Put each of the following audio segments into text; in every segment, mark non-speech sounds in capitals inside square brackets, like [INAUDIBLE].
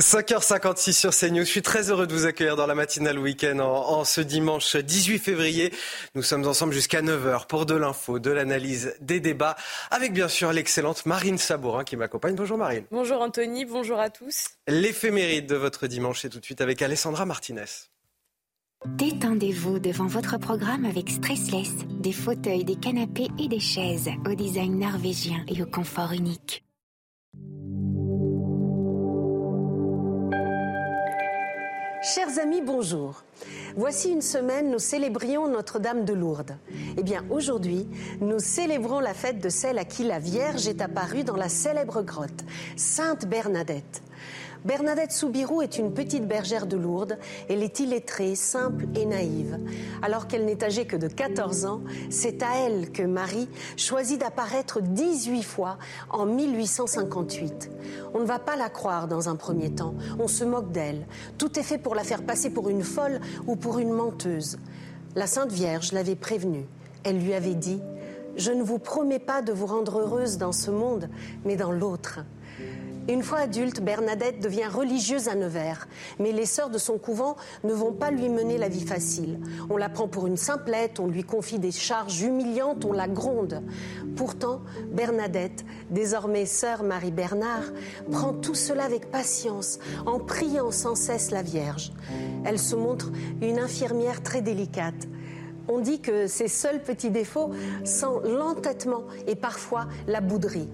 5h56 sur CNews. Je suis très heureux de vous accueillir dans la matinale week-end en, en, ce dimanche 18 février. Nous sommes ensemble jusqu'à 9h pour de l'info, de l'analyse, des débats, avec bien sûr l'excellente Marine Sabourin qui m'accompagne. Bonjour Marine. Bonjour Anthony, bonjour à tous. L'éphéméride de votre dimanche est tout de suite avec Alessandra Martinez. Détendez-vous devant votre programme avec Stressless, des fauteuils, des canapés et des chaises au design norvégien et au confort unique. Chers amis, bonjour. Voici une semaine, nous célébrions Notre-Dame de Lourdes. Eh bien, aujourd'hui, nous célébrons la fête de celle à qui la Vierge est apparue dans la célèbre grotte, Sainte Bernadette. Bernadette Soubirou est une petite bergère de Lourdes. Elle est illettrée, simple et naïve. Alors qu'elle n'est âgée que de 14 ans, c'est à elle que Marie choisit d'apparaître 18 fois en 1858. On ne va pas la croire dans un premier temps. On se moque d'elle. Tout est fait pour la faire passer pour une folle ou pour une menteuse. La Sainte Vierge l'avait prévenue. Elle lui avait dit Je ne vous promets pas de vous rendre heureuse dans ce monde, mais dans l'autre. Une fois adulte, Bernadette devient religieuse à Nevers. Mais les sœurs de son couvent ne vont pas lui mener la vie facile. On la prend pour une simplette, on lui confie des charges humiliantes, on la gronde. Pourtant, Bernadette, désormais sœur Marie-Bernard, prend tout cela avec patience, en priant sans cesse la Vierge. Elle se montre une infirmière très délicate. On dit que ses seuls petits défauts sont l'entêtement et parfois la bouderie.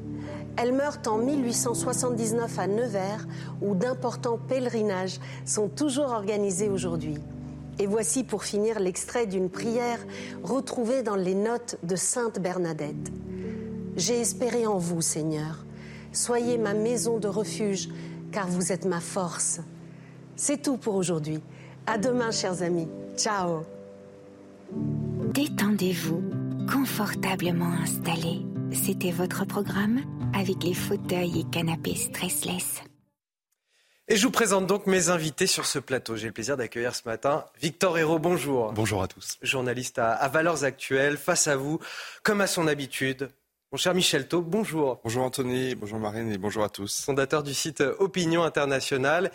Elle meurt en 1879 à Nevers, où d'importants pèlerinages sont toujours organisés aujourd'hui. Et voici pour finir l'extrait d'une prière retrouvée dans les notes de Sainte Bernadette. J'ai espéré en vous, Seigneur. Soyez ma maison de refuge, car vous êtes ma force. C'est tout pour aujourd'hui. À demain, chers amis. Ciao. Détendez-vous, confortablement installé. C'était votre programme avec les fauteuils et canapés stressless. Et je vous présente donc mes invités sur ce plateau. J'ai le plaisir d'accueillir ce matin Victor Hérault, bonjour. Bonjour à tous. Journaliste à, à, Valeurs Actuelles, face à vous, comme à son habitude. Mon cher Michel Taub, bonjour. Bonjour Anthony, bonjour Marine et bonjour à tous. Fondateur du site Opinion Internationale.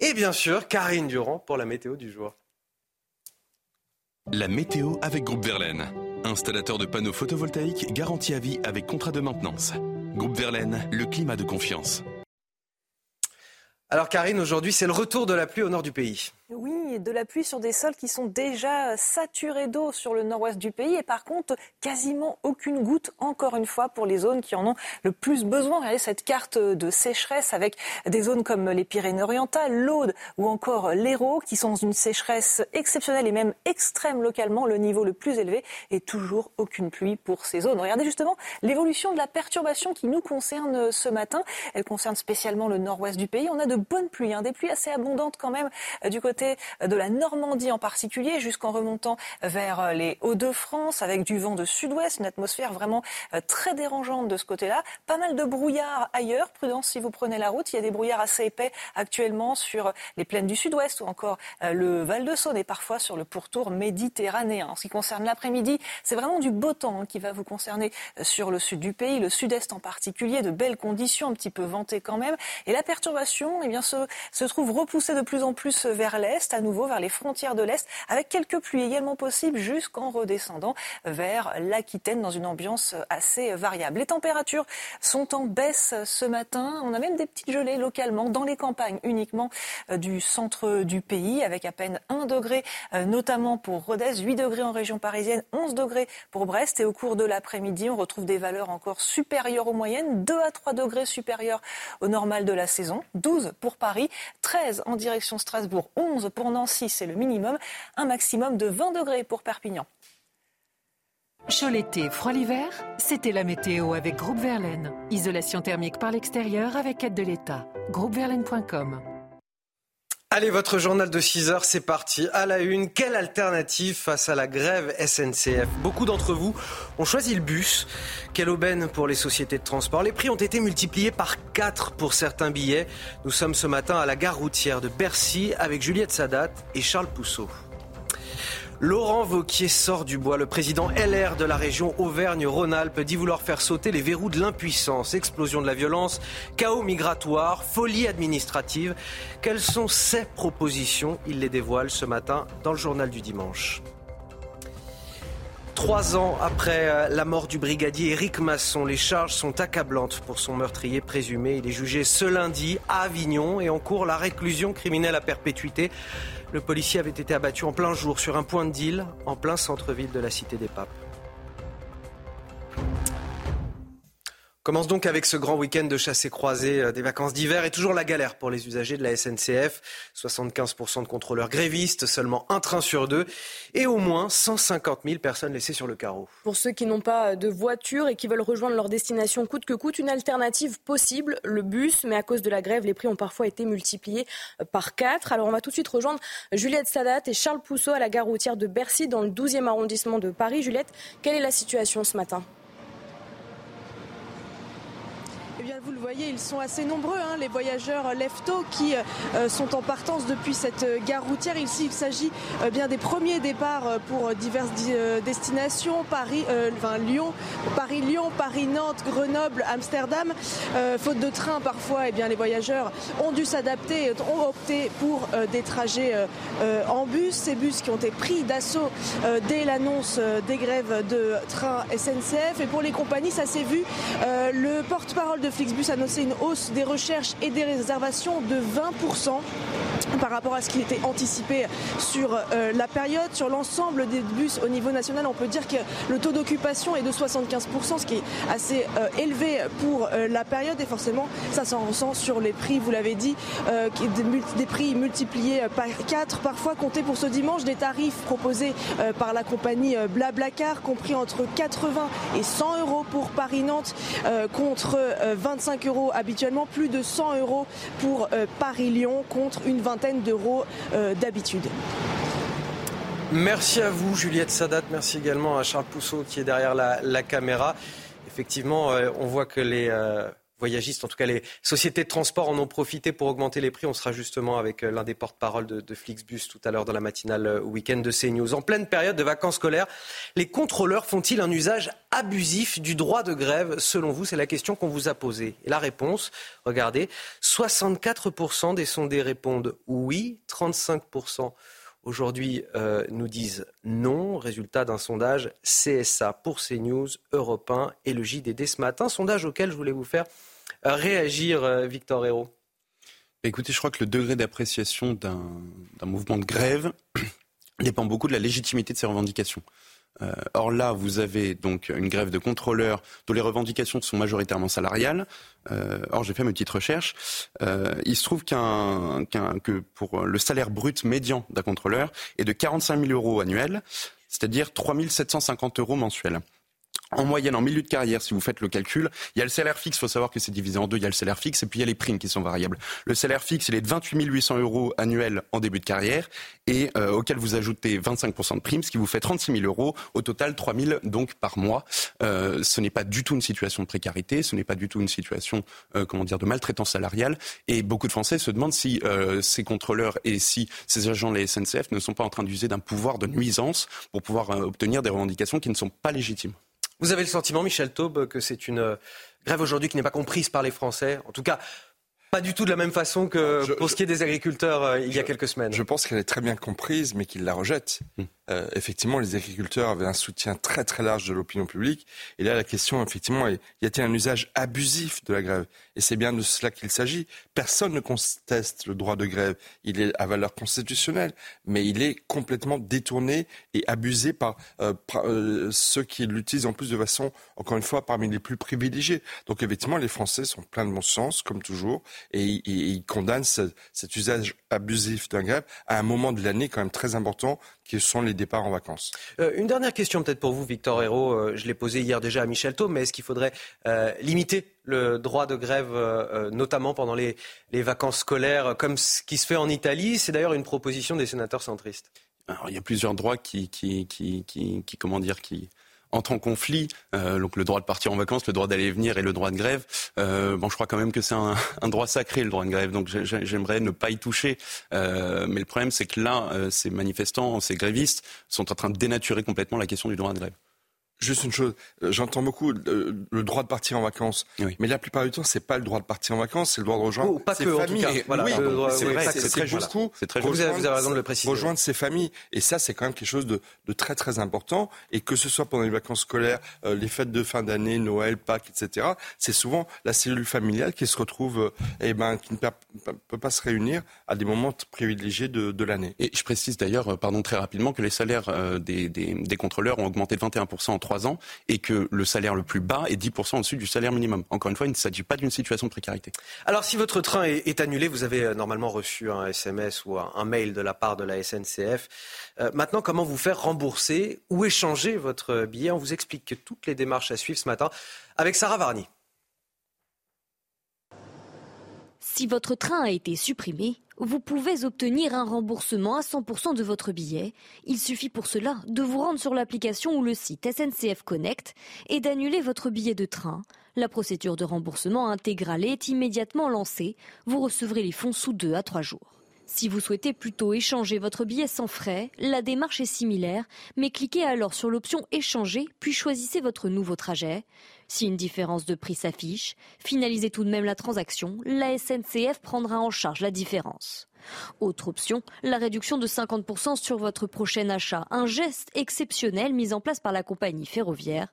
Et bien sûr, Karine Durand pour la météo du jour. La météo avec Groupe Verlaine. Installateur de panneaux photovoltaïques garantie à vie avec contrat de maintenance. Groupe Verlaine, le climat de confiance. Alors Karine, aujourd'hui c'est le retour de la pluie au nord du pays. Oui, de la pluie sur des sols qui sont déjà saturés d'eau sur le nord-ouest du pays et par contre quasiment aucune goutte encore une fois pour les zones qui en ont le plus besoin. Regardez cette carte de sécheresse avec des zones comme les Pyrénées-Orientales, l'Aude ou encore l'Hérault qui sont dans une sécheresse exceptionnelle et même extrême localement, le niveau le plus élevé et toujours aucune pluie pour ces zones. Regardez justement l'évolution de la perturbation qui nous concerne ce matin. Elle concerne spécialement le nord-ouest du pays. On a de bonnes pluies, hein, des pluies assez abondantes quand même du côté de la Normandie en particulier, jusqu'en remontant vers les Hauts-de-France, avec du vent de sud-ouest, une atmosphère vraiment euh, très dérangeante de ce côté-là. Pas mal de brouillard ailleurs. Prudence si vous prenez la route. Il y a des brouillards assez épais actuellement sur les plaines du sud-ouest ou encore euh, le Val-de-Saône et parfois sur le pourtour méditerranéen. En ce qui concerne l'après-midi, c'est vraiment du beau temps hein, qui va vous concerner euh, sur le sud du pays, le sud-est en particulier, de belles conditions, un petit peu ventées quand même. Et la perturbation eh bien, se, se trouve repoussée de plus en plus vers l'est à nouveau vers les frontières de l'Est, avec quelques pluies également possibles jusqu'en redescendant vers l'Aquitaine dans une ambiance assez variable. Les températures sont en baisse ce matin. On a même des petites gelées localement dans les campagnes uniquement euh, du centre du pays, avec à peine 1 degré, euh, notamment pour Rodez, 8 degrés en région parisienne, 11 degrés pour Brest. Et au cours de l'après-midi, on retrouve des valeurs encore supérieures aux moyennes, 2 à 3 degrés supérieures au normal de la saison, 12 pour Paris, 13 en direction Strasbourg, 11 pour Nancy, c'est le minimum, un maximum de 20 degrés pour Perpignan. Chaud l'été, froid l'hiver, c'était la météo avec Groupe Verlaine. Isolation thermique par l'extérieur avec aide de l'État. Groupeverlaine.com Allez, votre journal de 6 heures, c'est parti. À la une, quelle alternative face à la grève SNCF Beaucoup d'entre vous ont choisi le bus. Quelle aubaine pour les sociétés de transport. Les prix ont été multipliés par 4 pour certains billets. Nous sommes ce matin à la gare routière de Bercy avec Juliette Sadat et Charles Pousseau. Laurent Vauquier sort du bois. Le président LR de la région Auvergne-Rhône-Alpes dit vouloir faire sauter les verrous de l'impuissance, explosion de la violence, chaos migratoire, folie administrative. Quelles sont ses propositions? Il les dévoile ce matin dans le journal du dimanche. Trois ans après euh, la mort du brigadier Éric Masson, les charges sont accablantes pour son meurtrier présumé. Il est jugé ce lundi à Avignon et en cours la réclusion criminelle à perpétuité. Le policier avait été abattu en plein jour sur un point de deal en plein centre-ville de la Cité des Papes. Commence donc avec ce grand week-end de chassés croisés euh, des vacances d'hiver et toujours la galère pour les usagers de la SNCF. 75% de contrôleurs grévistes, seulement un train sur deux et au moins 150 000 personnes laissées sur le carreau. Pour ceux qui n'ont pas de voiture et qui veulent rejoindre leur destination coûte que coûte, une alternative possible, le bus. Mais à cause de la grève, les prix ont parfois été multipliés euh, par quatre. Alors on va tout de suite rejoindre Juliette Sadat et Charles Pousseau à la gare routière de Bercy dans le 12e arrondissement de Paris. Juliette, quelle est la situation ce matin? Vous le voyez, ils sont assez nombreux, hein, les voyageurs lefto qui euh, sont en partance depuis cette euh, gare routière. Ici, il s'agit euh, bien des premiers départs pour diverses destinations, Paris, enfin Lyon, Paris-Lyon, Paris-Nantes, Grenoble, Amsterdam. faute de train, parfois, eh bien, les voyageurs ont dû s'adapter, ont opté pour des trajets en bus. Ces bus qui ont été pris d'assaut dès l'annonce des grèves de train SNCF. Et pour les compagnies, ça s'est vu. le porte-parole Flixbus bus annoncé une hausse des recherches et des réservations de 20% par rapport à ce qui était anticipé sur euh, la période. Sur l'ensemble des bus au niveau national, on peut dire que le taux d'occupation est de 75%, ce qui est assez euh, élevé pour euh, la période et forcément ça s'en ressent sur les prix, vous l'avez dit, des, des, prix multipliés par 4, parfois comptés pour ce dimanche, des tarifs proposés par la compagnie Blablacar, compris entre 80 et 100 euros pour Paris-Nantes, contre 25 euros habituellement, plus de 100 euros pour euh, Paris-Lyon contre une vingtaine d'euros euh, d'habitude. Merci à vous, Juliette Sadat. Merci également à Charles Pousseau qui est derrière la, caméra. Effectivement, euh, on voit que les voyagistes, en tout cas les sociétés de transport en ont profité pour augmenter les prix. On sera justement avec euh, l'un des porte-parole de, Flixbus tout à l'heure dans la matinale euh, week-end de CNews. En pleine période de vacances scolaires, les contrôleurs font-ils un usage abusif du droit de grève Selon vous, c'est la question qu'on vous a posée. Et la réponse, regardez, 64% des sondés répondent oui, 35% aujourd'hui euh, nous disent non. Résultat d'un sondage CSA pour CNews, Europe 1 et le JDD ce matin. Sondage auquel je voulais vous faire euh, réagir, euh, Victor Hérault. Écoutez, je crois que le degré d'appréciation d'un mouvement de grève [CLEARS THROAT] dépend beaucoup de la légitimité de ses revendications. Euh, or là, vous avez donc une grève de contrôleurs dont les revendications sont majoritairement salariales. Euh, or, j'ai fait mes petites recherches. Euh, il se trouve qu'un, que pour le salaire brut médian d'un contrôleur est de 45 000 euros annuels, c'est-à-dire 3 750 euros mensuels. En moyenne, en milieu de carrière, si vous faites le calcul, il y a le salaire fixe, il faut savoir que c'est divisé en deux, il y a le salaire fixe et puis il y a les primes qui sont variables. Le salaire fixe, il est de 28 800 euros annuels en début de carrière et euh, auquel vous ajoutez 25% de primes, ce qui vous fait 36 000 euros, au total 3 000 donc par mois. Euh, ce n'est pas du tout une situation de précarité, ce n'est pas du tout une situation, euh, comment dire, de maltraitance salariale et beaucoup de Français se demandent si ces contrôleurs et si ces agents de la SNCF ne sont pas en train d'user d'un pouvoir de nuisance pour pouvoir obtenir des revendications qui ne sont pas légitimes. Vous avez le sentiment, Michel Taube, que c'est une euh, grève aujourd'hui qui n'est pas comprise par les Français? En tout cas, pas du tout de la même façon que pour ce qui est des agriculteurs euh, il y a quelques semaines. Je pense qu'elle est très bien comprise, mais qu'ils la rejettent. Hmm. Euh, effectivement, les agriculteurs avaient un soutien très très large de l'opinion publique. Et là, la question, effectivement, est y a-t-il un usage abusif de la grève? Et c'est bien de cela qu'il s'agit. Personne ne conteste le droit de grève. Il est à valeur constitutionnelle, mais il est complètement détourné et abusé par, euh, euh, ceux qui l'utilisent en plus de façon, encore une fois, parmi les plus privilégiés. Donc effectivement, les Français sont pleins de bon sens, comme toujours. Et, il condamne cet usage abusif d'un grève à un moment de l'année quand même très important qui sont les départs en vacances. Euh, une dernière question peut-être pour vous, Victor Hérault. Euh, je l'ai posée hier déjà à Michel Thau, mais est-ce qu'il faudrait euh, limiter le droit de grève, notamment pendant les, les, vacances scolaires, comme ce qui se fait en Italie? C'est d'ailleurs une proposition des sénateurs centristes. Alors, il y a plusieurs droits qui, qui, qui, qui comment dire, qui entre en conflit. Euh, donc le droit de partir en vacances, le droit d'aller et venir et le droit de grève. Euh, bon, je crois quand même que c'est un, [LAUGHS] droit sacré le droit de grève. Donc j'aimerais ne pas y toucher. Euh, mais le problème, c'est que là, ces manifestants, ces grévistes sont en train de dénaturer complètement la question du droit de grève. Juste une chose, euh, j'entends beaucoup le, le, droit de partir en vacances, oui. mais la plupart du temps, c'est pas le droit de partir en vacances, c'est le droit de rejoindre oh, pas ses que, familles. voilà, oui, vrai, c'est très juste. Voilà. C'est très vous, avez, vous avez raison de le préciser. Rejoindre ses familles, et ça, c'est quand même quelque chose de, de, très très important. Et que ce soit pendant les vacances scolaires, euh, les fêtes de fin d'année, Noël, Pâques, etc., c'est souvent la cellule familiale qui se retrouve, euh, ben, qui ne peut pas se réunir à des moments privilégiés de, de l'année. Et je précise d'ailleurs, euh, pardon très rapidement, que les salaires euh, des, des, des contrôleurs ont augmenté de 21 entre 23 ans et que le salaire le plus bas est 10% au-dessus du salaire minimum. Encore une fois, il ne s'agit pas d'une situation de précarité. Alors, si votre train est, annulé, vous avez euh, normalement reçu un SMS ou un, mail de la part de la SNCF. Euh, maintenant, comment vous faire rembourser ou échanger votre billet? On vous explique toutes les démarches à suivre ce matin avec Sarah Varni. Si votre train a été supprimé, vous pouvez obtenir un remboursement à 100% de votre billet. Il suffit pour cela de vous rendre sur l'application ou le site SNCF Connect et d'annuler votre billet de train. La procédure de remboursement intégrale est immédiatement lancée. Vous recevrez les fonds sous deux à trois jours. Si vous souhaitez plutôt échanger votre billet sans frais, la démarche est similaire, mais cliquez alors sur l'option Échanger, puis choisissez votre nouveau trajet. Si une différence de prix s'affiche, finalisez tout de même la transaction, la SNCF prendra en charge la différence. Autre option, la réduction de 50% sur votre prochain achat, un geste exceptionnel mis en place par la compagnie ferroviaire.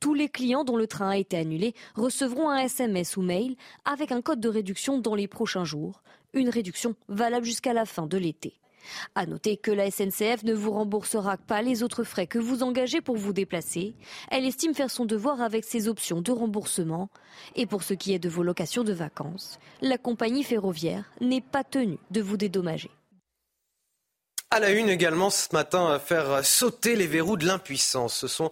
Tous les clients dont le train a été annulé recevront un SMS ou mail avec un code de réduction dans les prochains jours une réduction valable jusqu'à la fin de l'été. À noter que la SNCF ne vous remboursera pas les autres frais que vous engagez pour vous déplacer. Elle estime faire son devoir avec ses options de remboursement. Et pour ce qui est de vos locations de vacances, la compagnie ferroviaire n'est pas tenue de vous dédommager. À la une également ce matin, faire sauter les verrous de l'impuissance. Ce sont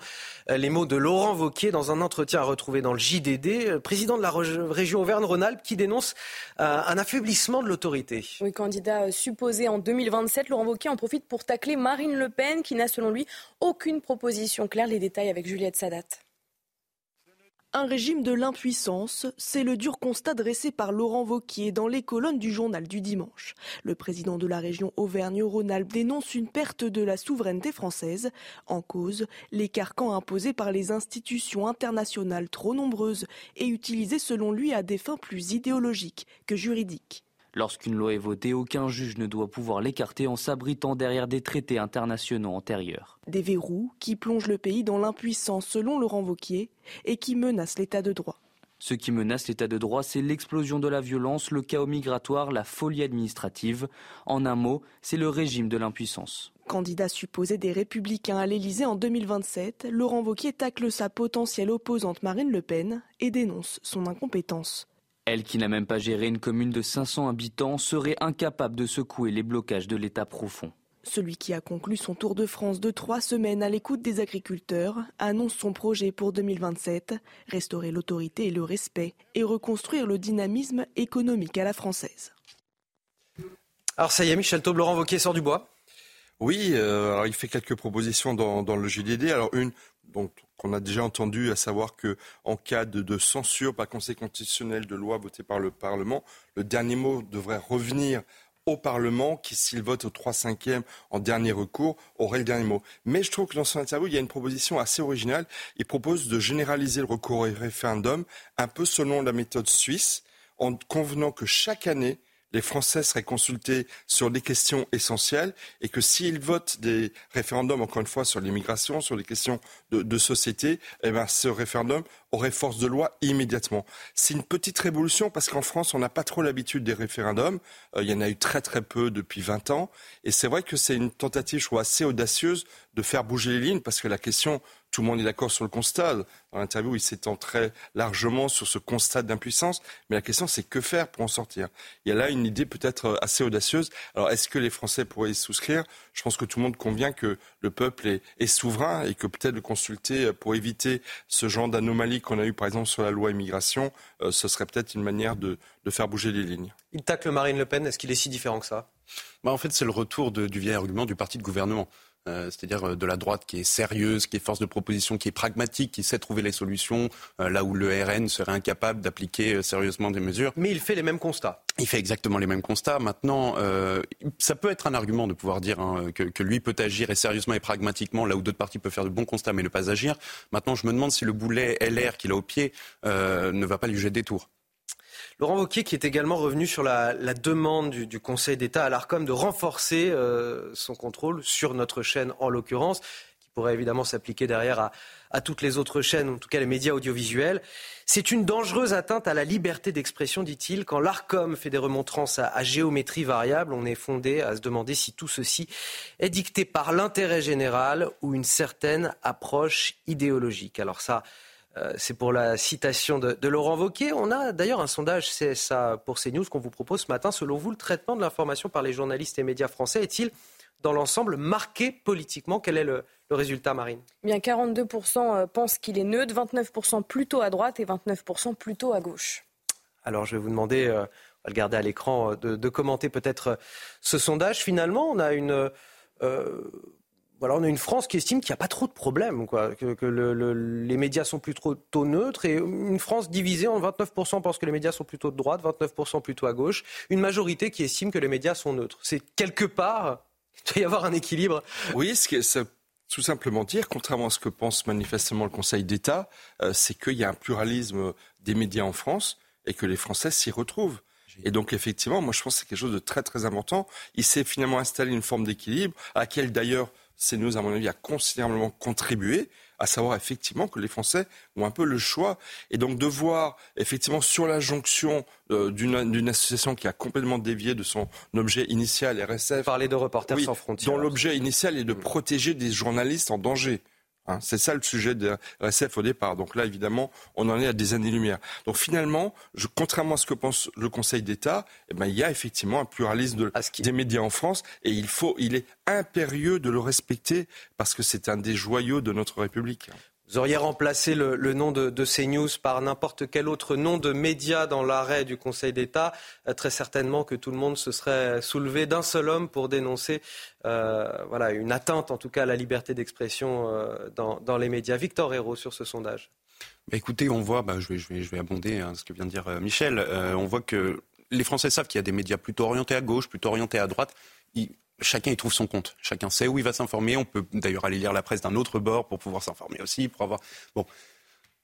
euh, les mots de Laurent Vauquier dans un entretien retrouvé dans le JDD, euh, président de la région Auvergne-Rhône-Alpes, qui dénonce euh, un affaiblissement de l'autorité. Oui, candidat supposé en 2027, Laurent Vauquier en profite pour tacler Marine Le Pen, qui n'a selon lui aucune proposition claire. Les détails avec Juliette Sadat. Un régime de l'impuissance, c'est le dur constat dressé par Laurent Vauquier dans les colonnes du journal du dimanche. Le président de la région Auvergne-Rhône-Alpes dénonce une perte de la souveraineté française. En cause, les carcans imposés par les institutions internationales trop nombreuses et utilisés selon lui à des fins plus idéologiques que juridiques. Lorsqu'une loi est votée, aucun juge ne doit pouvoir l'écarter en s'abritant derrière des traités internationaux antérieurs. Des verrous qui plongent le pays dans l'impuissance selon Laurent Vauquier et qui menacent l'état de droit. Ce qui menace l'état de droit, c'est l'explosion de la violence, le chaos migratoire, la folie administrative. En un mot, c'est le régime de l'impuissance. Candidat supposé des Républicains à l'Élysée en 2027, Laurent Vauquier tacle sa potentielle opposante Marine Le Pen et dénonce son incompétence. Elle, qui n'a même pas géré une commune de 500 habitants, serait incapable de secouer les blocages de l'État profond. Celui qui a conclu son tour de France de trois semaines à l'écoute des agriculteurs annonce son projet pour 2027, restaurer l'autorité et le respect et reconstruire le dynamisme économique à la française. Alors ça y est, Michel Taub, Laurent sort du bois Oui, euh, alors il fait quelques propositions dans, dans le GDD. Alors une, donc qu'on a déjà entendu, à savoir que en cas de, censure par conseil constitutionnel de loi votée par le Parlement, le dernier mot devrait revenir au Parlement qui, s'il vote au 3 5 e en dernier recours, aurait le dernier mot. Mais je trouve que dans son interview, il y a une proposition assez originale. Il propose de généraliser le recours au référendum un peu selon la méthode suisse, en convenant que chaque année, les Français seraient consultés sur des questions essentielles et que s'ils votent des référendums, encore une fois, sur l'immigration, sur les questions de, société, eh ben, ce référendum aurait force de loi immédiatement. C'est une petite révolution parce qu'en France, on n'a pas trop l'habitude des référendums. Euh, il y en a eu très très peu depuis 20 ans. Et c'est vrai que c'est une tentative, je crois, assez audacieuse de faire bouger les lignes parce que la question tout le monde est d'accord sur le constat. Dans l'interview, il s'étend très largement sur ce constat d'impuissance. Mais la question, c'est que faire pour en sortir? Il y a là une idée peut-être assez audacieuse. Alors, est-ce que les Français pourraient y souscrire? Je pense que tout le monde convient que le peuple est, souverain et que peut-être le consulter pour éviter ce genre d'anomalie qu'on a eu, par exemple, sur la loi immigration, euh, ce serait peut-être une manière de, faire bouger les lignes. Il tacle Marine Le Pen. Est-ce qu'il est si différent que ça? Bah, En fait, c'est le retour du vieil argument du parti de gouvernement. Euh, c'est-à-dire euh, de la droite qui est sérieuse, qui est force de proposition, qui est pragmatique, qui sait trouver les solutions, euh, là où le RN serait incapable d'appliquer sérieusement des mesures. Mais il fait les mêmes constats. Il fait exactement les mêmes constats. Maintenant, ça peut être un argument de pouvoir dire hein, que, que, lui peut agir et sérieusement et pragmatiquement, là où d'autres partis peuvent faire de bons constats mais ne pas agir. Maintenant, je me demande si le boulet LR qu'il a au pied ne va pas lui jeter des tours. Laurent Wauquiez qui est également revenu sur la, demande du, Conseil d'État à l'ARCOM de renforcer euh, son contrôle sur notre chaîne en l'occurrence, qui pourrait évidemment s'appliquer derrière à, toutes les autres chaînes, en tout cas les médias audiovisuels. C'est une dangereuse atteinte à la liberté d'expression, dit-il. Quand l'ARCOM fait des remontrances à, à, géométrie variable, on est fondé à se demander si tout ceci est dicté par l'intérêt général ou une certaine approche idéologique. Alors ça, euh, c'est pour la citation de, Laurent Wauquiez. On a d'ailleurs un sondage CSA pour CNews qu'on vous propose ce matin. Selon vous, le traitement de l'information par les journalistes et médias français est-il dans l'ensemble marqué politiquement? Quel est le, résultat, Marine? Eh Bien, 42% euh, pensent qu'il est neutre, 29% plutôt à droite et 29% plutôt à gauche. Alors, je vais vous demander, euh, on va le garder à l'écran, de, commenter peut-être ce sondage. Finalement, on a une voilà, on a une France qui estime qu'il n'y a pas trop de problèmes, quoi, que, les médias sont plutôt neutres, et une France divisée en 29% pensent que les médias sont plutôt de droite, 29% plutôt à gauche, une majorité qui estime que les médias sont neutres. C'est quelque part, il doit y avoir un équilibre. Oui, ce que ça tout simplement dire, contrairement à ce que pense manifestement le Conseil d'État, euh, c'est qu'il y a un pluralisme des médias en France et que les Français s'y retrouvent. Et donc effectivement, moi je pense que c'est quelque chose de très très important. Il s'est finalement installé une forme d'équilibre à laquelle d'ailleurs CNews, à mon avis, a considérablement contribué, à savoir effectivement que les Français ont un peu le choix. Et donc de voir effectivement sur la jonction euh, d'une association qui a complètement dévié de son objet initial, RSF. Parler de Reporters sans frontières. Dont l'objet initial est de mm. protéger des journalistes en danger. Hein, c'est ça le sujet de RSF au départ. Donc là, évidemment, on en est à des années-lumière. Donc finalement, je, contrairement à ce que pense le Conseil d'État, eh ben, il y a effectivement un pluralisme des médias en France et il, faut, il est impérieux de le respecter parce que c'est un des joyaux de notre République. Vous auriez remplacé le, nom de, CNews par n'importe quel autre nom de média dans l'arrêt du Conseil d'État. Euh, très certainement que tout le monde se serait soulevé d'un seul homme pour dénoncer euh, une atteinte, en tout cas, à la liberté d'expression euh, dans, les médias. Victor Hérault, sur ce sondage. Bah, écoutez, on voit, bah, je, vais, abonder hein, ce que vient de dire Michel, on voit que les Français savent qu'il y a des médias plutôt orientés à gauche, plutôt orientés à droite chacun y trouve son compte. Chacun sait où il va s'informer. On peut d'ailleurs aller lire la presse d'un autre bord pour pouvoir s'informer aussi, pour avoir.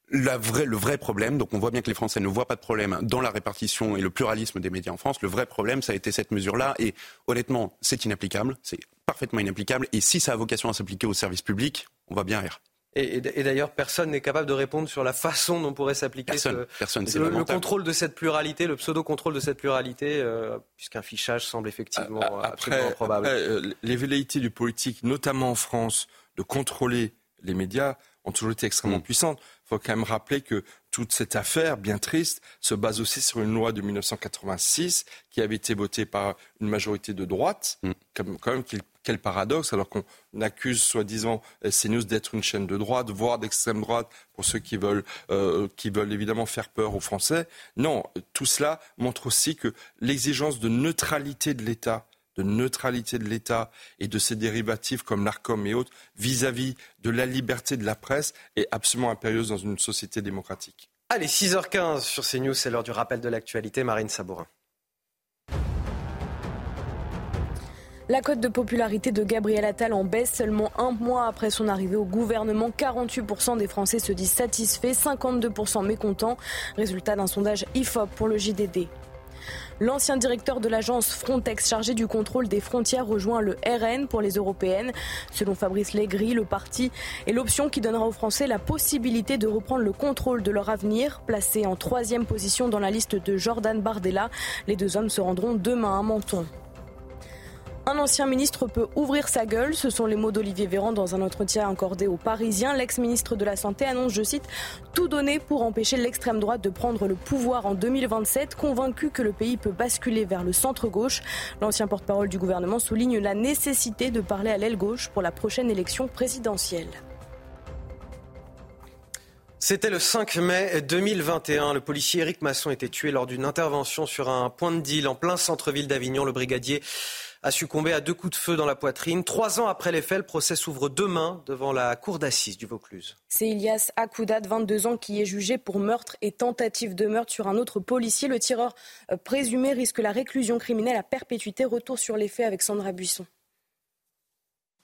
Le vrai problème, donc on voit bien que les Français ne voient pas de problème dans la répartition et le pluralisme des médias en France. Le vrai problème, ça a été cette mesure-là. Et honnêtement, c'est inapplicable. C'est parfaitement inapplicable. Et si ça a vocation à s'appliquer au service public, on va bien rire. Et, d'ailleurs, personne n'est capable de répondre sur la façon dont pourrait s'appliquer le, contrôle de cette pluralité, le pseudo-contrôle de cette pluralité, euh, puisqu'un fichage semble effectivement après, absolument probable. Euh, les velléités du politique, notamment en France, de contrôler les médias, ont toujours été extrêmement mm. puissantes. Il faut quand même rappeler que toute cette affaire, bien triste, se base aussi sur une loi de 1986 qui avait été votée par une majorité de droite, mm. comme, quand même quel paradoxe, alors qu'on accuse soi-disant CNews d'être une chaîne de droite, voire d'extrême droite, pour ceux qui veulent, euh, qui veulent évidemment faire peur aux Français. Non, tout cela montre aussi que l'exigence de neutralité de l'État, de neutralité de l'État et de ses dérivatifs comme l'ARCOM et autres vis-à-vis de la liberté de la presse est absolument impérieuse dans une société démocratique. Allez, 6h15 sur CNews, c'est l'heure du rappel de l'actualité. Marine Sabourin. La cote de popularité de Gabriel Attal en baisse seulement un mois après son arrivée au gouvernement. 48% des Français se disent satisfaits, 52% mécontents. Résultat d'un sondage IFOP pour le JDD. L'ancien directeur de l'agence Frontex chargé du contrôle des frontières rejoint le RN pour les européennes. Selon Fabrice Legris, le parti est l'option qui donnera aux Français la possibilité de reprendre le contrôle de leur avenir. Placé en troisième position dans la liste de Jordan Bardella, les deux hommes se rendront demain à Menton. Un ancien ministre peut ouvrir sa gueule. Ce sont les mots d'Olivier Véran dans un entretien accordé aux Parisiens. L'ex-ministre de la Santé annonce, je cite, tout donner pour empêcher l'extrême droite de prendre le pouvoir en 2027, convaincu que le pays peut basculer vers le centre-gauche. L'ancien porte-parole du gouvernement souligne la nécessité de parler à l'aile gauche pour la prochaine élection présidentielle. C'était le 5 mai 2021. Le policier Éric Masson était tué lors d'une intervention sur un point de deal en plein centre-ville d'Avignon. Le brigadier a succombé à deux coups de feu dans la poitrine. Trois ans après les faits, le procès s'ouvre demain devant la cour d'assises du Vaucluse. C'est Ilias Akouda, de 22 ans, qui est jugé pour meurtre et tentative de meurtre sur un autre policier. Le tireur présumé risque la réclusion criminelle à perpétuité. Retour sur les faits avec Sandra Buisson.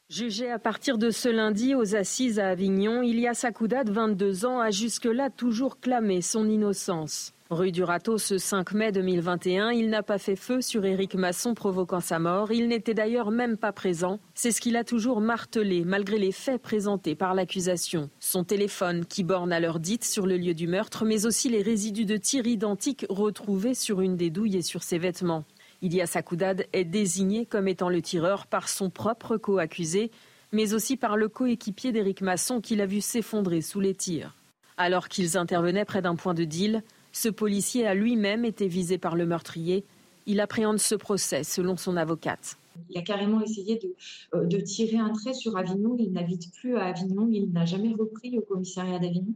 Jugé à partir de ce lundi aux assises à Avignon, Ilias Akouda, de 22 ans, a jusque-là toujours clamé son innocence. Rue du Râteau, ce 5 mai 2021, il n'a pas fait feu sur Éric Masson provoquant sa mort. Il n'était d'ailleurs même pas présent. C'est ce qu'il a toujours martelé, malgré les faits présentés par l'accusation. Son téléphone, qui borne à l'heure dite sur le lieu du meurtre, mais aussi les résidus de tir identiques retrouvés sur une des douilles et sur ses vêtements. Ilias Akoudad est désigné comme étant le tireur par son propre co-accusé, mais aussi par le coéquipier d'Éric Masson qui l'a vu s'effondrer sous les tirs. Alors qu'ils intervenaient près d'un point de deal, ce policier a lui-même été visé par le meurtrier. Il appréhende ce procès selon son avocate. Il a carrément essayé de, euh, tirer un trait sur Avignon. Il n'habite plus à Avignon. Il n'a jamais repris au commissariat d'Avignon.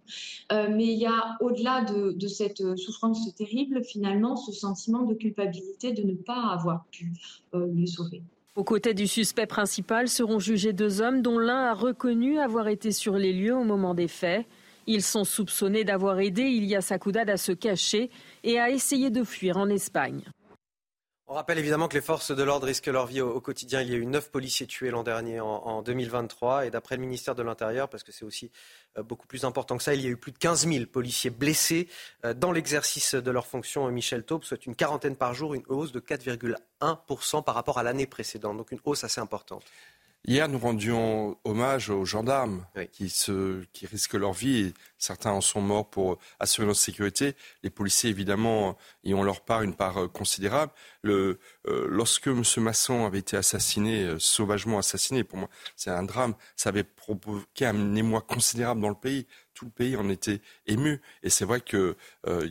Euh, mais il y a, au-delà de, cette souffrance terrible, finalement, ce sentiment de culpabilité de ne pas avoir pu euh, le sauver. Aux côtés du suspect principal seront jugés deux hommes dont l'un a reconnu avoir été sur les lieux au moment des faits. Ils sont soupçonnés d'avoir aidé Ilias Akoudad à se cacher et à essayer de fuir en Espagne. On rappelle évidemment que les forces de l'ordre risquent leur vie au, quotidien. Il y a eu neuf policiers tués l'an dernier en, 2023. Et d'après le ministère de l'Intérieur, parce que c'est aussi euh, beaucoup plus important que ça, il y a eu plus de 15 000 policiers blessés euh, dans l'exercice de leurs fonctions. Michel Taube souhaite une quarantaine par jour, une hausse de 4,1% par rapport à l'année précédente. Donc une hausse assez importante. Hier, nous rendions hommage aux gendarmes qui, se, qui risquent leur vie. certains en sont morts pour assurer notre sécurité. Les policiers, évidemment, y ont leur part, une part euh, considérable. Le, euh, lorsque M. Masson avait été assassiné, euh, sauvagement assassiné, pour moi, c'est un drame. Ça avait provoqué un émoi considérable dans le pays. Tout le pays en était ému. Et c'est vrai qu'il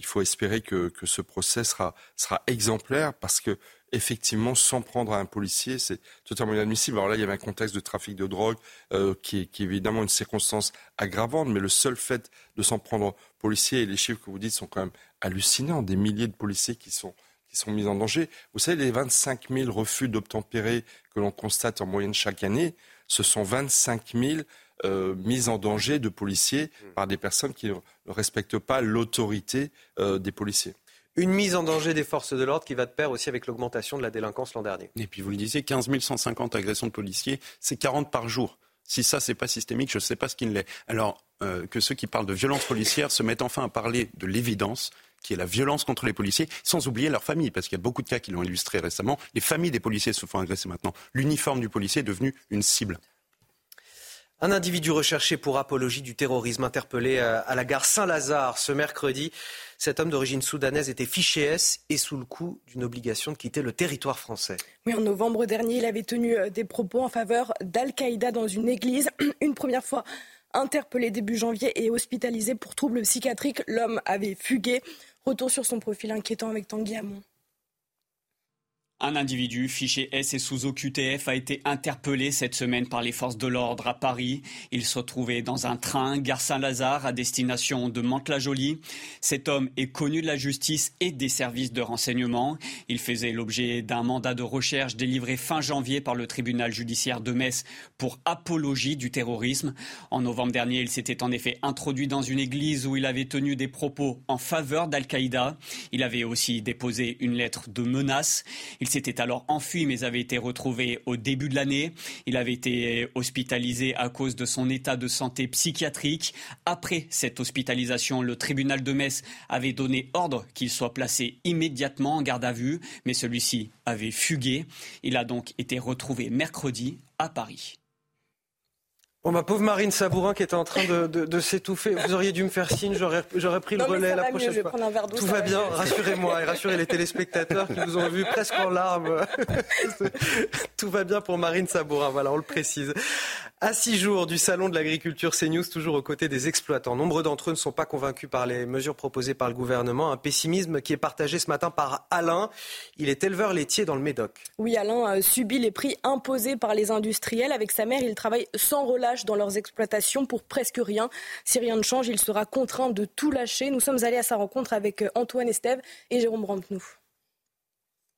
faut espérer que, que, ce procès sera, sera exemplaire parce que effectivement, s'en prendre à un policier, c'est totalement inadmissible. Alors là, il y avait un contexte de trafic de drogue euh, qui, est, évidemment une circonstance aggravante, mais le seul fait de s'en prendre aux policiers, et les chiffres que vous dites sont quand même hallucinants, des milliers de policiers qui sont, qui sont mis en danger. Vous savez, les 25 000 refus d'obtempérer que l'on constate en moyenne chaque année, ce sont 25 000 euh, mises en danger de policiers par des personnes qui ne respectent pas l'autorité euh, des policiers. Une mise en danger des forces de l'ordre qui va de pair aussi avec l'augmentation de la délinquance l'an dernier. Et puis vous le disiez, 15 150 agressions de policiers, c'est 40 par jour. Si ça, c'est pas systémique, je ne sais pas ce qu'il l'est. Alors euh, que ceux qui parlent de violence policière se mettent enfin à parler de l'évidence qui est la violence contre les policiers, sans oublier leurs familles, parce qu'il y a beaucoup de cas qui l'ont illustré récemment. Les familles des policiers se font agresser maintenant. L'uniforme du policier est devenu une cible. Un individu recherché pour apologie du terrorisme interpellé euh, à la gare Saint-Lazare ce mercredi. Cet homme d'origine soudanaise était fiché S et sous le coup d'une obligation de quitter le territoire français. Oui, en novembre dernier, il avait tenu euh, des propos en faveur d'Al-Qaïda dans une église. [CLEARS THROAT] Une première fois interpellé début janvier et hospitalisé pour troubles psychiatriques, l'homme avait fugué. Retour sur son profil inquiétant avec Tanguy Hamon. Un individu fiché S et sous OQTF a été interpellé cette semaine par les forces de l'ordre à Paris. Il se trouvait dans un train gare Saint-Lazare à destination de Mantes-la-Jolie. Cet homme est connu de la justice et des services de renseignement. Il faisait l'objet d'un mandat de recherche délivré fin janvier par le tribunal judiciaire de Metz pour apologie du terrorisme. En novembre dernier, il s'était en effet introduit dans une église où il avait tenu des propos en faveur d'Al-Qaïda. Il avait aussi déposé une lettre de menace. S'était alors enfui mais avait été retrouvé au début de l'année. Il avait été hospitalisé à cause de son état de santé psychiatrique. Après cette hospitalisation, le tribunal de Metz avait donné ordre qu'il soit placé immédiatement en garde à vue, mais celui-ci avait fugué. Il a donc été retrouvé mercredi à Paris. Oh, ma pauvre Marine Sabourin qui était en train de, s'étouffer. Vous auriez dû me faire signe, j'aurais, pris le relais la prochaine fois. Tout va, bien, rassurez-moi et rassurez les téléspectateurs qui vous ont vu presque en larmes. [LAUGHS] Tout va bien pour Marine Sabourin, voilà, on le précise. À six jours du salon de l'agriculture CNews, toujours aux côtés des exploitants. Nombreux d'entre eux ne sont pas convaincus par les mesures proposées par le gouvernement. Un pessimisme qui est partagé ce matin par Alain. Il est éleveur laitier dans le Médoc. Oui, Alain subit les prix imposés par les industriels. Avec sa mère, il travaille sans relâche dans leurs exploitations pour presque rien. Si rien ne change, il sera contraint de tout lâcher. Nous sommes allés à sa rencontre avec Antoine Estève et Jérôme Brantenou.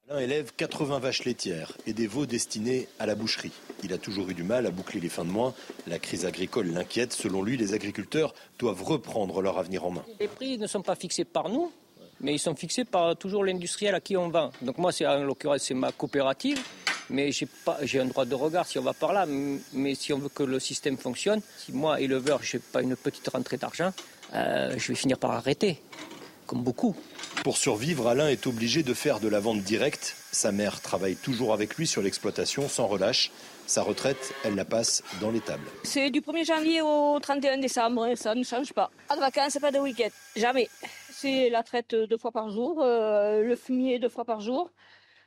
Alain élève 80 vaches laitières et des veaux destinés à la boucherie. Il a toujours eu du mal à boucler les fins de mois. La crise agricole l'inquiète. Selon lui, les agriculteurs doivent reprendre leur avenir en main. Les prix ne sont pas fixés par nous, mais ils sont fixés par toujours l'industriel à qui on vend. Donc moi, c'est en l'occurrence, c'est ma coopérative mais j'ai un droit de regard si on va par là. Mais si on veut que le système fonctionne, si moi, éleveur, je n'ai pas une petite rentrée d'argent, euh, je vais finir par arrêter, comme beaucoup. Pour survivre, Alain est obligé de faire de la vente directe. Sa mère travaille toujours avec lui sur l'exploitation sans relâche. Sa retraite, elle la passe dans les tables. C'est du 1er janvier au 31 décembre, ça ne change pas. Pas de vacances, pas de week-end, jamais. C'est la traite deux fois par jour, euh, le fumier deux fois par jour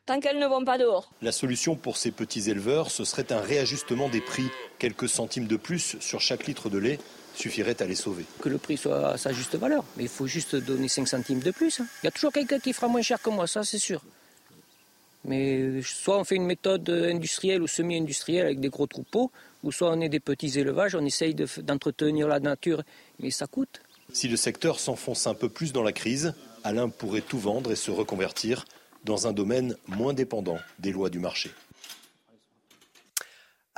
tant qu'elles ne vont pas dehors. La solution pour ces petits éleveurs, ce serait un réajustement des prix. Quelques centimes de plus sur chaque litre de lait suffirait à les sauver. Que le prix soit à sa juste valeur, mais il faut juste donner 5 centimes de plus. Hein. Il y a toujours quelqu'un qui fera moins cher que moi, ça c'est sûr. Mais soit on fait une méthode industrielle ou semi-industrielle avec des gros troupeaux, ou soit on est des petits élevages, on essaye d'entretenir la nature, mais ça coûte. Si le secteur s'enfonce un peu plus dans la crise, Alain pourrait tout vendre et se reconvertir dans un domaine moins dépendant des lois du marché.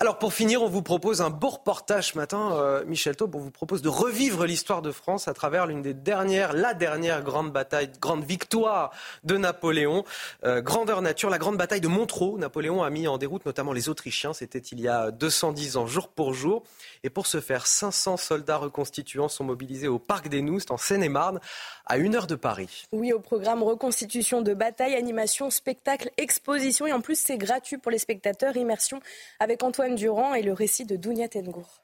Alors pour finir, on vous propose un beau reportage ce matin, euh, Michel Taub, on vous propose de revivre l'histoire de France à travers l'une des dernières, la dernière grande bataille, grande victoire de Napoléon, euh, grandeur nature, la grande bataille de Montreux. Napoléon a mis en déroute notamment les Autrichiens, c'était il y a 210 ans, jour pour jour. Et pour ce faire, 500 soldats reconstituants sont mobilisés au Parc des Noustes, en Seine-et-Marne, à une heure de Paris. Oui, au programme reconstitution de bataille, animation, spectacle, exposition. Et en plus, c'est gratuit pour les spectateurs. Immersion avec Antoine Durand et le récit de Dounia Tengour.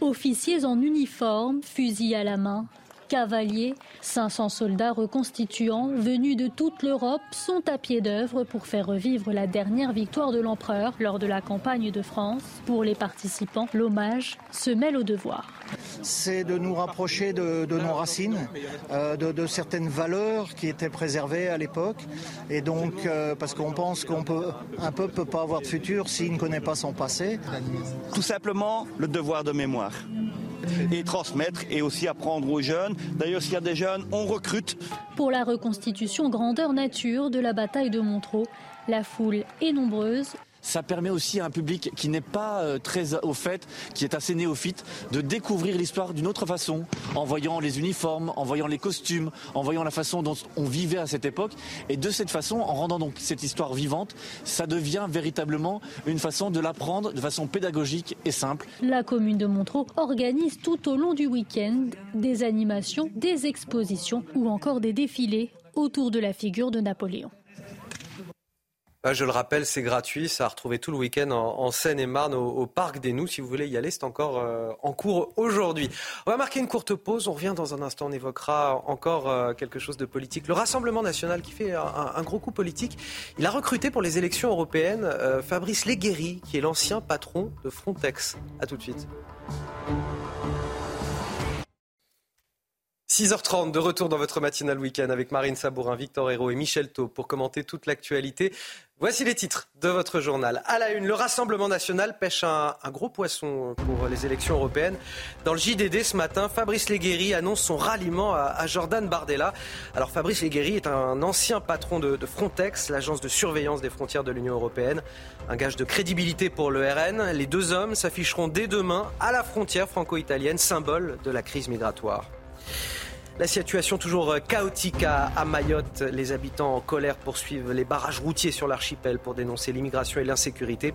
Officiers en uniforme, fusils à la main, cavaliers, 500 soldats reconstituants venus de toute l'Europe sont à pied d'œuvre pour faire revivre la dernière victoire de l'empereur lors de la campagne de France. Pour les participants, l'hommage se mêle au devoir. C'est de nous rapprocher de, nos racines, euh, de, certaines valeurs qui étaient préservées à l'époque. Et donc, euh, parce qu'on pense qu'un peuple ne peut pas avoir de futur s'il ne connaît pas son passé. Tout simplement, le devoir de mémoire et transmettre et aussi apprendre aux jeunes. D'ailleurs, s'il y a des jeunes, on recrute. Pour la reconstitution grandeur nature de la bataille de Montreux, la foule est nombreuse ça permet aussi à un public qui n'est pas euh, très au fait, qui est assez néophyte, de découvrir l'histoire d'une autre façon, en voyant les uniformes, en voyant les costumes, en voyant la façon dont on vivait à cette époque. Et de cette façon, en rendant donc cette histoire vivante, ça devient véritablement une façon de l'apprendre de façon pédagogique et simple. La commune de Montreux organise tout au long du week-end des animations, des expositions ou encore des défilés autour de la figure de Napoléon. Ah, je le rappelle, c'est gratuit. Ça a retrouvé tout le week-end en, Seine-et-Marne au, Parc des Nous. Si vous voulez y aller, c'est encore euh, en cours aujourd'hui. On va marquer une courte pause. On revient dans un instant. On évoquera encore euh, quelque chose de politique. Le Rassemblement national qui fait un, gros coup politique. Il a recruté pour les élections européennes euh, Fabrice Leguéry, qui est l'ancien patron de Frontex. A tout de suite. 6h30 de retour dans votre matinale week-end avec Marine Sabourin, Victor Hérault et Michel Taub pour commenter toute l'actualité. Voici les titres de votre journal. À la une, le Rassemblement national pêche un, gros poisson pour les élections européennes. Dans le JDD ce matin, Fabrice Leguéry annonce son ralliement à, Jordan Bardella. Alors Fabrice Leguéry est un ancien patron de, de Frontex, l'agence de surveillance des frontières de l'Union européenne. Un gage de crédibilité pour le RN. Les deux hommes s'afficheront dès demain à la frontière franco-italienne, symbole de la crise migratoire. La situation toujours euh, chaotique à, Mayotte. Les habitants en colère poursuivent les barrages routiers sur l'archipel pour dénoncer l'immigration et l'insécurité.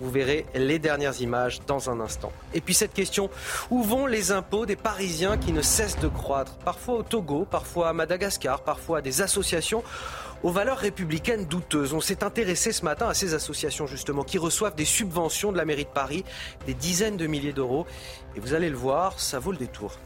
Vous verrez les dernières images dans un instant. Et puis cette question, où vont les impôts des Parisiens qui ne cessent de croître? Parfois au Togo, parfois à Madagascar, parfois à des associations aux valeurs républicaines douteuses. On s'est intéressé ce matin à ces associations justement qui reçoivent des subventions de la mairie de Paris, des dizaines de milliers d'euros. Et vous allez le voir, ça vaut le détour.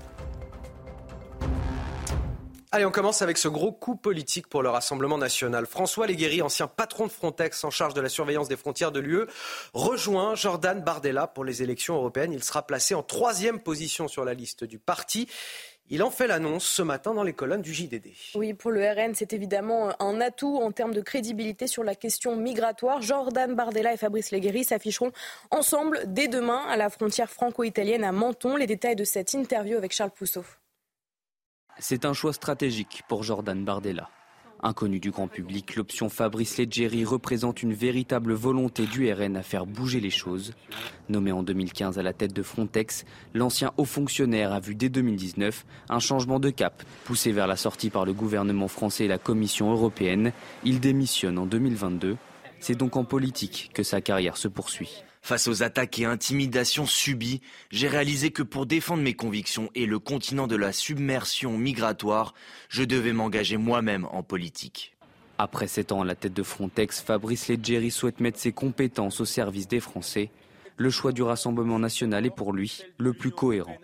Allez, on commence avec ce gros coup politique pour le Rassemblement national. François Léguéry, ancien patron de Frontex en charge de la surveillance des frontières de l'UE, rejoint Jordan Bardella pour les élections européennes. Il sera placé en troisième position sur la liste du parti. Il en fait l'annonce ce matin dans les colonnes du JDD. Oui, pour le RN, c'est évidemment un atout en termes de crédibilité sur la question migratoire. Jordan Bardella et Fabrice Leguéry s'afficheront ensemble dès demain à la frontière franco-italienne à Menton. Les détails de cette interview avec Charles Pousseau. C'est un choix stratégique pour Jordan Bardella. Inconnu du grand public, l'option Fabrice Leggeri représente une véritable volonté du RN à faire bouger les choses. Nommé en 2015 à la tête de Frontex, l'ancien haut fonctionnaire a vu dès 2019 un changement de cap poussé vers la sortie par le gouvernement français et la Commission européenne. Il démissionne en 2022. C'est donc en politique que sa carrière se poursuit. Face aux attaques et intimidations subies, j'ai réalisé que pour défendre mes convictions et le continent de la submersion migratoire, je devais m'engager moi-même en politique. Après sept ans à la tête de Frontex, Fabrice Leggeri souhaite mettre ses compétences au service des Français. Le choix du Rassemblement national est pour lui le plus cohérent.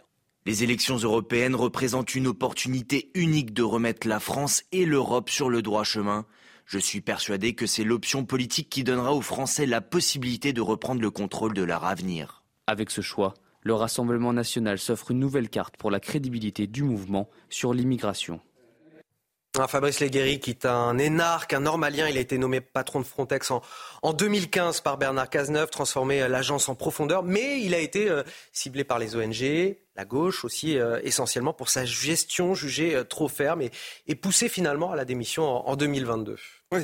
Les élections européennes représentent une opportunité unique de remettre la France et l'Europe sur le droit chemin. Je suis persuadé que c'est l'option politique qui donnera aux Français la possibilité de reprendre le contrôle de leur avenir. Avec ce choix, le Rassemblement national s'offre une nouvelle carte pour la crédibilité du mouvement sur l'immigration. Fabrice Leguéry, qui est un énarque, un normalien, il a été nommé patron de Frontex en, en 2015 par Bernard Cazeneuve, transformé euh, l'agence en profondeur, mais il a été euh, ciblé par les ONG, la gauche aussi, euh, essentiellement pour sa gestion jugée trop ferme et, poussé finalement à la démission en, 2022. Oui,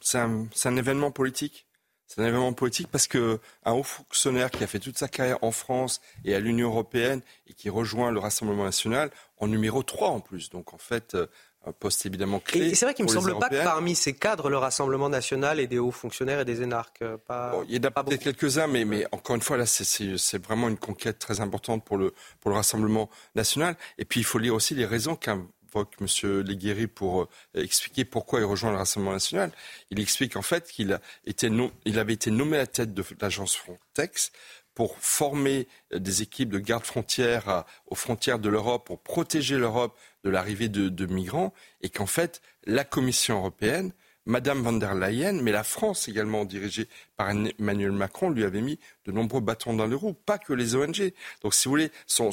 c'est un, un, événement politique. C'est un événement politique parce qu'un haut fonctionnaire qui a fait toute sa carrière en France et à l'Union européenne et qui rejoint le Rassemblement national en numéro 3 en plus. Donc en fait, un poste évidemment clé. Et c'est vrai qu'il ne me semble pas que parmi ces cadres, le Rassemblement national et des hauts fonctionnaires et des énarques. Euh, pas, il y en a peut-être quelques-uns, mais, mais encore une fois, là, c'est vraiment une conquête très importante pour le, pour le Rassemblement national. Et puis, il faut lire aussi les raisons qu'invoque M. Leguéry pour euh, expliquer pourquoi il rejoint le Rassemblement national. Il explique en fait qu'il il avait été nommé à la tête de l'agence Frontex pour former euh, des équipes de garde frontières aux frontières de l'Europe, pour protéger l'Europe de l'arrivée de, migrants, et qu'en fait, la Commission européenne, Madame von der Leyen, mais la France également, dirigée par Emmanuel Macron, lui avait mis de nombreux bâtons dans les roues, pas que les ONG. Donc, si vous voulez, son,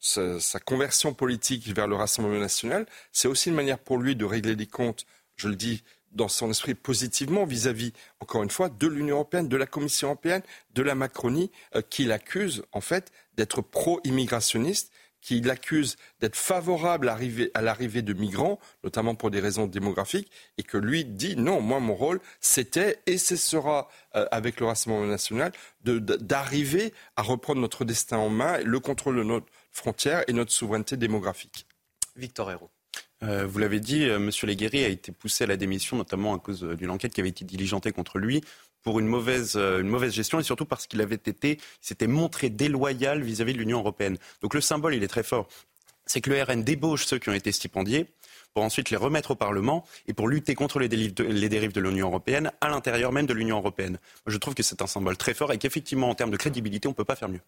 sa, conversion politique vers le Rassemblement national, c'est aussi une manière pour lui de régler les comptes, je le dis dans son esprit positivement vis-à-vis, encore une fois, de l'Union européenne, de la Commission européenne, de la Macronie, euh, qui l'accuse en fait d'être pro-immigrationniste qui l'accuse d'être favorable à l'arrivée de migrants, notamment pour des raisons démographiques, et que lui dit non, moi mon rôle c'était et ce sera euh, avec le Rassemblement national d'arriver à reprendre notre destin en main, le contrôle de notre frontière et notre souveraineté démographique. Victor Hérault. Euh, vous l'avez dit, euh, M. Léguéry a été poussé à la démission, notamment à cause d'une enquête qui avait été diligentée contre lui pour une mauvaise, euh, gestion et surtout parce qu'il avait été, s'était montré déloyal vis-à-vis de l'Union européenne. Donc le symbole, il est très fort. C'est que le RN débauche ceux qui ont été stipendiés pour ensuite les remettre au Parlement et pour lutter contre les, dérives de, les dérives de l'Union européenne à l'intérieur même de l'Union européenne. je trouve que c'est un symbole très fort et qu'effectivement, en termes de crédibilité, on ne peut pas faire mieux.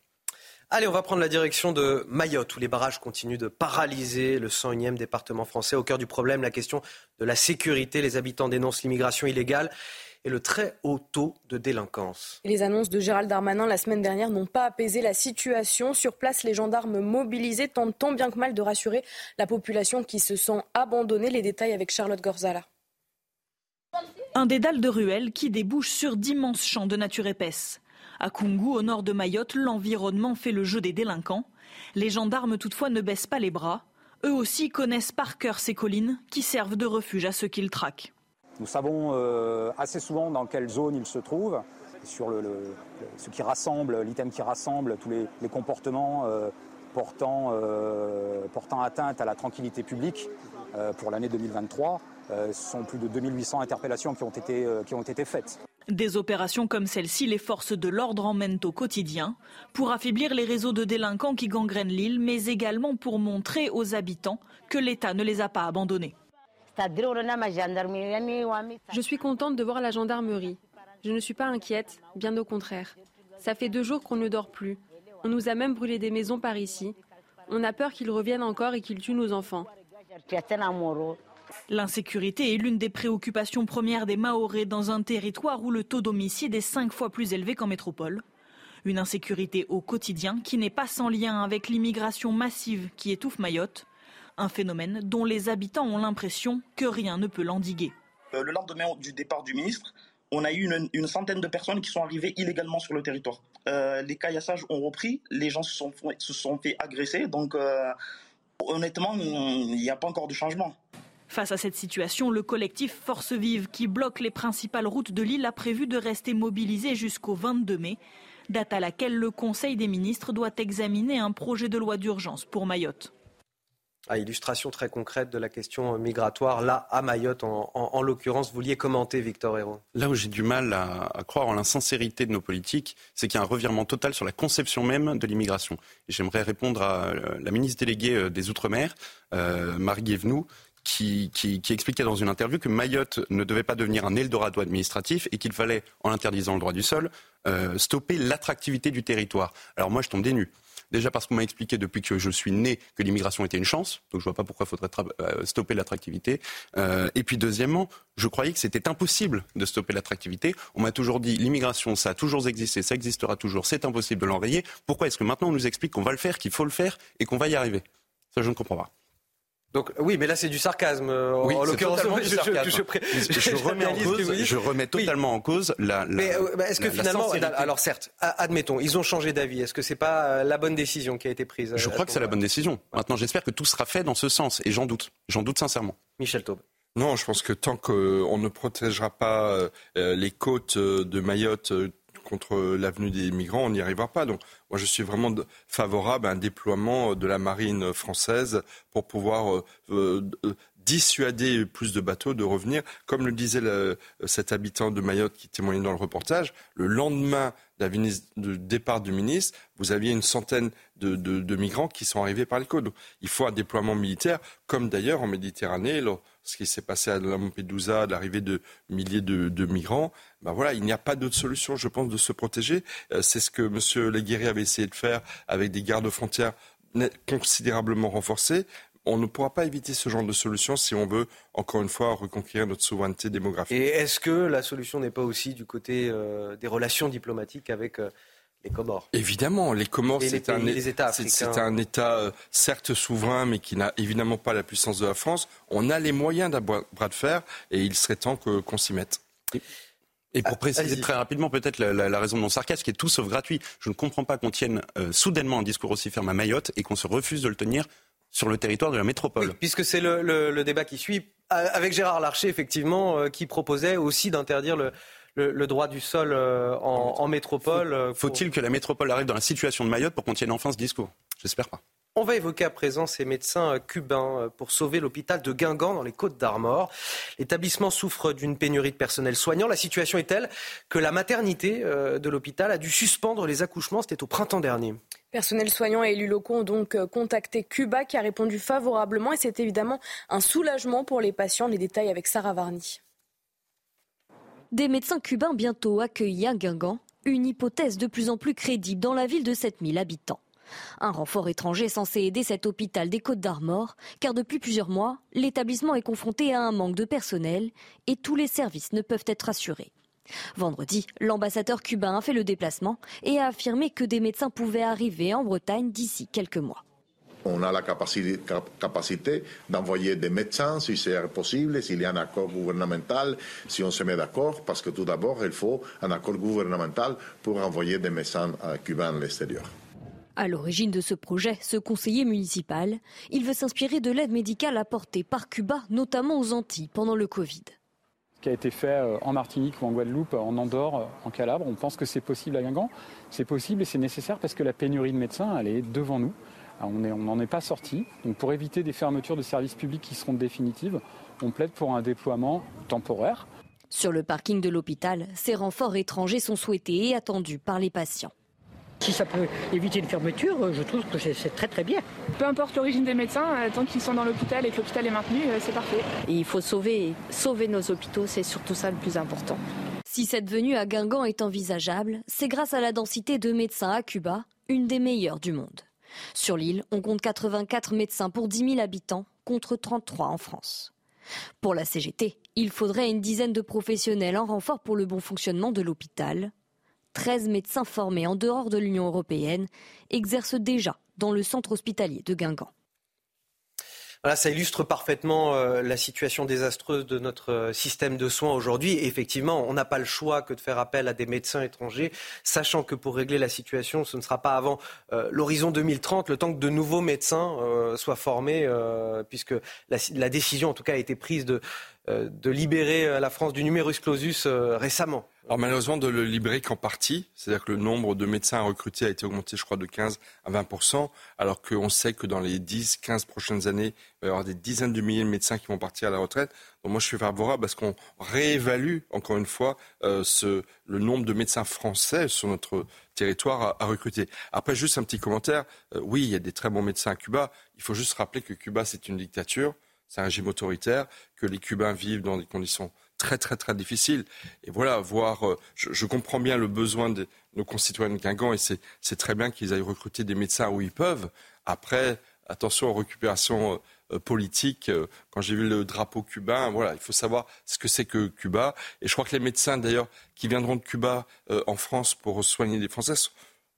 Allez, on va prendre la direction de Mayotte, où les barrages continuent de paralyser le 101e département français. Au cœur du problème, la question de la sécurité. Les habitants dénoncent l'immigration illégale et le très haut taux de délinquance. Les annonces de Gérald Darmanin la semaine dernière n'ont pas apaisé la situation. Sur place, les gendarmes mobilisés tentent tant bien que mal de rassurer la population qui se sent abandonnée. Les détails avec Charlotte Gorzala. Un dédale de ruelles qui débouche sur d'immenses champs de nature épaisse. À Kungu, au nord de Mayotte, l'environnement fait le jeu des délinquants. Les gendarmes toutefois ne baissent pas les bras. Eux aussi connaissent par cœur ces collines qui servent de refuge à ceux qu'ils traquent. Nous savons euh, assez souvent dans quelle zone il se trouve, sur ce qui rassemble, l'item qui rassemble tous les, comportements euh, portant, euh, portant atteinte à la tranquillité publique pour l'année 2023. ce sont plus de 2800 interpellations qui ont été, qui ont été faites. Des opérations comme celle-ci, les forces de l'ordre emmènent au quotidien pour affaiblir les réseaux de délinquants qui gangrènent l'île, mais également pour montrer aux habitants que l'État ne les a pas abandonnés. Je suis contente de voir la gendarmerie. Je ne suis pas inquiète, bien au contraire. Ça fait deux jours qu'on ne dort plus. On nous a même brûlé des maisons par ici. On a peur qu'ils reviennent encore et qu'ils tuent nos enfants. L'insécurité est l'une des préoccupations premières des Mahorais dans un territoire où le taux d'homicide est cinq fois plus élevé qu'en métropole. Une insécurité au quotidien qui n'est pas sans lien avec l'immigration massive qui étouffe Mayotte, un phénomène dont les habitants ont l'impression que rien ne peut l'endiguer. Euh, le lendemain du départ du ministre, on a eu une, centaine de personnes qui sont arrivées illégalement sur le territoire. Euh, les caillassages ont repris, les gens se sont, se sont fait agresser, donc euh, honnêtement, il n'y a pas encore de changement. Face à cette situation, le collectif Force Vive, qui bloque les principales routes de l'île, a prévu de rester mobilisé jusqu'au 22 mai, date à laquelle le Conseil des ministres doit examiner un projet de loi d'urgence pour Mayotte. À illustration très concrète de la question migratoire, là, à Mayotte, en, l'occurrence, vous vouliez commenter, Victor Hérault Là où j'ai du mal à, croire en l'insincérité de nos politiques, c'est qu'il y a un revirement total sur la conception même de l'immigration. J'aimerais répondre à euh, la ministre déléguée euh, des Outre-mer, euh, Marie Guévenoux, qui, expliquait dans une interview que Mayotte ne devait pas devenir un Eldorado administratif et qu'il fallait, en interdisant le droit du sol, stopper l'attractivité du territoire. Alors moi, je tombe des. Déjà parce qu'on m'a expliqué depuis que je suis né que l'immigration était une chance, donc je vois pas pourquoi il faudrait euh, stopper l'attractivité. Euh, et puis deuxièmement, je croyais que c'était impossible de stopper l'attractivité. On m'a toujours dit l'immigration, ça a toujours existé, ça existera toujours, c'est impossible de l'enrayer. Pourquoi est-ce que maintenant on nous explique qu'on va le faire, qu'il faut le faire et qu'on va y arriver? Ça, je ne comprends pas. Donc oui, mais là c'est du sarcasme. Euh, en l'occurrence, [LAUGHS] je, je, [LAUGHS] remets, totalement en cause la. mais euh, bah, est-ce que finalement, alors certes, admettons, ils ont changé d'avis. Est-ce que c'est pas euh, la bonne décision qui a été prise Je crois que c'est la bonne décision. Maintenant, j'espère que tout sera fait dans ce sens, et j'en doute. J'en doute sincèrement. Michel Taube. Non, je pense que tant qu'on ne protégera pas les côtes de Mayotte contre l'avenue des migrants, on n'y arrivera pas. Donc moi, je suis vraiment favorable à un déploiement de la marine française pour pouvoir euh, euh, dissuader plus de bateaux de revenir. Comme le disait cet habitant de Mayotte qui témoignait dans le reportage, le lendemain du départ du ministre, vous aviez une centaine de, migrants qui sont arrivés par les côtes. il faut un déploiement militaire, comme d'ailleurs en Méditerranée, ce qui s'est passé à Lampedusa, l'arrivée de milliers de, migrants. Ben voilà, il n'y a pas d'autre solution, je pense, de se protéger. Euh, c'est ce que M. Leguéry avait essayé de faire avec des gardes frontières considérablement renforcés. On ne pourra pas éviter ce genre de solution si on veut, encore une fois, reconquérir notre souveraineté démographique. Et est-ce que la solution n'est pas aussi du côté euh, des relations diplomatiques avec euh, les Comores Évidemment, les Comores, c'est un, un, État euh, certes souverain, mais qui n'a évidemment pas la puissance de la France. On a les moyens d'un bras de fer et il serait temps qu'on s'y mette. Et pour ah, préciser très rapidement peut-être la, raison de mon sarcasme, qui est tout sauf gratuit, je ne comprends pas qu'on tienne soudainement un discours aussi ferme à Mayotte et qu'on se refuse de le tenir sur le territoire de la métropole. puisque c'est le, débat qui suit, avec Gérard Larcher, effectivement, euh, qui proposait aussi d'interdire le, droit du sol euh, en, métropole. Euh, faut-il que la métropole arrive dans la situation de Mayotte pour qu'on tienne enfin ce discours? J'espère pas. On va évoquer à présent ces médecins cubains pour sauver l'hôpital de Guingamp dans les Côtes d'Armor. L'établissement souffre d'une pénurie de personnel soignant. La situation est telle que la maternité de l'hôpital a dû suspendre les accouchements. C'était au printemps dernier. Personnel soignant et élus locaux ont donc euh, contacté Cuba qui a répondu favorablement et c'est évidemment un soulagement pour les patients. Les détails avec Sarah Varni. Des médecins cubains bientôt accueillis à Guingamp, une hypothèse de plus en plus crédible dans la ville de 7000 habitants. Un renfort étranger censé aider cet hôpital des Côtes d'Armor, car depuis plusieurs mois, l'établissement est confronté à un manque de personnel et tous les services ne peuvent être assurés. Vendredi, l'ambassadeur cubain a fait le déplacement et a affirmé que des médecins pouvaient arriver en Bretagne d'ici quelques mois. On a la capacité, d'envoyer des médecins si c'est possible, s'il y a un accord gouvernemental, si on se met d'accord, parce que tout d'abord, il faut un accord gouvernemental pour envoyer des médecins cubains à l'extérieur. À l'origine de ce projet, ce conseiller municipal, il veut s'inspirer de l'aide médicale apportée par Cuba, notamment aux Antilles, pendant le Covid qui a été fait euh, en Martinique ou en Guadeloupe, en Andorre, euh, en Calabre. On pense que c'est possible à Guingamp. C'est possible et c'est nécessaire parce que la pénurie de médecins, elle est devant nous. On n'en est pas sorti. Donc pour éviter des fermetures de services publics qui seront définitives, on plaide pour un déploiement temporaire. Sur le parking de l'hôpital, ces renforts étrangers sont souhaités et attendus par les patients. Si ça peut éviter une fermeture, je trouve que c'est très très bien. Peu importe l'origine des médecins, tant qu'ils sont dans l'hôpital et que l'hôpital est maintenu, c'est parfait. il faut sauver, sauver nos hôpitaux, c'est surtout ça le plus important. Si cette venue à Guingamp est envisageable, c'est grâce à la densité de médecins à Cuba, une des meilleures du monde. Sur l'île, on compte 84 médecins pour 10 000 habitants, contre 33 en France. Pour la CGT, il faudrait une dizaine de professionnels en renfort pour le bon fonctionnement de l'hôpital. 13 médecins formés en dehors de l'Union européenne exercent déjà dans le centre hospitalier de Guingamp. Voilà, ça illustre parfaitement euh, la situation désastreuse de notre euh, système de soins aujourd'hui. effectivement, on n'a pas le choix que de faire appel à des médecins étrangers, sachant que pour régler la situation, ce ne sera pas avant euh, l'horizon 2030, le temps que de nouveaux médecins soient formés, puisque la, décision, en tout cas, a été prise de, de libérer la France du numerus clausus récemment. Alors malheureusement de le libérer qu'en partie, c'est-à-dire que le nombre de médecins recrutés a été augmenté, je crois, de 15 à 20 alors qu'on sait que dans les 10, 15 prochaines années, il va y avoir des dizaines de milliers de médecins qui vont partir à la retraite. Donc moi, je suis favorable parce qu'on réévalue encore une fois euh, ce, le nombre de médecins français sur notre territoire à, recruter. Après, juste un petit commentaire. Euh, oui, il y a des très bons médecins à Cuba. Il faut juste rappeler que Cuba, c'est une dictature, c'est un régime autoritaire, que les Cubains vivent dans des conditions très très très difficile. Et voilà, voir, euh, je, comprends bien le besoin de nos concitoyens de Guingamp et c'est très bien qu'ils aillent recruter des médecins où ils peuvent. Après, attention aux récupérations euh, politiques. Euh, quand j'ai vu le drapeau cubain, voilà, il faut savoir ce que c'est que Cuba. Et je crois que les médecins d'ailleurs qui viendront de Cuba en France pour soigner les Français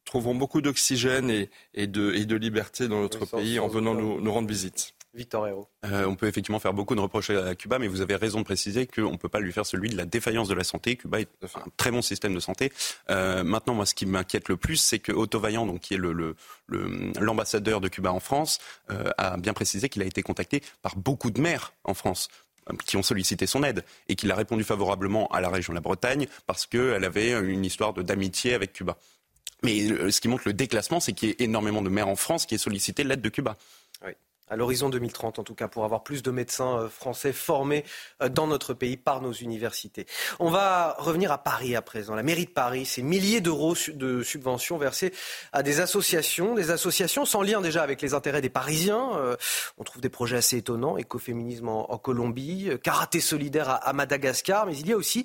trouveront beaucoup d'oxygène et, et, de, et, de, liberté dans notre pays en venant nous, nous rendre visite. Victor Hérault. Euh, on peut effectivement faire beaucoup de reproches à Cuba, mais vous avez raison de préciser qu'on ne peut pas lui faire celui de la défaillance de la santé. Cuba est un très bon système de santé. Euh, maintenant, moi, ce qui m'inquiète le plus, c'est que Otto Vaillant, donc, qui est l'ambassadeur le, le, de Cuba en France, euh, a bien précisé qu'il a été contacté par beaucoup de maires en France qui ont sollicité son aide et qu'il a répondu favorablement à la région de la Bretagne parce qu'elle avait une histoire d'amitié avec Cuba. Mais ce qui montre le déclassement, c'est qu'il y a énormément de maires en France qui aient sollicité l'aide de Cuba. Oui à l'horizon 2030 en tout cas, pour avoir plus de médecins euh, français formés euh, dans notre pays par nos universités. On va revenir à Paris à présent. La mairie de Paris, c'est milliers d'euros de subventions versées à des associations, des associations sans lien déjà avec les intérêts des Parisiens. Euh, on trouve des projets assez étonnants, écoféminisme en, Colombie, karaté solidaire à Madagascar, mais il y a aussi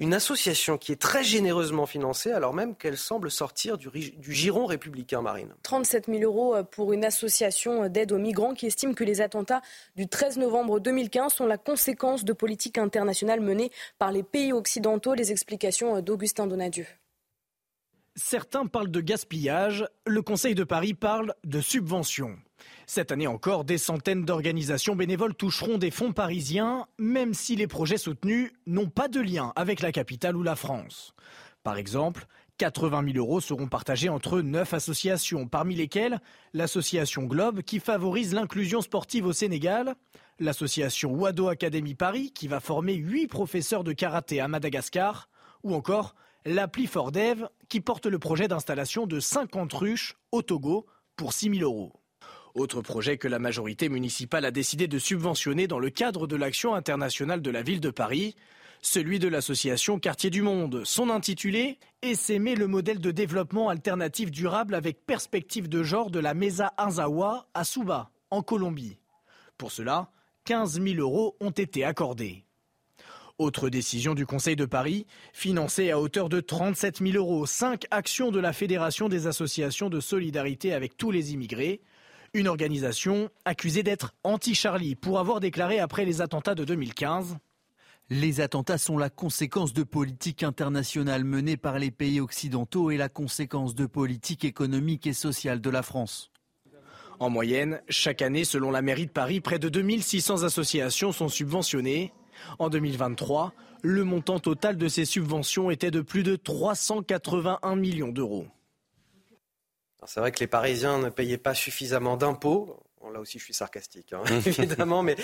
une association qui est très généreusement financée alors même qu'elle semble sortir du, giron républicain, Marine. 37 000 euros pour une association d'aide aux migrants qui estime que les attentats du 13 novembre 2015 sont la conséquence de politiques internationales menées par les pays occidentaux. Les explications d'Augustin Donadieu. Certains parlent de gaspillage, le Conseil de Paris parle de subventions. Cette année encore, des centaines d'organisations bénévoles toucheront des fonds parisiens, même si les projets soutenus n'ont pas de lien avec la capitale ou la France. Par exemple, 80 000 euros seront partagés entre neuf associations, parmi lesquelles l'association Globe qui favorise l'inclusion sportive au Sénégal, l'association Wado Academy Paris qui va former huit professeurs de karaté à Madagascar, ou encore l'appli Fordev qui porte le projet d'installation de 50 ruches au Togo pour 6 000 euros. Autre projet que la majorité municipale a décidé de subventionner dans le cadre de l'action internationale de la ville de Paris, celui de l'association Quartier du Monde. Son intitulé Essaimer le modèle de développement alternatif durable avec perspective de genre de la Mesa Anzawa à Suba, en Colombie. Pour cela, 15 000 euros ont été accordés. Autre décision du Conseil de Paris, financer à hauteur de 37 000 euros cinq actions de la Fédération des associations de solidarité avec tous les immigrés, une organisation accusée d'être anti-Charlie pour avoir déclaré après les attentats de 2015 les attentats sont la conséquence de politiques internationales menées par les pays occidentaux et la conséquence de politiques économiques et sociales de la France. En moyenne, chaque année, selon la mairie de Paris, près de 2600 associations sont subventionnées. En 2023, le montant total de ces subventions était de plus de 381 millions d'euros. C'est vrai que les Parisiens ne payaient pas suffisamment d'impôts. là aussi, je suis sarcastique, hein, [LAUGHS] évidemment. Mais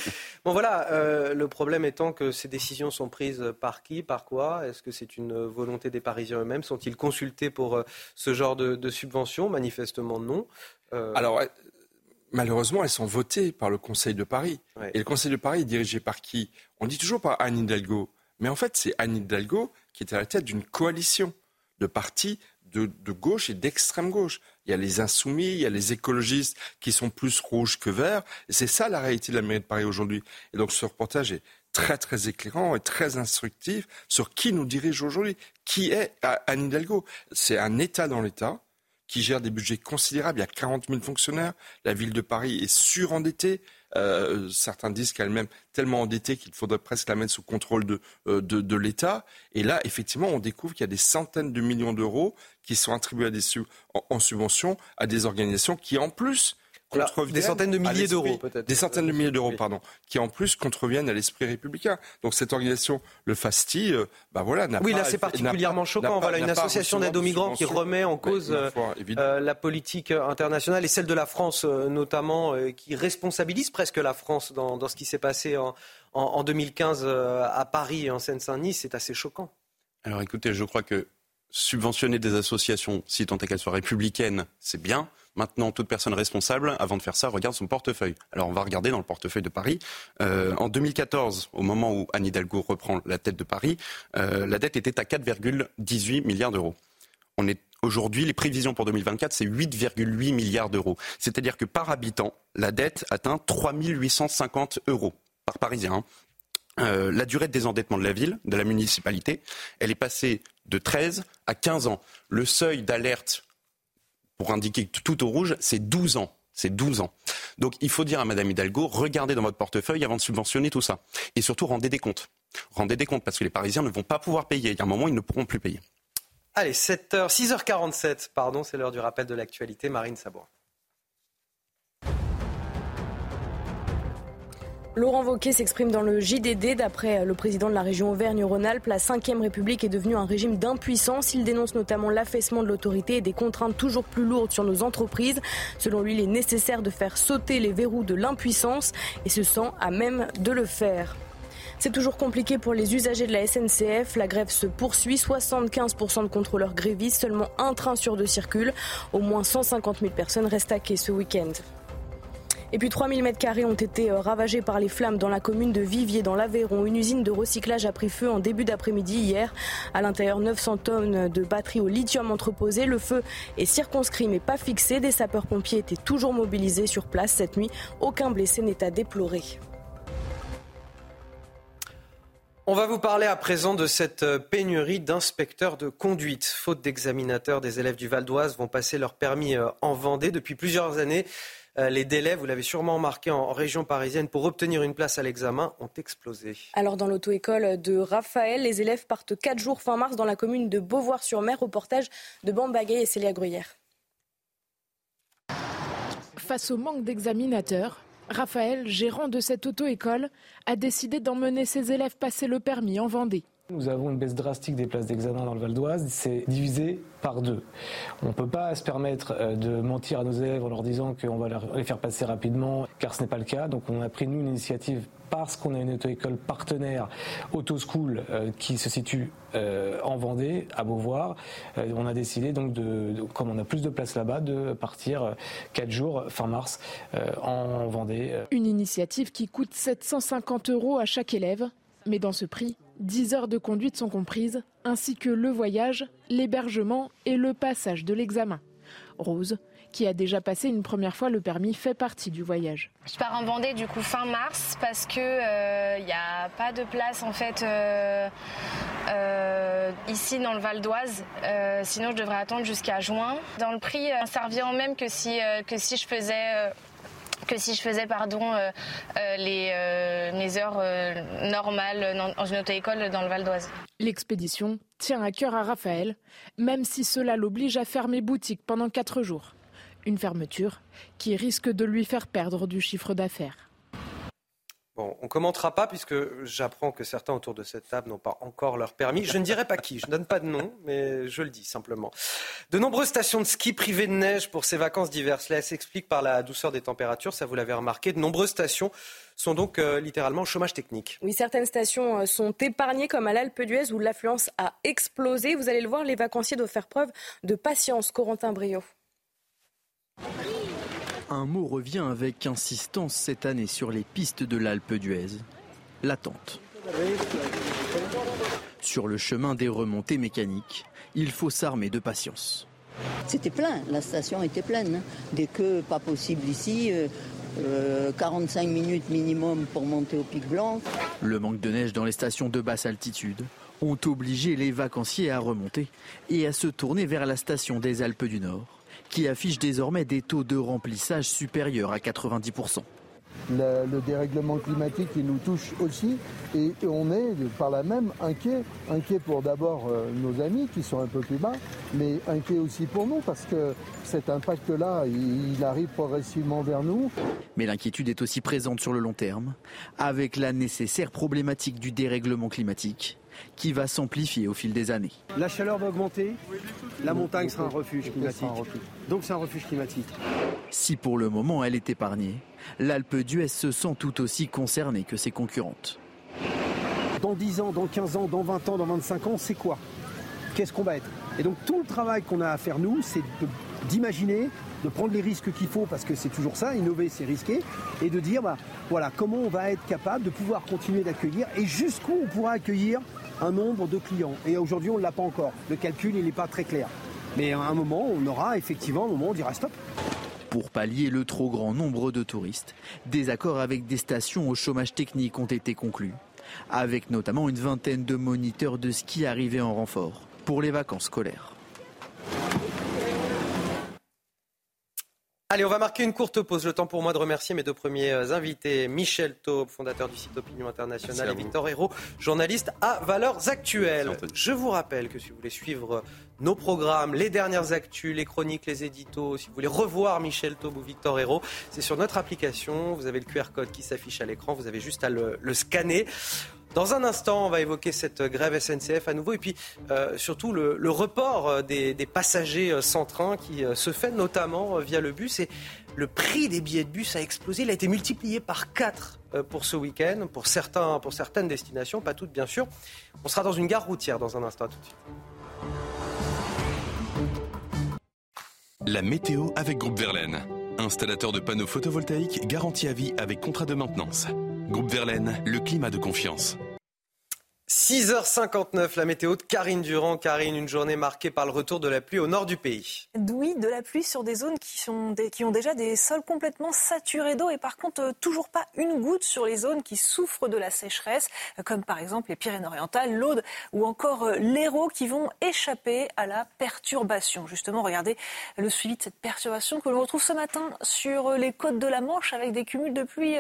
bon, voilà, euh, le problème étant que ces décisions sont prises par qui, par quoi? Est-ce que c'est une volonté des Parisiens eux-mêmes? Sont-ils consultés pour euh, ce genre de, subventions? Manifestement non. Euh, Alors, malheureusement, elles sont votées par le Conseil de Paris. Et le Conseil de Paris est dirigé par qui? On dit toujours par Anne Hidalgo. Mais en fait, c'est Anne Hidalgo qui est à la tête d'une coalition de partis de, gauche et d'extrême gauche. Il y a les insoumis, il y a les écologistes qui sont plus rouges que verts. Et c'est ça la réalité de la mairie de Paris aujourd'hui. Et donc ce reportage est très très éclairant et très instructif sur qui nous dirige aujourd'hui. Qui est Anne Hidalgo? C'est un État dans l'État qui gère des budgets considérables. Il y a 40 000 fonctionnaires. La ville de Paris est surendettée. Euh, certains disent qu'elle-même tellement endettée qu'il faudrait presque la mettre sous contrôle de, euh, de, l'État. Et là, effectivement, on découvre qu'il y a des centaines de millions d'euros qui sont attribués en, en subvention à des organisations qui, en plus, des centaines de milliers d'euros peut-être. Des centaines de milliers d'euros, pardon, qui en plus contreviennent à l'esprit républicain. Donc cette organisation, le FASTI, euh, bah voilà, n'a oui, là c'est particulièrement choquant. Voilà une association d'aide aux migrants qui remet en cause euh, euh, la politique internationale et celle de la France notamment, qui responsabilise presque la France dans, dans ce qui s'est passé en, en, en 2015 à Paris et en Seine-Saint-Denis. C'est assez choquant. Alors écoutez, je crois que subventionner des associations, si tant est qu'elles soient républicaines, c'est bien. Maintenant, toute personne responsable, avant de faire ça, regarde son portefeuille. Alors, on va regarder dans le portefeuille de Paris. Euh, en 2014, au moment où Anne Hidalgo reprend la tête de Paris, euh, la dette était à 4,18 milliards d'euros. On est aujourd'hui, les prévisions pour 2024, c'est 8,8 milliards d'euros. C'est-à-dire que par habitant, la dette atteint 3 850 euros par Parisien. Euh, la durée de désendettement de la ville, de la municipalité, elle est passée de 13 à 15 ans. Le seuil d'alerte pour indiquer tout au rouge, c'est 12 ans. C'est 12 ans. Donc il faut dire à Madame Hidalgo, regardez dans votre portefeuille avant de subventionner tout ça. Et surtout, rendez des comptes. Rendez des comptes parce que les Parisiens ne vont pas pouvoir payer. Il y a un moment, ils ne pourront plus payer. Allez, 7h, 6h47, pardon, c'est l'heure du rappel de l'actualité. Marine Sabois. Laurent Wauquiez s'exprime dans le JDD. D'après le président de la région Auvergne-Rhône-Alpes, la 5 République est devenue un régime d'impuissance. Il dénonce notamment l'affaissement de l'autorité et des contraintes toujours plus lourdes sur nos entreprises. Selon lui, il est nécessaire de faire sauter les verrous de l'impuissance et se sent à même de le faire. C'est toujours compliqué pour les usagers de la SNCF. La grève se poursuit. 75% de contrôleurs grévistes. Seulement un train sur deux circule. Au moins 150 000 personnes restent à quai ce week-end. Et puis 3000 mètres carrés ont été euh, ravagés par les flammes dans la commune de Vivier, dans l'Aveyron. Une usine de recyclage a pris feu en début d'après-midi hier. À l'intérieur, 900 tonnes de batteries au lithium entreposées. Le feu est circonscrit mais pas fixé. Des sapeurs-pompiers étaient toujours mobilisés sur place cette nuit. Aucun blessé n'est à déplorer. On va vous parler à présent de cette euh, pénurie d'inspecteurs de conduite. Faute d'examinateurs, des élèves du Val d'Oise vont passer leur permis euh, en Vendée depuis plusieurs années. Euh, les délais, vous l'avez sûrement remarqué en région parisienne, pour obtenir une place à l'examen ont explosé. Alors dans l'auto-école de Raphaël, les élèves partent 4 jours fin mars dans la commune de Beauvoir-sur-Mer, reportage de Bambagay et Célia Gruyère. Face au manque d'examinateurs, Raphaël, gérant de cette auto-école, a décidé d'emmener ses élèves passer le permis en Vendée. Nous avons une baisse drastique des places d'examen dans le Val d'Oise, c'est divisé par deux. On ne peut pas se permettre euh, de mentir à nos élèves en leur disant qu'on va les faire passer rapidement, car ce n'est pas le cas. Donc on a pris, nous, une initiative parce qu'on a une auto-école partenaire Autoschool euh, qui se situe euh, en Vendée, à Beauvoir. on a décidé donc de, comme on a plus de places là-bas, de partir quatre jours fin mars en Vendée. Une initiative qui coûte 750 euros à chaque élève, mais dans ce prix, 10 heures de conduite sont comprises, ainsi que le voyage, l'hébergement et le passage de l'examen. Rose, qui a déjà passé une première fois le permis, fait partie du voyage. Je pars en Vendée du coup fin mars parce que il euh, n'y a pas de place en fait euh, euh, ici dans le Val d'Oise. sinon je devrais attendre jusqu'à juin. Dans le prix, ça revient au même que si que si je faisais que si je faisais pardon euh, euh, les, euh, mes heures normales dans une auto-école dans le Val d'Oise. L'expédition tient à cœur à Raphaël, même si cela l'oblige à fermer boutique pendant quatre jours. Une fermeture qui risque de lui faire perdre du chiffre d'affaires. Bon, on commentera pas puisque j'apprends que certains autour de cette table n'ont pas encore leur permis. Je ne dirai pas qui, je ne donne pas de nom, mais je le dis simplement. De nombreuses stations de ski privées de neige pour ces vacances d'hiver. Cela s'explique par la douceur des températures, ça vous l'avez remarqué. De nombreuses stations sont donc euh, littéralement au chômage technique. Oui, certaines stations euh, sont épargnées, comme à l'Alpe d'Huez où l'affluence a explosé. Vous allez le voir, les vacanciers doivent faire preuve de patience. Corentin Brio. Un mot revient avec insistance cette année sur les pistes de l'Alpe d'Huez. L'attente. Sur le chemin des remontées mécaniques, il faut s'armer de patience. C'était plein, la station était pleine. Hein. Dès que pas possible ici, 45 euh, minutes minimum pour monter au Pic Blanc. Le manque de neige dans les stations de basse altitude ont obligé les vacanciers à remonter et à se tourner vers la station des Alpes du Nord, qui affiche désormais des taux de remplissage supérieurs à 90% le, dérèglement climatique qui nous touche aussi et on est par là même inquiet, inquiet pour d'abord euh, nos amis qui sont un peu plus bas, mais inquiet aussi pour nous parce que cet impact-là, il, arrive progressivement vers nous. Mais l'inquiétude est aussi présente sur le long terme, avec la nécessaire problématique du dérèglement climatique qui va s'amplifier au fil des années. La chaleur va augmenter, la montagne sera un refuge climatique. Donc c'est un refuge climatique. Si pour le moment elle est épargnée, l'Alpe d'Huez se sent tout aussi concernée que ses concurrentes. Dans 10 ans, dans 15 ans, dans 20 ans, dans 25 ans, c'est quoi? Qu'est-ce qu'on va être? Et donc tout le travail qu'on a à faire nous, c'est d'imaginer, de prendre les risques qu'il faut, parce que c'est toujours ça, innover c'est risquer, et de dire bah, voilà, comment on va être capable de pouvoir continuer d'accueillir et jusqu'où on pourra accueillir un nombre de clients. Et aujourd'hui, on ne l'a pas encore. Le calcul, il n'est pas très clair. Mais à un moment, on aura effectivement un moment où on dira stop. Pour pallier le trop grand nombre de touristes, des accords avec des stations au chômage technique ont été conclus, avec notamment une vingtaine de moniteurs de ski arrivés en renfort pour les vacances scolaires. Allez, on va marquer une courte pause. Le temps pour moi de remercier mes deux premiers euh, invités, Michel Taube, fondateur du site Opinion Internationale, et Victor Hérault, journaliste à Valeurs Actuelles. Je vous rappelle que si vous voulez suivre nos programmes, les dernières actus, les chroniques, les éditos, si vous voulez revoir Michel Taube ou Victor Hérault, c'est sur notre application. Vous avez le QR code qui s'affiche à l'écran, vous avez juste à le, le scanner. Dans un instant, on va évoquer cette grève SNCF à nouveau et puis euh, surtout le, report euh, des, passagers euh, sans train qui se fait notamment via le bus. Et le prix des billets de bus a explosé. Il a été multiplié par 4 pour ce week-end, pour, pour certaines destinations, pas toutes bien sûr. On sera dans une gare routière dans un instant tout de suite. La météo avec Groupe Verlaine. Installateur de panneaux photovoltaïques garantie à vie avec contrat de maintenance. Groupe Verlaine, le climat de confiance. 6h59, la météo de Karine Durand. Karine, une journée marquée par le retour de la pluie au nord du pays. Oui, de la pluie sur des zones qui, ont déjà des sols complètement saturés d'eau et par contre euh, toujours pas une goutte sur les zones qui souffrent de la sécheresse, comme par exemple les Pyrénées-Orientales, l'Aude ou encore euh, l'Hérault qui vont échapper à la perturbation. Justement, regardez le suivi de cette perturbation que l'on retrouve ce matin sur euh, les côtes de la Manche avec des cumuls de pluie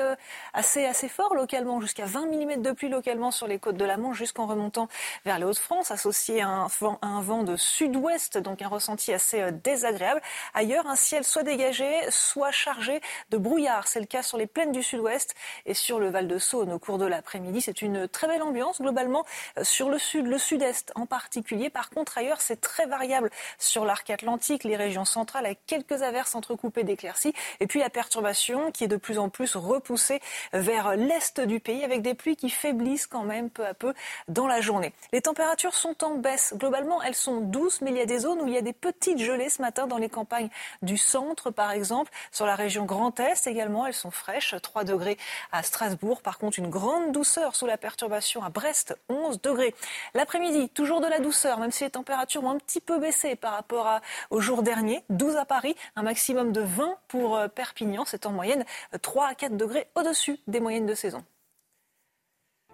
assez, assez forts localement, jusqu'à 20 mm de pluie localement sur les côtes de la Manche jusqu'en remontant vers les Hauts-de-France, associé à un vent, un vent de sud-ouest, donc un ressenti assez euh, désagréable. Ailleurs, un ciel soit dégagé, soit chargé de brouillard. C'est le cas sur les plaines du sud-ouest et sur le Val de Saône au cours de l'après-midi. C'est une très belle ambiance globalement euh, sur le sud, le sud-est en particulier. Par contre, ailleurs, c'est très variable sur l'arc atlantique, les régions centrales, avec quelques averses entrecoupées d'éclaircies. Et puis la perturbation qui est de plus en plus repoussée vers l'est du pays avec des pluies qui faiblissent quand même peu à peu dans la journée. Les températures sont en baisse. Globalement, elles sont douces, mais il y a des zones où il y a des petites gelées ce matin dans les campagnes du centre, par exemple. Sur la région Grand Est également, elles sont fraîches. 3 degrés à Strasbourg. Par contre, une grande douceur sous la perturbation à Brest, 11 degrés. L'après-midi, toujours de la douceur, même si les températures ont un petit peu baissé par rapport à, au jour dernier. 12 à Paris, un maximum de 20 pour euh, Perpignan. C'est en moyenne 3 à 4 degrés au-dessus des moyennes de saison.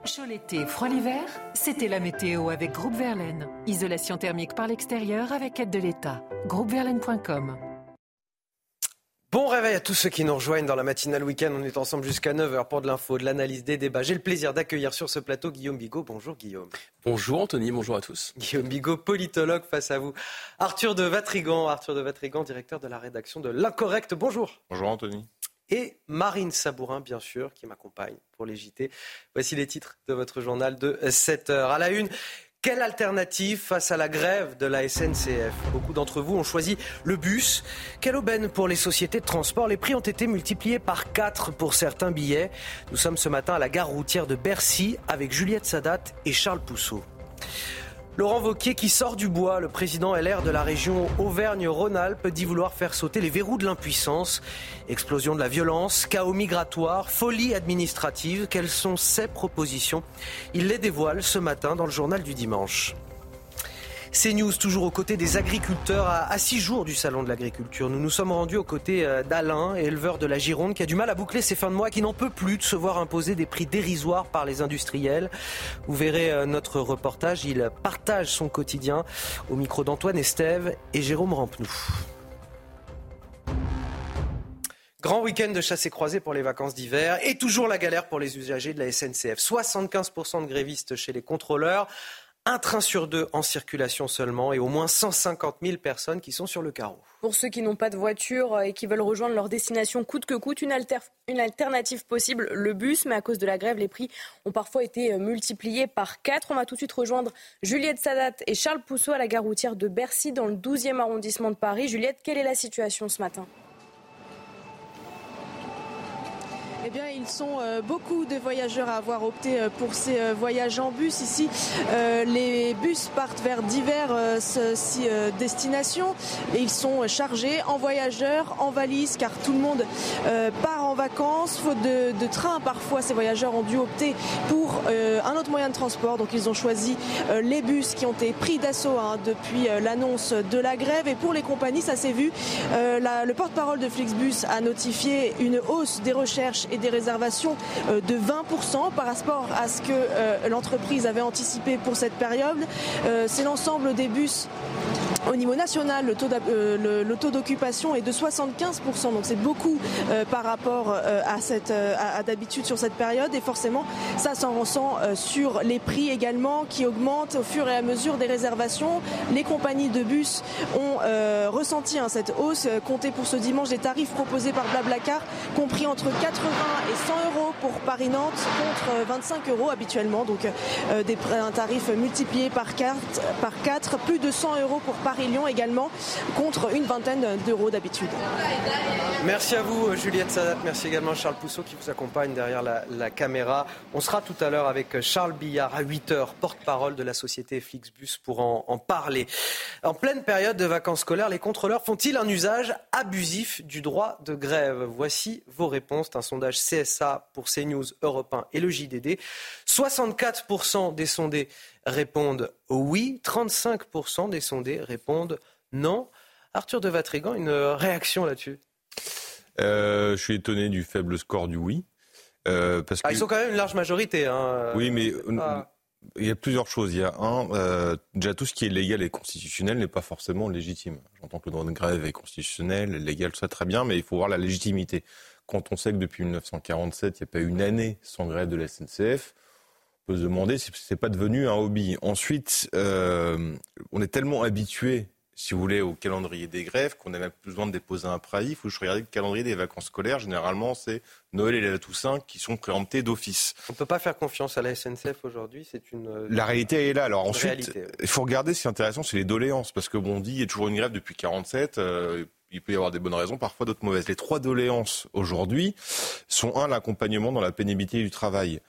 Chaud l'été, froid l'hiver, c'était la météo avec Groupe Verlaine. Isolation thermique par l'extérieur avec aide de l'État. Groupeverlaine.com Bon réveil à tous ceux qui nous rejoignent dans la matinale week-end. On est ensemble jusqu'à 9h pour de l'info, de l'analyse, des débats. J'ai le plaisir d'accueillir sur ce plateau Guillaume Bigot. Bonjour Guillaume. Bonjour Anthony, bonjour à tous. Guillaume Bigot, politologue face à vous. Arthur de Vatrigan, Arthur de Vatrigan, directeur de la rédaction de L'Incorrect. Bonjour. Bonjour Anthony et Marine Sabourin, bien sûr, qui m'accompagne pour les JT. Voici les titres de votre journal de 7 heures. À la une, quelle alternative face à la grève de la SNCF Beaucoup d'entre vous ont choisi le bus. Quelle aubaine pour les sociétés de transport? Les prix ont été multipliés par 4 pour certains billets. Nous sommes ce matin à la gare routière de Bercy avec Juliette Sadat et Charles Pousseau. Laurent Vauquier qui sort du bois, le président LR de la région Auvergne-Rhône-Alpes dit vouloir faire sauter les verrous de l'impuissance. Explosion de la violence, chaos migratoire, folie administrative, quelles sont ses propositions? Il les dévoile ce matin dans le journal du dimanche. C'est News, toujours aux côtés des agriculteurs, à, six jours du Salon de l'agriculture. Nous nous sommes rendus aux côtés euh, d'Alain, éleveur de la Gironde, qui a du mal à boucler ses fins de mois, qui n'en peut plus de se voir imposer des prix dérisoires par les industriels. Vous verrez euh, notre reportage, il partage son quotidien au micro d'Antoine Estève et Jérôme Rampenou. Grand week-end de chasse et croisée pour les vacances d'hiver et toujours la galère pour les usagers de la SNCF. 75% de grévistes chez les contrôleurs, un train sur deux en circulation seulement et au moins 150 000 personnes qui sont sur le carreau. Pour ceux qui n'ont pas de voiture et qui veulent rejoindre leur destination coûte que coûte, une, une, alternative possible, le bus. Mais à cause de la grève, les prix ont parfois été euh, multipliés par quatre. On va tout de suite rejoindre Juliette Sadat et Charles Pousseau à la gare routière de Bercy dans le 12e arrondissement de Paris. Juliette, quelle est la situation ce matin? Eh bien, ils sont euh, beaucoup de voyageurs à avoir opté euh, pour ces euh, voyages en bus. Ici, les bus partent vers divers destinations et ils sont chargés en voyageurs, en valises, car tout le monde part en vacances. Faute de, train, parfois, ces voyageurs ont dû opter pour un autre moyen de transport. Donc, ils ont choisi les bus qui ont été pris d'assaut hein, depuis l'annonce de la grève. Et pour les compagnies, ça s'est vu. le porte-parole de Flixbus a notifié une hausse des recherches et des réservations euh, de 20% par rapport à ce que euh, l'entreprise avait anticipé pour cette période. Euh, c'est l'ensemble des bus au niveau national, le taux, d'occupation est de 75%, donc c'est beaucoup par rapport à, d'habitude sur cette période. Et forcément, ça s'en ressent sur les prix également qui augmentent au fur et à mesure des réservations. Les compagnies de bus ont ressenti hein, cette hausse. Comptez pour ce dimanche les tarifs proposés par Blablacar, compris entre 80 et 100 euros pour Paris-Nantes contre 25 euros habituellement. Donc des, un tarif multiplié par 4, par 4, plus de 100 euros pour Paris Paris-Lyon également, contre une vingtaine d'euros d'habitude. Merci à vous Juliette Sadat, merci également Charles Pousseau qui vous accompagne derrière la, caméra. On sera tout à l'heure avec Charles Billard à 8h, porte-parole de la société Flixbus pour en, en parler. En pleine période de vacances scolaires, les contrôleurs font-ils un usage abusif du droit de grève? Voici vos réponses. un sondage CSA pour CNews, Europe 1 et le JDD. 64% des sondés répondent oui, 35% des sondés répondent non. Arthur de Vatrigan, une réaction là-dessus? Euh, Je suis étonné du faible score du oui. Euh, parce ah, Ils sont quand même une large majorité. Hein. Oui, mais il y a plusieurs choses. Il y a un, euh, déjà tout ce qui est légal et constitutionnel n'est pas forcément légitime. J'entends que le droit de grève est constitutionnel, légal, tout ça très bien, mais il faut voir la légitimité. Quand on sait que depuis 1947, il n'y a pas eu une année sans grève de la SNCF, on peut se demander si c'est pas devenu un hobby. Ensuite, euh, on est tellement habitué, si vous voulez, au calendrier des grèves qu'on n'a même besoin de déposer un préavis. Il faut que je regarde le calendrier des vacances scolaires. Généralement, c'est Noël et la Toussaint qui sont préemptés d'office. On ne peut pas faire confiance à la SNCF aujourd'hui. C'est une. Euh, la réalité est là. Alors ensuite, il faut regarder. Ce qui est intéressant, c'est les doléances, parce que bon, on dit il y a toujours une grève depuis 47. Euh, il peut y avoir des bonnes raisons, parfois d'autres mauvaises. Les trois doléances aujourd'hui sont un l'accompagnement dans la pénibilité du travail.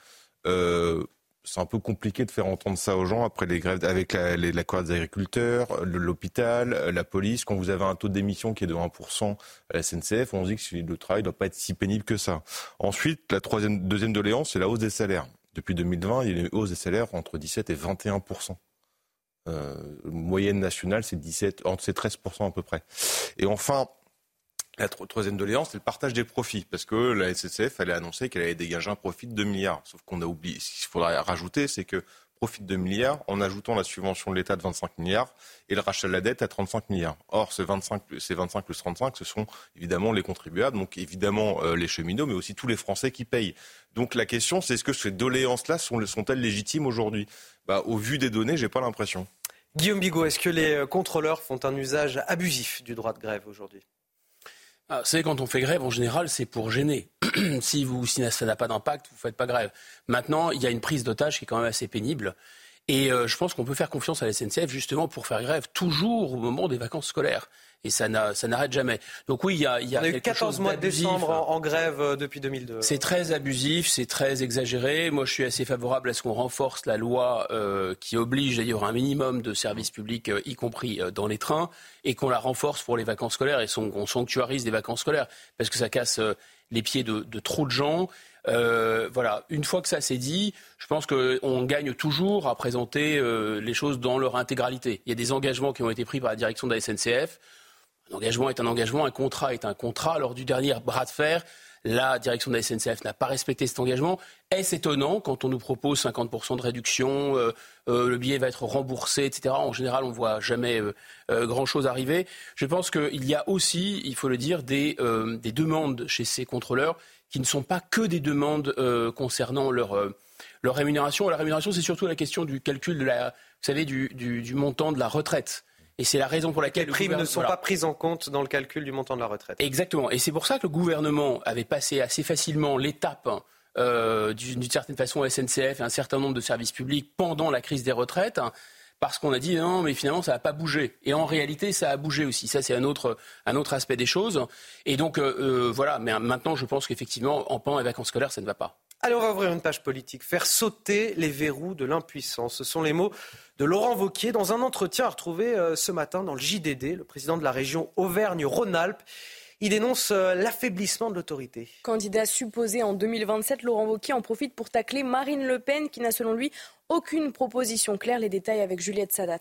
Euh, c'est un peu compliqué de faire entendre ça aux gens après les grèves avec la, les, des agriculteurs, l'hôpital, la police. Quand vous avez un taux d'émission qui est de 1% à la SNCF, on dit que le travail ne doit pas être si pénible que ça. Ensuite, la troisième, deuxième doléance, c'est la hausse des salaires. Depuis 2020, il y a une hausse des salaires entre 17 et 21%. Euh, moyenne nationale, c'est 17, entre 13% à peu près. Et enfin, la troisième doléance, c'est le partage des profits, parce que la SSF allait annoncer qu'elle allait dégager un profit de 2 milliards. Sauf qu'on a oublié, ce qu'il faudrait rajouter, c'est que profit de 2 milliards en ajoutant la subvention de l'État de 25 milliards et le rachat de la dette à 35 milliards. Or, ces 25, ces 25 plus 35, ce sont évidemment les contribuables, donc évidemment euh, les cheminots, mais aussi tous les Français qui payent. Donc la question, c'est est-ce que ces doléances-là sont, sont-elles légitimes aujourd'hui? Bah, Au vu des données, j'ai pas l'impression. Guillaume Bigot, est-ce que les euh, contrôleurs font un usage abusif du droit de grève aujourd'hui? Ah, vous savez, quand on fait grève, en général, c'est pour gêner. [CLEARS THROAT] si, vous, si ça n'a pas d'impact, vous ne faites pas grève. Maintenant, il y a une prise d'otage qui est quand même assez pénible. Et euh, je pense qu'on peut faire confiance à la SNCF justement pour faire grève toujours au moment des vacances scolaires et ça n'arrête jamais. Donc oui, il y a, il y a, On a eu 14 mois de décembre en, grève euh, depuis 2002. C'est très abusif, c'est très exagéré. Moi, je suis assez favorable à ce qu'on renforce la loi euh, qui oblige d'ailleurs un minimum de services publics, euh, y compris dans les trains, et qu'on la renforce pour les vacances scolaires et qu'on sanctuarise les vacances scolaires, parce que ça casse les pieds de, de trop de gens. Euh, voilà, une fois que ça s'est dit, je pense qu'on gagne toujours à présenter euh, les choses dans leur intégralité. Il y a des engagements qui ont été pris par la direction de la SNCF. Un engagement est un engagement, un contrat est un contrat. Lors du dernier bras de fer, la direction de la SNCF n'a pas respecté cet engagement. Est-ce étonnant quand on nous propose 50% de réduction, euh, euh, le billet va être remboursé, etc. En général, on ne voit jamais euh, grand-chose arriver. Je pense qu'il y a aussi, il faut le dire, des, des, demandes chez ces contrôleurs qui ne sont pas que des demandes concernant leur, rémunération. La rémunération, c'est surtout la question du calcul du montant de la retraite. Et c'est la raison pour laquelle les primes ne sont pas prises en compte dans le calcul du montant de la retraite. Exactement. Et c'est pour ça que le gouvernement avait passé assez facilement l'étape hein, euh, d'une certaine façon SNCF et un certain nombre de services publics pendant la crise des retraites. Hein, parce qu'on a dit non, mais finalement, ça n'a pas bougé. Et en réalité, ça a bougé aussi. Ça, c'est un autre, un autre aspect des choses. Et donc, euh, euh, voilà. Mais maintenant, je pense qu'effectivement, en pendant les vacances scolaires, ça ne va pas. Alors, ouvrir une page politique. Faire sauter les verrous de l'impuissance. Ce sont les mots de Laurent Vauquier dans un entretien retrouvé euh, ce matin dans le JDD. Le président de la région Auvergne-Rhône-Alpes. Il dénonce euh, l'affaiblissement de l'autorité. Candidat supposé en 2027, Laurent Wauquiez en profite pour tacler Marine Le Pen, qui n'a selon lui aucune proposition claire. Les détails avec Juliette Sadat.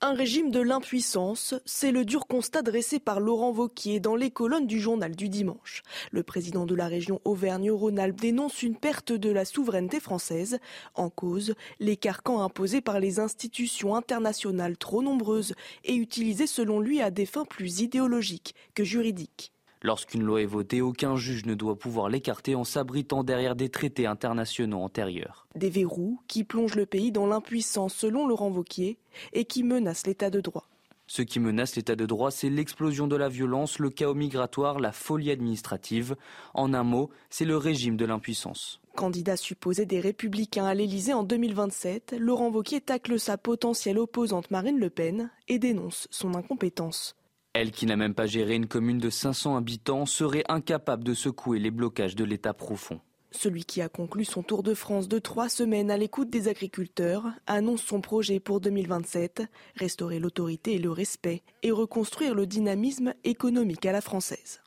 Un régime de l'impuissance, c'est le dur constat dressé par Laurent Vauquier dans les colonnes du journal du dimanche. Le président de la région Auvergne-Rhône-Alpes dénonce une perte de la souveraineté française. En cause, les carcans imposés par les institutions internationales trop nombreuses et utilisés selon lui à des fins plus idéologiques que juridiques. Lorsqu'une loi est votée, aucun juge ne doit pouvoir l'écarter en s'abritant derrière des traités internationaux antérieurs. Des verrous qui plongent le pays dans l'impuissance selon Laurent Vauquier et qui menacent l'état de droit. Ce qui menace l'état de droit, c'est l'explosion de la violence, le chaos migratoire, la folie administrative. En un mot, c'est le régime de l'impuissance. Candidat supposé des Républicains à l'Élysée en 2027, Laurent Vauquier tacle sa potentielle opposante Marine Le Pen et dénonce son incompétence. Elle, qui n'a même pas géré une commune de 500 habitants, serait incapable de secouer les blocages de l'État profond. Celui qui a conclu son tour de France de trois semaines à l'écoute des agriculteurs annonce son projet pour 2027, restaurer l'autorité et le respect et reconstruire le dynamisme économique à la française.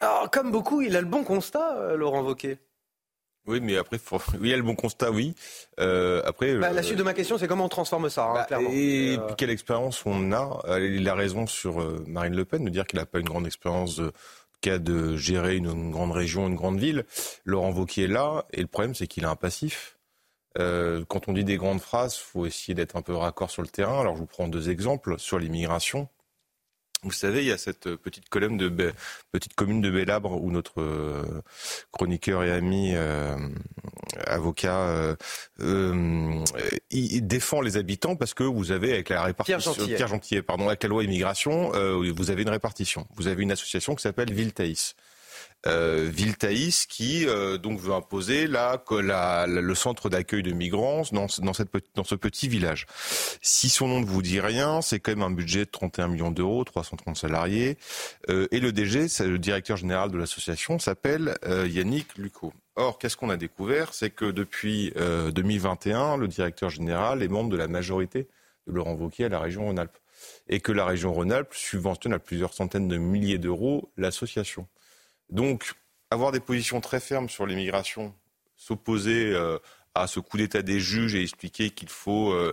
Alors, comme beaucoup, il a le bon constat, euh, Laurent Wauquiez. Oui, mais après, il y a le bon constat, oui. Euh, après, bah, la suite de ma question, c'est comment on transforme ça, hein, bah, clairement. Et, puis quelle expérience on a Il a raison sur euh, Marine Le Pen de dire qu'il n'a pas une grande expérience de cas de gérer une, grande région, une grande ville. Laurent Wauquiez est là, et le problème, c'est qu'il a un passif. Euh, quand on dit des grandes phrases, faut essayer d'être un peu raccord sur le terrain. Alors, je vous prends deux exemples sur l'immigration. Vous savez, il y a cette euh, petite colonne de petite commune de Bélabre où notre euh, chroniqueur et ami euh, avocat il défend les habitants parce que vous avez avec la répartition Pierre Gentillet, pardon, avec la loi immigration, vous avez une répartition. Vous avez une association qui s'appelle Viltaïs euh, Viltaïs qui euh, donc veut imposer la, la, le centre d'accueil de migrants dans, dans, cette, dans ce petit village. Si son nom ne vous dit rien, c'est quand même un budget de 31 millions d'euros, 330 salariés. Euh, et le DG, c'est le directeur général de l'association, s'appelle euh, Yannick Lucot. Or, qu'est-ce qu'on a découvert? C'est que depuis 2021, le directeur général est membre de la majorité de Laurent Wauquiez à la région Rhône-Alpes. Et que la région Rhône-Alpes subventionne à plusieurs centaines de milliers d'euros l'association. Donc, avoir des positions très fermes sur l'immigration, s'opposer euh, à ce coup d'état des juges et expliquer qu'il faut, euh,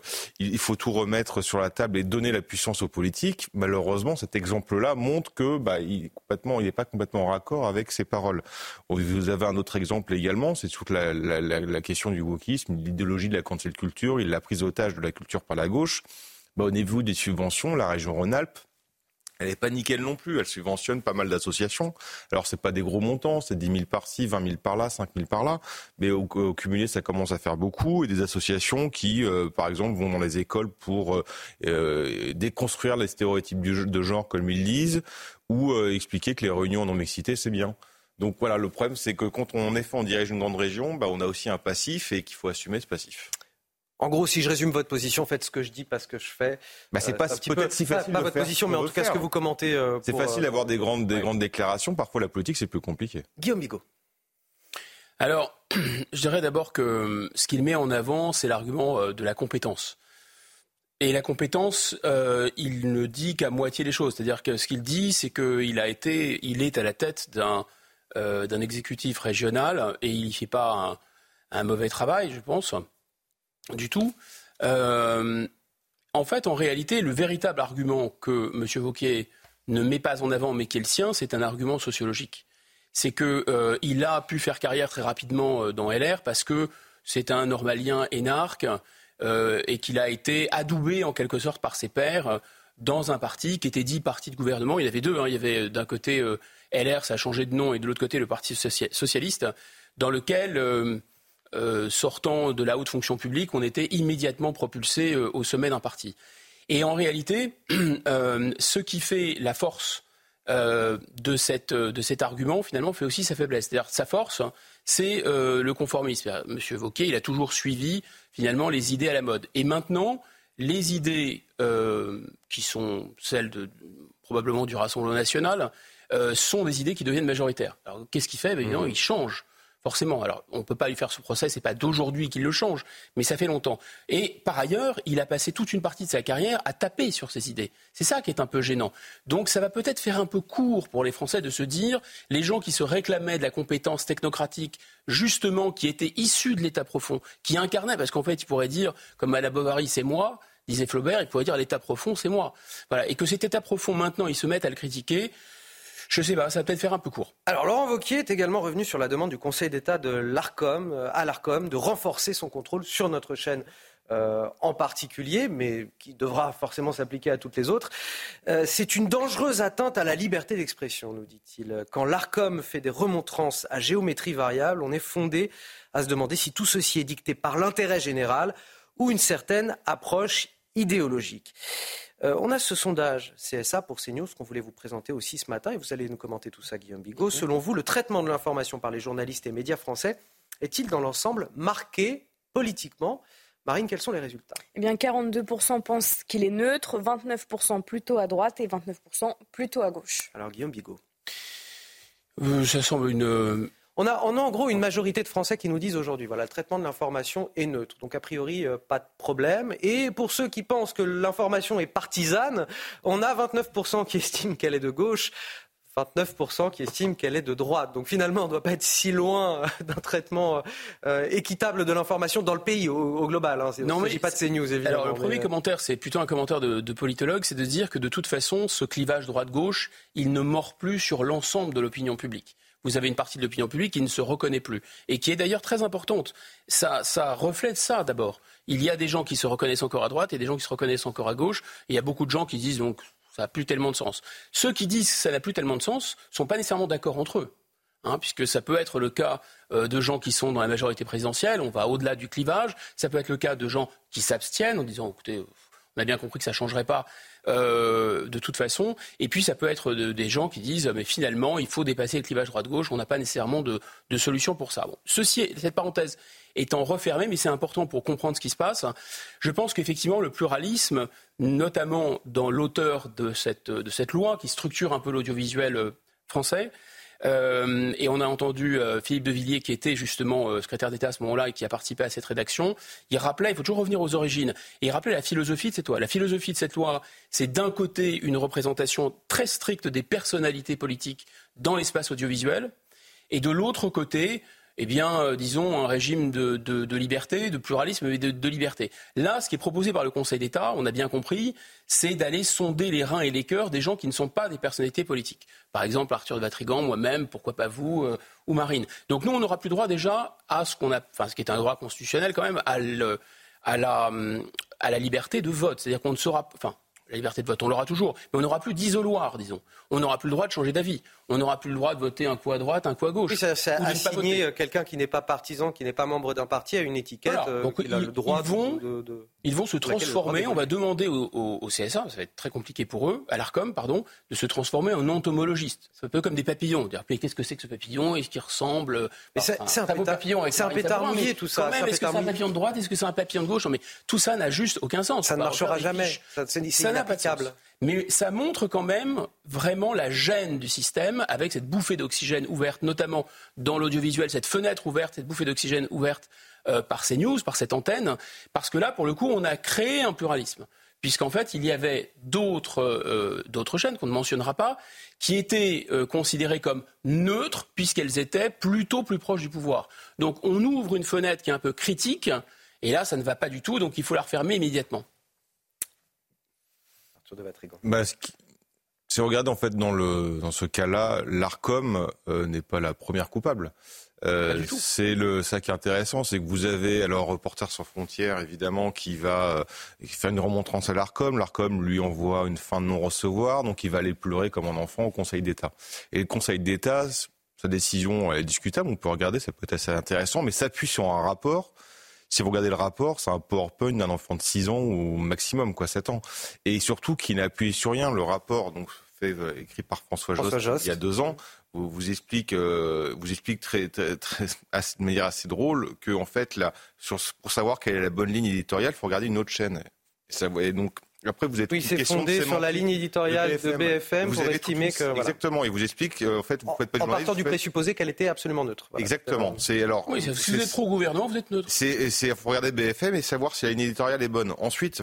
faut tout remettre sur la table et donner la puissance aux politiques, malheureusement, cet exemple-là montre que bah, il n'est pas complètement en raccord avec ses paroles. Vous avez un autre exemple également, c'est toute la, question du wokisme, l'idéologie de la cancel culture, il la prise d'otage de la culture par la gauche. Bah, au niveau des subventions, la région Rhône-Alpes, elle n'est pas nickel non plus. Elle subventionne pas mal d'associations. Alors c'est pas des gros montants, c'est 10 000 par-ci, 20 000 par-là, 5 000 par-là, mais au, cumulé ça commence à faire beaucoup. Et des associations qui, euh, par exemple, vont dans les écoles pour euh, euh, déconstruire les stéréotypes de genre comme ils disent, ou expliquer que les réunions non mixité c'est bien. Donc voilà, le problème c'est que quand on est fait, on dirige une grande région, bah, on a aussi un passif et qu'il faut assumer ce passif. En gros, si je résume votre position, faites ce que je dis, pas ce que je fais. Bah, c'est pas peut-être si facile. Pas, votre position, mais en tout cas, ce que vous commentez. Euh, c'est facile d'avoir des grandes, des grandes déclarations. Parfois, la politique, c'est plus compliqué. Guillaume Bigot. Alors, [CLEARS THROAT] je dirais d'abord que ce qu'il met en avant, c'est l'argument euh, de la compétence. Et la compétence, euh, il ne dit qu'à moitié les choses. C'est-à-dire que ce qu'il dit, c'est qu'il a été, il est à la tête d'un d'un exécutif régional et il n'y fait pas un, mauvais travail, je pense, du tout. en fait, en réalité, le véritable argument que M. Vauquier ne met pas en avant, mais qui est le sien, c'est un argument sociologique. C'est qu'il a pu faire carrière très rapidement dans LR parce que c'est un normalien énarque euh, et qu'il a été adoubé en quelque sorte par ses pairs euh, dans un parti qui était dit parti de gouvernement. Il y avait deux. Hein. Il y avait euh, d'un côté LR, ça a changé de nom, et de l'autre côté le Parti socialiste, dans lequel, sortant de la haute fonction publique, on était immédiatement propulsé au sommet d'un parti. Et en réalité, [CLEARS THROAT] ce qui fait la force de, cette, de, cet argument, finalement, fait aussi sa faiblesse. C'est-à-dire sa force, c'est le conformisme. Monsieur Vauquier, il a toujours suivi finalement les idées à la mode. Et maintenant, les idées euh, qui sont celles de, probablement du Rassemblement national euh, sont des idées qui deviennent majoritaires. Alors qu'est-ce qu'il fait? Ben, évidemment, mmh. Il change forcément. Alors, on ne peut pas lui faire ce procès, c'est pas d'aujourd'hui qu'il le change, mais ça fait longtemps. Et par ailleurs, il a passé toute une partie de sa carrière à taper sur ses idées. C'est ça qui est un peu gênant. Donc, ça va peut-être faire un peu court pour les Français de se dire, les gens qui se réclamaient de la compétence technocratique, justement, qui étaient issus de l'État profond, qui incarnaient, parce qu'en fait, ils pourraient dire, comme à la Bovary, c'est moi, disait Flaubert, il pourrait dire l'État profond, c'est moi. Voilà. Et que cet État profond, maintenant, ils se mettent à le critiquer. Je sais pas, ça va peut-être faire un peu court. Alors Laurent Wauquiez est également revenu sur la demande du Conseil d'État de l'Arcom, euh, à l'Arcom, de renforcer son contrôle sur notre chaîne. Euh, en particulier, mais qui devra forcément s'appliquer à toutes les autres. Euh, c'est une dangereuse atteinte à la liberté d'expression, nous dit-il. Quand l'ARCOM fait des remontrances à géométrie variable, on est fondé à se demander si tout ceci est dicté par l'intérêt général ou une certaine approche idéologique. Euh, on a ce sondage CSA pour CNews qu'on voulait vous présenter aussi ce matin et vous allez nous commenter tout ça, Guillaume Bigot. Selon vous, le traitement de l'information par les journalistes et médias français est-il dans l'ensemble marqué politiquement? Marine, quels sont les résultats? Eh bien, 42% pensent qu'il est neutre, 29% plutôt à droite et 29% plutôt à gauche. Alors, Guillaume Bigot. Euh, ça semble une, on a, en gros une majorité de Français qui nous disent aujourd'hui, voilà, le traitement de l'information est neutre. Donc a priori, euh, pas de problème. Et pour ceux qui pensent que l'information est partisane, on a 29% qui estiment qu'elle est de gauche. 29% qui estiment qu'elle est de droite. Donc finalement, on ne doit pas être si loin euh, d'un traitement euh, équitable de l'information dans le pays au, global. Hein. Non, mais pas de CNews, évidemment. Alors le premier commentaire, c'est plutôt un commentaire de, de politologue, c'est de dire que de toute façon, ce clivage droite-gauche, il ne mord plus sur l'ensemble de l'opinion publique vous avez une partie de l'opinion publique qui ne se reconnaît plus et qui est d'ailleurs très importante. Ça, reflète ça d'abord. Il y a des gens qui se reconnaissent encore à droite et des gens qui se reconnaissent encore à gauche. Et il y a beaucoup de gens qui disent donc ça n'a plus tellement de sens. Ceux qui disent que ça n'a plus tellement de sens ne sont pas nécessairement d'accord entre eux. Hein, puisque ça peut être le cas euh, de gens qui sont dans la majorité présidentielle, on va au-delà du clivage, ça peut être le cas de gens qui s'abstiennent en disant écoutez, on a bien compris que ça ne changerait pas, euh, de toute façon. Et puis ça peut être des gens qui disent mais finalement il faut dépasser le clivage droite-gauche, on n'a pas nécessairement de, solution pour ça. Bon, ceci, cette parenthèse étant refermée, mais c'est important pour comprendre ce qui se passe. Je pense qu'effectivement le pluralisme, notamment dans l'auteur de cette, de cette loi qui structure un peu l'audiovisuel euh, français, euh, et on a entendu euh, Philippe de Villiers, qui était justement euh, secrétaire d'État à ce moment-là et qui a participé à cette rédaction. Il rappelait, il faut toujours revenir aux origines, et il rappelait la philosophie de cette loi. La philosophie de cette loi, c'est d'un côté une représentation très stricte des personnalités politiques dans l'espace audiovisuel, et de l'autre côté, eh bien, euh, disons, un régime de, liberté, de pluralisme et de, liberté. Là, ce qui est proposé par le Conseil d'État, on a bien compris, c'est d'aller sonder les reins et les cœurs des gens qui ne sont pas des personnalités politiques. Par exemple, Arthur de Vatrigan, moi-même, pourquoi pas vous, euh, ou Marine. Donc nous, on n'aura plus droit déjà à ce qu'on a, enfin, ce qui est un droit constitutionnel quand même, à, à, la, liberté de vote. C'est-à-dire qu'on ne sera, enfin, la liberté de vote, on l'aura toujours, mais on n'aura plus d'isoloir, disons. On n'aura plus le droit de changer d'avis. On n'aura plus le droit de voter un coup à droite, un coup à gauche. Oui, ça, ça assigner euh, quelqu'un qui n'est pas partisan, qui n'est pas membre d'un parti à une étiquette. Euh, Donc, il a le droit ils vont, de, ils vont se transformer. On va demander au, CSA, ça va être très compliqué pour eux, à l'Arcom, pardon, de se transformer en entomologiste. C'est un peu comme des papillons. Dire, qu'est-ce que c'est que ce papillon? Est-ce qu'il ressemble C'est un, un papillon. C'est un pétard mouillé, tout ça. Est-ce que c'est un papillon de droite? Est-ce que c'est un papillon de gauche? Mais tout ça n'a juste aucun sens. Ça ne marchera jamais. Ça Mais ça montre quand même vraiment la gêne du système avec cette bouffée d'oxygène ouverte, notamment dans l'audiovisuel, cette fenêtre ouverte, cette bouffée d'oxygène ouverte euh, par ces news, par cette antenne, parce que là, pour le coup, on a créé un pluralisme. puisqu'en fait, il y avait d'autres euh, chaînes qu'on ne mentionnera pas, qui étaient euh, considérées comme neutres, puisqu'elles étaient plutôt plus proches du pouvoir. Donc on ouvre une fenêtre qui est un peu critique, et là, ça ne va pas du tout, donc il faut la refermer immédiatement. Bah, si on regarde en fait dans, le, dans ce cas-là, l'ARCOM euh, n'est pas la première coupable. Euh, c'est le ça qui est intéressant, c'est que vous avez alors Reporters sans frontières évidemment qui va euh, faire une remontrance à l'Arcom. L'Arcom lui envoie une fin de non-recevoir, donc il va aller pleurer comme un enfant au Conseil d'État. Et le Conseil d'État, sa décision est discutable, on peut regarder, ça peut être assez intéressant, mais s'appuie sur un rapport. Si vous regardez le rapport, c'est un PowerPoint d'un enfant de 6 ans ou maximum, quoi, 7 ans. Et surtout qui n'appuie sur rien. Le rapport, donc, fait, euh, écrit par François, Jost, il y a deux ans, vous, explique, euh, vous explique très, très, très, de manière assez drôle que en fait là, sur, pour savoir quelle est la bonne ligne éditoriale, il faut regarder une autre chaîne. Et, ça, et donc après, vous êtes oui, c'est fondé sur la ligne éditoriale de BFM, pour estimer que voilà. exactement. Il vous explique euh, en fait, vous faites pas en partant du présupposé qu'elle était absolument neutre. Voilà. Exactement. C'est alors. Oui, si vous êtes pro gouvernement, vous êtes neutre. C'est, regarder BFM et savoir si la ligne éditoriale est bonne. Ensuite,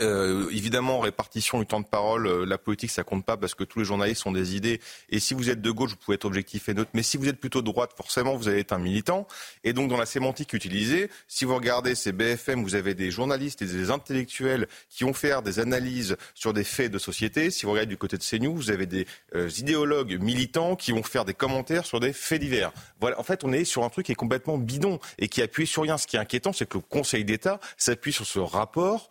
euh, évidemment, répartition du temps de parole, euh, la politique, ça compte pas parce que tous les journalistes ont des idées. Et si vous êtes de gauche, vous pouvez être objectif et neutre. Mais si vous êtes plutôt de droite, forcément, vous allez être un militant. Et donc, dans la sémantique utilisée, si vous regardez ces BFM, vous avez des journalistes et des intellectuels qui vont faire des analyses sur des faits de société. Si vous regardez du côté de CNews, vous avez des euh, idéologues militants qui vont faire des commentaires sur des faits divers. Voilà. En fait, on est sur un truc qui est complètement bidon et qui appuie sur rien. Ce qui est inquiétant, c'est que le Conseil d'État s'appuie sur ce rapport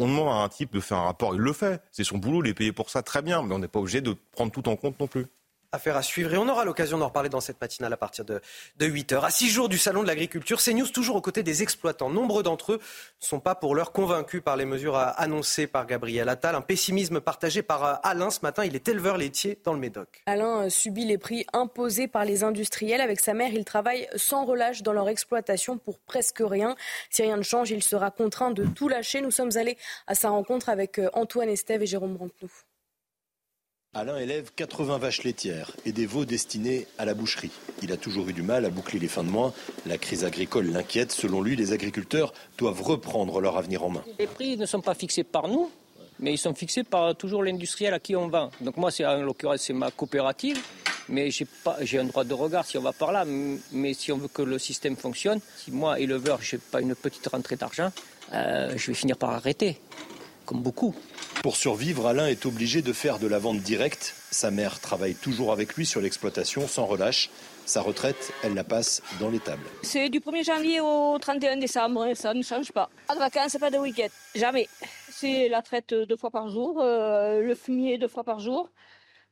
on demande à un type de faire un rapport, il le fait. C'est son boulot, il est payé pour ça, très bien, mais on n'est pas obligé de prendre tout en compte non plus. Affaire à suivre et on aura l'occasion d'en reparler dans cette matinale à partir de, 8h. À six jours du Salon de l'Agriculture, CNews toujours aux côtés des exploitants. Nombre d'entre eux ne sont pas pour l'heure convaincus par les mesures annoncées par Gabriel Attal. Un pessimisme partagé par euh, Alain ce matin. Il est éleveur laitier dans le Médoc. Alain euh, subit les prix imposés par les industriels. Avec sa mère, il travaille sans relâche dans leur exploitation pour presque rien. Si rien ne change, il sera contraint de tout lâcher. Nous sommes allés à sa rencontre avec euh, Antoine Estève et Jérôme Brantenou. Alain élève 80 vaches laitières et des veaux destinés à la boucherie. Il a toujours eu du mal à boucler les fins de mois. La crise agricole l'inquiète. Selon lui, les agriculteurs doivent reprendre leur avenir en main. Les prix ne sont pas fixés par nous, mais ils sont fixés par toujours l'industriel à qui on vend. Donc moi, c'est en l'occurrence, c'est ma coopérative, mais j'ai pas, j'ai un droit de regard si on va par là. Mais si on veut que le système fonctionne, si moi éleveur, j'ai pas une petite rentrée d'argent, euh, je vais finir par arrêter comme beaucoup. Pour survivre, Alain est obligé de faire de la vente directe. Sa mère travaille toujours avec lui sur l'exploitation sans relâche. Sa retraite, elle la passe dans les tables. C'est du 1er janvier au 31 décembre, et ça ne change pas. Pas de vacances, pas de week-end, jamais. C'est la traite deux fois par jour, euh, le fumier deux fois par jour,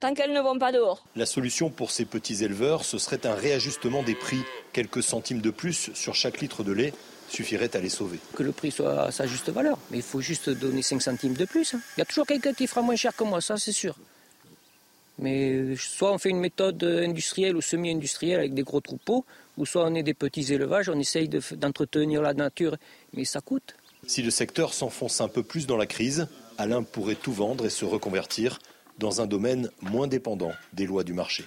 tant qu'elles ne vont pas dehors. La solution pour ces petits éleveurs, ce serait un réajustement des prix, quelques centimes de plus sur chaque litre de lait suffirait à les sauver. Que le prix soit à sa juste valeur, mais il faut juste donner 5 centimes de plus. Hein. Il y a toujours quelqu'un qui fera moins cher que moi, ça c'est sûr. Mais soit on fait une méthode industrielle ou semi-industrielle avec des gros troupeaux, ou soit on est des petits élevages, on essaye d'entretenir la nature, mais ça coûte. Si le secteur s'enfonce un peu plus dans la crise, Alain pourrait tout vendre et se reconvertir dans un domaine moins dépendant des lois du marché.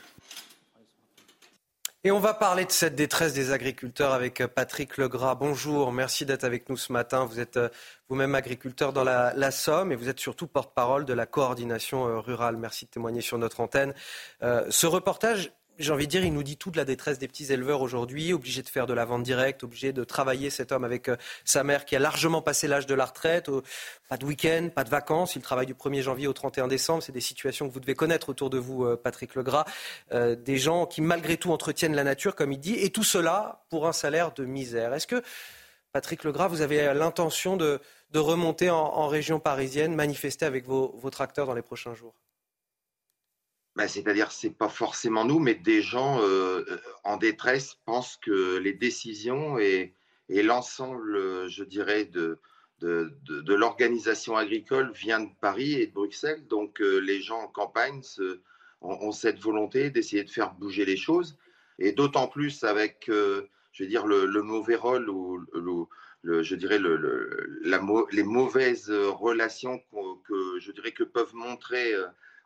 Et on va parler de cette détresse des agriculteurs avec euh, Patrick Legras. Bonjour, merci d'être avec nous ce matin. Vous êtes euh, vous-même agriculteur dans la, Somme et vous êtes surtout porte-parole de la coordination euh, rurale. Merci de témoigner sur notre antenne. ce reportage j'ai envie de dire, il nous dit toute la détresse des petits éleveurs aujourd'hui, obligés de faire de la vente directe, obligés de travailler cet homme avec euh, sa mère qui a largement passé l'âge de la retraite, pas de week-end, pas de vacances, il travaille du 1er janvier au 31 décembre, c'est des situations que vous devez connaître autour de vous, euh, Patrick Legras, euh, des gens qui malgré tout entretiennent la nature, comme il dit, et tout cela pour un salaire de misère. Est-ce que, Patrick Legras, vous avez l'intention de, remonter en, région parisienne, manifester avec vos tracteurs dans les prochains jours? Bah, c'est-à-dire, c'est pas forcément nous, mais des gens euh, en détresse pensent que les décisions et, l'ensemble, je dirais, de, l'organisation agricole vient de Paris et de Bruxelles. Donc, euh, les gens en campagne ont, cette volonté d'essayer de faire bouger les choses. Et d'autant plus avec, euh, je veux dire, le, mauvais rôle ou je dirais les mauvaises relations que, je dirais que peuvent montrer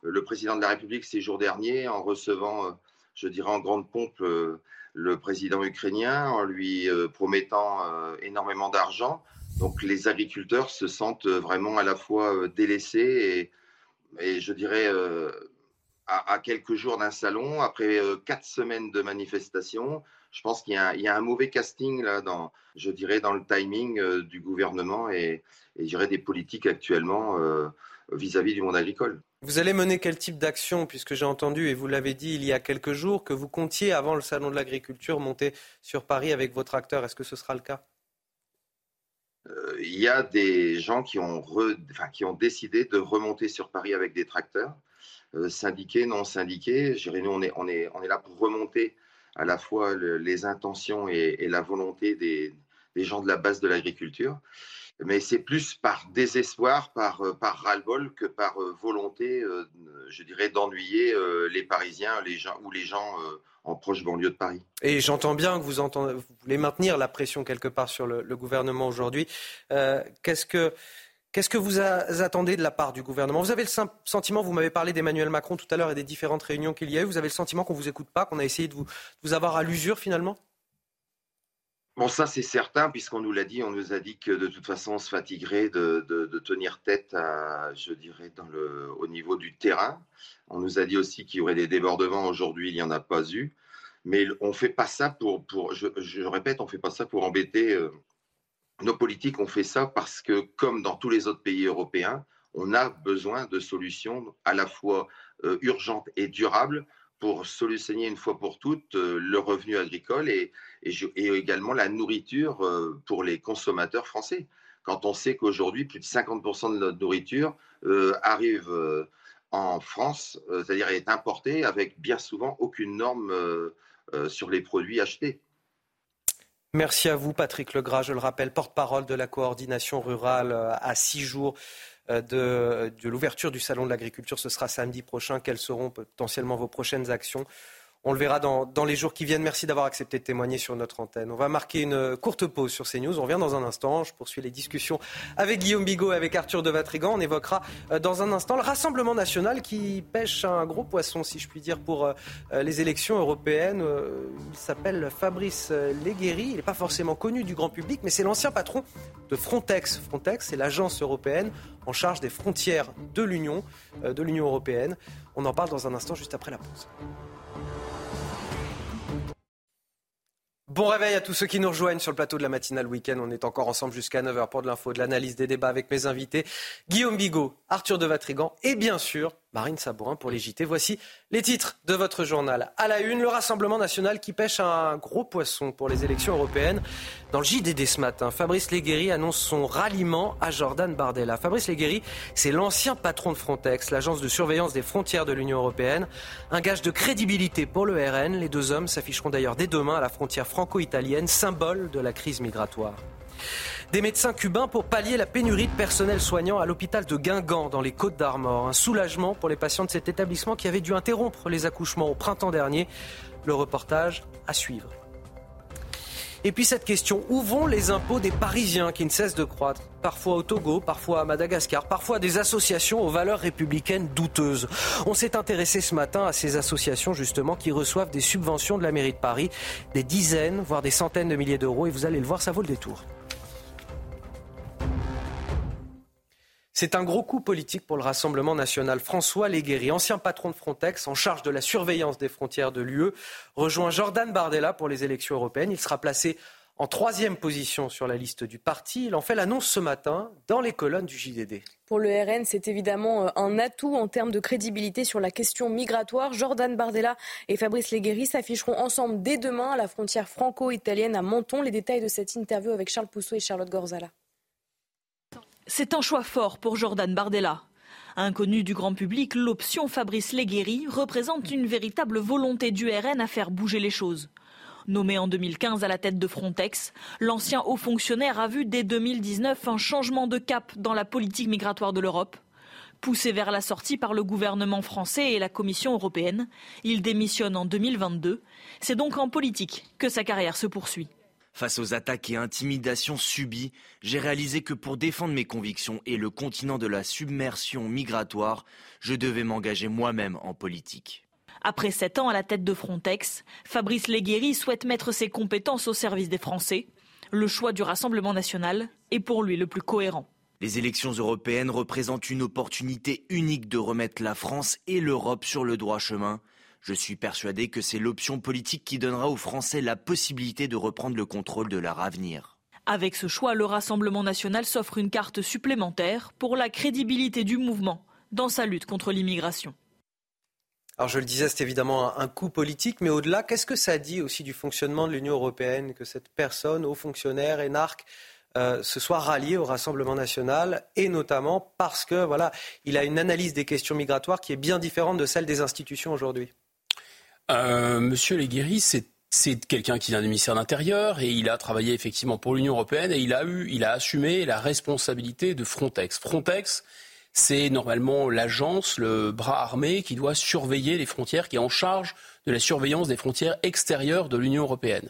le président de la République ces jours derniers en recevant, euh, je dirais en grande pompe, euh, le président ukrainien en lui euh, promettant énormément d'argent. Donc les agriculteurs se sentent vraiment à la fois délaissés et, je dirais à, quelques jours d'un salon, après quatre semaines de manifestations, je pense qu'il y, a un mauvais casting là, je dirais, dans le timing du gouvernement et, et je dirais des politiques actuellement vis-à-vis -vis du monde agricole. Vous allez mener quel type d'action, puisque j'ai entendu, et vous l'avez dit il y a quelques jours, que vous comptiez, avant le Salon de l'agriculture, monter sur Paris avec vos tracteurs. Est-ce que ce sera le cas? Euh, Il y a des gens qui ont, qui ont décidé de remonter sur Paris avec des tracteurs, euh, syndiqués, non syndiqués. Je dirais, nous, on est, on, est, on est là pour remonter à la fois les intentions et, la volonté des, des gens de la base de l'agriculture mais c'est plus par désespoir, par, euh, ras-le-bol que par euh, volonté, euh, je dirais, d'ennuyer les Parisiens ou les gens en proche banlieue de Paris. Et j'entends bien que vous, voulez maintenir la pression quelque part sur le, gouvernement aujourd'hui. qu'est-ce que... Vous attendez de la part du gouvernement? Vous avez le sentiment, vous m'avez parlé d'Emmanuel Macron tout à l'heure et des différentes réunions qu'il y a eu, vous avez le sentiment qu'on ne vous écoute pas, qu'on a essayé de vous avoir à l'usure finalement? Bon, ça c'est certain, puisqu'on nous l'a dit, on nous a dit que de toute façon on se fatiguerait de, de, tenir tête à, je dirais, dans le, au niveau du terrain. On nous a dit aussi qu'il y aurait des débordements. Aujourd'hui, il n'y en a pas eu. Mais on ne fait pas ça pour, pour je, répète, on ne fait pas ça pour embêter euh, nos politiques. On fait ça parce que, comme dans tous les autres pays européens, on a besoin de solutions à la fois euh, urgentes et durables pour solutionner une fois pour toutes euh, le revenu agricole et, également la nourriture euh, pour les consommateurs français. Quand on sait qu'aujourd'hui, plus de 50% de notre nourriture euh, arrive en France, c'est-à-dire est importée avec bien souvent aucune norme sur les produits achetés. Merci à vous, Patrick Legras. Je le rappelle, porte-parole de la coordination rurale à six jours de, de l'ouverture du Salon de l'agriculture. Ce sera samedi prochain. Quelles seront potentiellement vos prochaines actions on le verra dans, les jours qui viennent. Merci d'avoir accepté de témoigner sur notre antenne. On va marquer une courte pause sur CNews. On revient dans un instant. Je poursuis les discussions avec Guillaume Bigot et avec Arthur de Vatrigan. On évoquera euh, dans un instant le Rassemblement national qui pêche un gros poisson, si je puis dire, pour euh, les élections européennes. Euh, il s'appelle Fabrice Leguéry. Il n'est pas forcément connu du grand public, mais c'est l'ancien patron de Frontex. Frontex, c'est l'agence européenne en charge des frontières de l'Union, de l'Union européenne. On en parle dans un instant, juste après la pause. Bon réveil à tous ceux qui nous rejoignent sur le plateau de la matinale week-end. On est encore ensemble jusqu'à 9h pour de l'info, de l'analyse des débats avec mes invités. Guillaume Bigot, Arthur de Vatrigan et bien sûr Marine Sabourin pour les JT. Voici les titres de votre journal. À la une, le Rassemblement national qui pêche un gros poisson pour les élections européennes. Dans le JDD ce matin, Fabrice Leguéry annonce son ralliement à Jordan Bardella. Fabrice Leguéry, c'est l'ancien patron de Frontex, l'agence de surveillance des frontières de l'Union européenne. Un gage de crédibilité pour le RN. Les deux hommes s'afficheront d'ailleurs dès demain à la frontière franco-italienne, symbole de la crise migratoire. Des médecins cubains pour pallier la pénurie de personnel soignant à l'hôpital de Guingamp dans les Côtes d'Armor. Un soulagement pour les patients de cet établissement qui avaient dû interrompre les accouchements au printemps dernier. Le reportage à suivre. Et puis cette question, où vont les impôts des Parisiens qui ne cessent de croître? Parfois au Togo, parfois à Madagascar, parfois des associations aux valeurs républicaines douteuses. On s'est intéressé ce matin à ces associations justement qui reçoivent des subventions de la mairie de Paris, des dizaines, voire des centaines de milliers d'euros, et vous allez le voir, ça vaut le détour. C'est un gros coup politique pour le Rassemblement national. François Léguéry, ancien patron de Frontex en charge de la surveillance des frontières de l'UE, rejoint Jordan Bardella pour les élections européennes. Il sera placé en troisième position sur la liste du parti. Il en fait l'annonce ce matin dans les colonnes du JDD. Pour le RN, c'est évidemment euh, un atout en termes de crédibilité sur la question migratoire. Jordan Bardella et Fabrice Léguéry s'afficheront ensemble dès demain à la frontière franco-italienne à Menton. Les détails de cette interview avec Charles Pousseau et Charlotte Gorzala. C'est un choix fort pour Jordan Bardella. Inconnu du grand public, l'option Fabrice Leguéry représente une véritable volonté du RN à faire bouger les choses. Nommé en 2015 à la tête de Frontex, l'ancien haut fonctionnaire a vu dès 2019 un changement de cap dans la politique migratoire de l'Europe. Poussé vers la sortie par le gouvernement français et la Commission européenne, il démissionne en 2022. C'est donc en politique que sa carrière se poursuit. Face aux attaques et intimidations subies, j'ai réalisé que pour défendre mes convictions et le continent de la submersion migratoire, je devais m'engager moi-même en politique. Après sept ans à la tête de Frontex, Fabrice Leguéry souhaite mettre ses compétences au service des Français. Le choix du Rassemblement national est pour lui le plus cohérent. Les élections européennes représentent une opportunité unique de remettre la France et l'Europe sur le droit chemin. Je suis persuadé que c'est l'option politique qui donnera aux Français la possibilité de reprendre le contrôle de leur avenir. Avec ce choix, le Rassemblement national s'offre une carte supplémentaire pour la crédibilité du mouvement dans sa lutte contre l'immigration. Alors je le disais, c'est évidemment un coup politique, mais au-delà, qu'est-ce que ça dit aussi du fonctionnement de l'Union européenne que cette personne, haut fonctionnaire, énarque, euh, se soit rallié au Rassemblement national et notamment parce que voilà, il a une analyse des questions migratoires qui est bien différente de celle des institutions aujourd'hui? Euh, Monsieur Leguéry, c'est c'est quelqu'un qui vient du ministère de l'Intérieur et il a travaillé effectivement pour l'Union européenne et il a eu, il a assumé la responsabilité de Frontex. Frontex, c'est normalement l'agence, le bras armé qui doit surveiller les frontières, qui est en charge de la surveillance des frontières extérieures de l'Union européenne.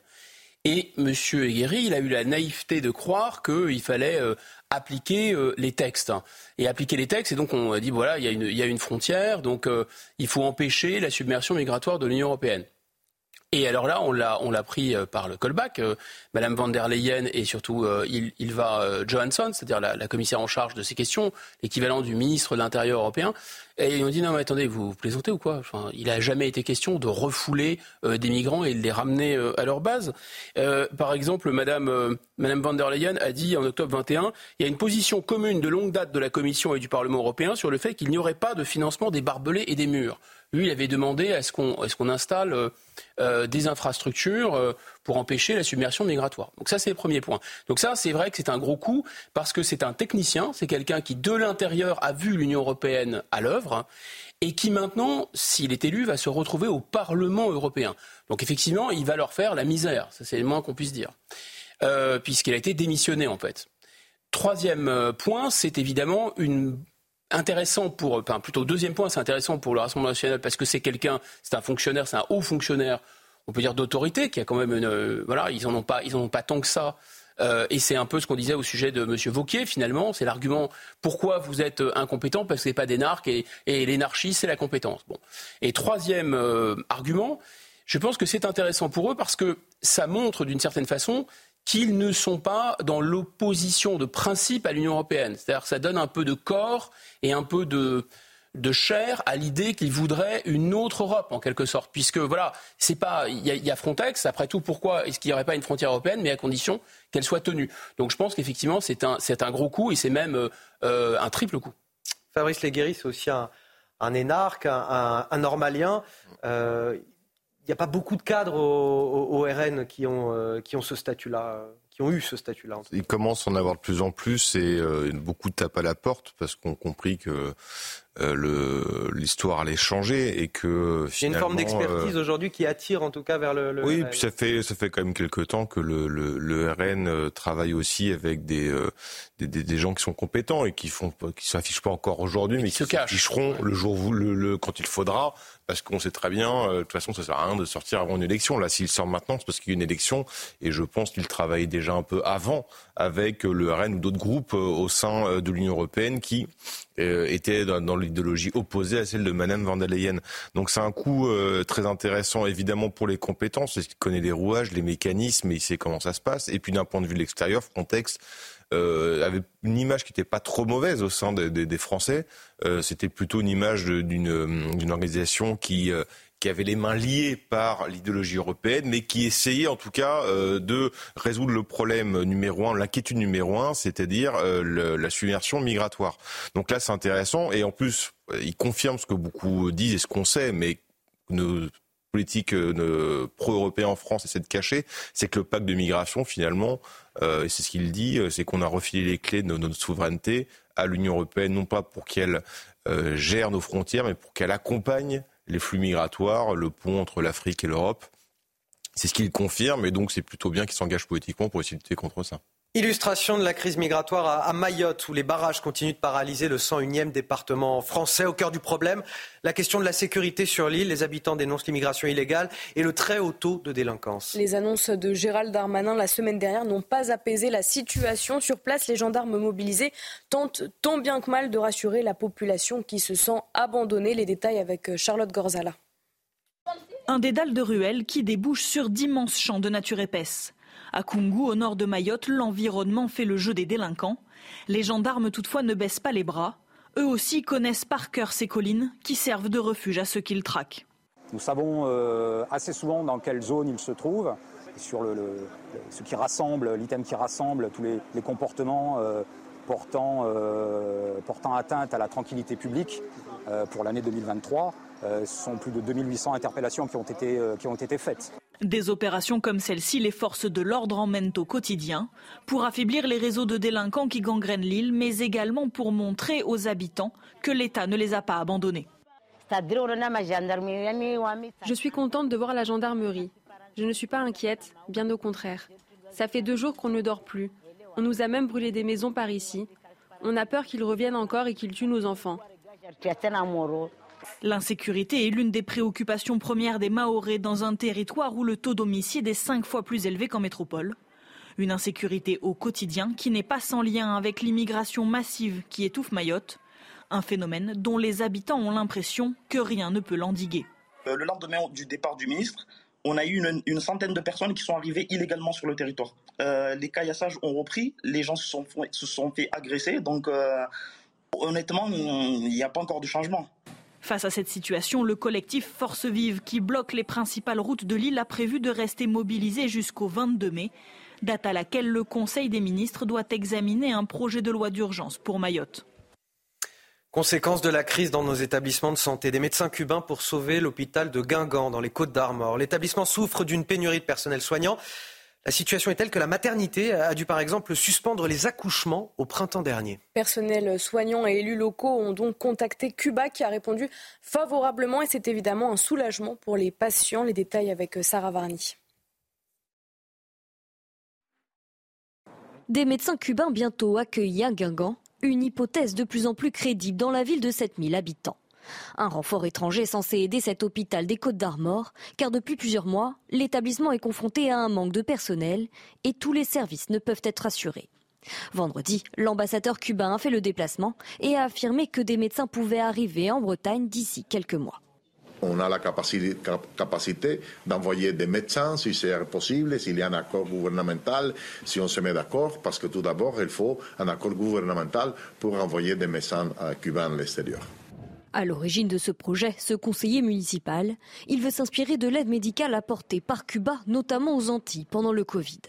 Et M. Eguerry, il a eu la naïveté de croire qu'il fallait euh, appliquer euh, les textes. Et appliquer les textes, et donc on a dit, voilà, il y a une, il y a une frontière, donc euh, il faut empêcher la submersion migratoire de l'Union européenne. Et alors là, on l'a, pris euh, par le callback. Euh, Madame van der Leyen et surtout euh, il, Johansson, c'est-à-dire la, commissaire en charge de ces questions, l'équivalent du ministre de l'Intérieur européen. Et ils ont dit non mais attendez, vous plaisantez ou quoi? Il n'a jamais été question de refouler des migrants et de les ramener à leur base. Par exemple, Madame, Madame van der Leyen a dit en octobre 21, il y a une position commune de longue date de la Commission et du Parlement européen sur le fait qu'il n'y aurait pas de financement des barbelés et des murs. Lui, il avait demandé à ce qu'on installe euh, euh, des infrastructures euh, pour empêcher la submersion migratoire. Donc ça, c'est le premier point. Donc ça, c'est vrai que c'est un gros coup parce que c'est un technicien, c'est quelqu'un qui, de l'intérieur, a vu l'Union européenne à l'œuvre et qui maintenant, s'il est élu, va se retrouver au Parlement européen. Donc effectivement, il va leur faire la misère, ça c'est le moins qu'on puisse dire, puisqu'il a été démissionné en fait. Troisième point, c'est évidemment une intéressant pour, enfin plutôt deuxième point, c'est intéressant pour le Rassemblement national parce que c'est quelqu'un, c'est un fonctionnaire, c'est un haut fonctionnaire, on peut dire d'autorité, qui a quand même une, euh, voilà, ils en ont pas, ils en ont pas tant que ça. Euh, et c'est un peu ce qu'on disait au sujet de M. Vauquier, finalement. C'est l'argument pourquoi vous êtes euh, incompétent, parce que ce n'est pas des narcs, et, et l'énarchie, c'est la compétence. Bon. Et troisième euh, argument, je pense que c'est intéressant pour eux parce que ça montre d'une certaine façon qu'ils ne sont pas dans l'opposition de principe à l'Union européenne. C'est-à-dire que ça donne un peu de corps et un peu de, de chair à l'idée qu'ils voudraient une autre Europe en quelque sorte, puisque voilà, c'est pas, il y, a Frontex. Après tout, pourquoi est-ce qu'il n'y aurait pas une frontière européenne, mais à condition qu'elle soit tenue. Donc je pense qu'effectivement c'est un, un gros coup et c'est même euh, un triple coup. Fabrice Leguéry, c'est aussi un, énarque, un normalien. Euh, il n'y a pas beaucoup de cadres au, RN qui ont, euh, qui ont ce statut-là qui ont eu ce statut-là. Il commence à en avoir de plus en plus et euh, beaucoup tapes à la porte parce qu'on compris que euh, l'histoire allait changer et que il y a une forme d'expertise euh, aujourd'hui qui attire en tout cas vers le. le oui, RN. puis ça fait ça fait quand même quelques temps que le, le, le RN euh, travaille aussi avec des, euh, des, des, des gens qui sont compétents et qui font qui s'affichent pas encore aujourd'hui, mais qui s'afficheront le jour où, le, le, quand il faudra parce qu'on sait très bien, de toute façon, ça sert à rien de sortir avant une élection. Là, s'il sort maintenant, c'est parce qu'il y a une élection, et je pense qu'il travaille déjà un peu avant avec le RN ou d'autres groupes au sein de l'Union européenne qui euh, étaient dans, dans l'idéologie opposée à celle de Madame van der Leyen. Donc c'est un coup euh, très intéressant, évidemment, pour les compétences, qu'il connaît les rouages, les mécanismes, et il sait comment ça se passe. Et puis d'un point de vue de l'extérieur, Frontex euh, avait une image qui n'était pas trop mauvaise au sein des, Français. Euh, C'était plutôt une image d'une organisation qui euh, qui avait les mains liées par l'idéologie européenne, mais qui essayait en tout cas euh, de résoudre le problème numéro un, l'inquiétude numéro un, c'est-à-dire euh, la submersion migratoire. Donc là, c'est intéressant, et en plus, il confirme ce que beaucoup disent et ce qu'on sait, mais nos politiques euh, pro-européens en France essaient de cacher, c'est que le pacte de migration, finalement, euh, c'est ce qu'il dit, c'est qu'on a refilé les clés de notre souveraineté à l'Union européenne, non pas pour qu'elle euh, gère nos frontières, mais pour qu'elle accompagne les flux migratoires, le pont entre l'Afrique et l'Europe. C'est ce qu'il confirme et donc c'est plutôt bien qu'il s'engage politiquement pour essayer de lutter contre ça. Illustration de la crise migratoire à Mayotte, où les barrages continuent de paralyser le 101e département français. Au cœur du problème, la question de la sécurité sur l'île. Les habitants dénoncent l'immigration illégale et le très haut taux de délinquance. Les annonces de Gérald Darmanin la semaine dernière n'ont pas apaisé la situation. Sur place, les gendarmes mobilisés tentent tant bien que mal de rassurer la population qui se sent abandonnée. Les détails avec Charlotte Gorzala. Un dédale de ruelles qui débouche sur d'immenses champs de nature épaisse. À Kungu, au nord de Mayotte, l'environnement fait le jeu des délinquants. Les gendarmes toutefois ne baissent pas les bras. Eux aussi connaissent par cœur ces collines qui servent de refuge à ceux qu'ils traquent. Nous savons euh, assez souvent dans quelle zone ils se trouvent, sur ce qui rassemble, l'item qui rassemble tous les, comportements euh, portant, euh, portant atteinte à la tranquillité publique pour l'année 2023. ce sont plus de 2800 interpellations qui ont été, qui ont été faites. Des opérations comme celle-ci, les forces de l'ordre emmènent au quotidien pour affaiblir les réseaux de délinquants qui gangrènent l'île, mais également pour montrer aux habitants que l'État ne les a pas abandonnés. Je suis contente de voir la gendarmerie. Je ne suis pas inquiète, bien au contraire. Ça fait deux jours qu'on ne dort plus. On nous a même brûlé des maisons par ici. On a peur qu'ils reviennent encore et qu'ils tuent nos enfants. L'insécurité est l'une des préoccupations premières des Mahorais dans un territoire où le taux d'homicide est cinq fois plus élevé qu'en métropole. Une insécurité au quotidien qui n'est pas sans lien avec l'immigration massive qui étouffe Mayotte, un phénomène dont les habitants ont l'impression que rien ne peut l'endiguer. Euh, le lendemain du départ du ministre, on a eu une, centaine de personnes qui sont arrivées illégalement sur le territoire. Euh, les caillassages ont repris, les gens se sont, se sont fait agresser, donc euh, honnêtement, il n'y a pas encore de changement. Face à cette situation, le collectif Force Vive, qui bloque les principales routes de l'île, a prévu de rester mobilisé jusqu'au 22 mai, date à laquelle le Conseil des ministres doit examiner un projet de loi d'urgence pour Mayotte. Conséquence de la crise dans nos établissements de santé, des médecins cubains pour sauver l'hôpital de Guingamp dans les Côtes d'Armor. L'établissement souffre d'une pénurie de personnel soignant. La situation est telle que la maternité a dû par exemple suspendre les accouchements au printemps dernier. Personnels soignants et élus locaux ont donc contacté Cuba qui a répondu favorablement et c'est évidemment un soulagement pour les patients. Les détails avec Sarah Varni. Des médecins cubains bientôt accueillis à Guingamp, une hypothèse de plus en plus crédible dans la ville de 7000 habitants. Un renfort étranger est censé aider cet hôpital des Côtes d'Armor, car depuis plusieurs mois, l'établissement est confronté à un manque de personnel et tous les services ne peuvent être assurés. Vendredi, l'ambassadeur cubain a fait le déplacement et a affirmé que des médecins pouvaient arriver en Bretagne d'ici quelques mois. On a la capacité, d'envoyer des médecins si c'est possible, s'il y a un accord gouvernemental, si on se met d'accord, parce que tout d'abord, il faut un accord gouvernemental pour envoyer des médecins euh, cubains à l'extérieur. À l'origine de ce projet, ce conseiller municipal, il veut s'inspirer de l'aide médicale apportée par Cuba, notamment aux Antilles, pendant le Covid.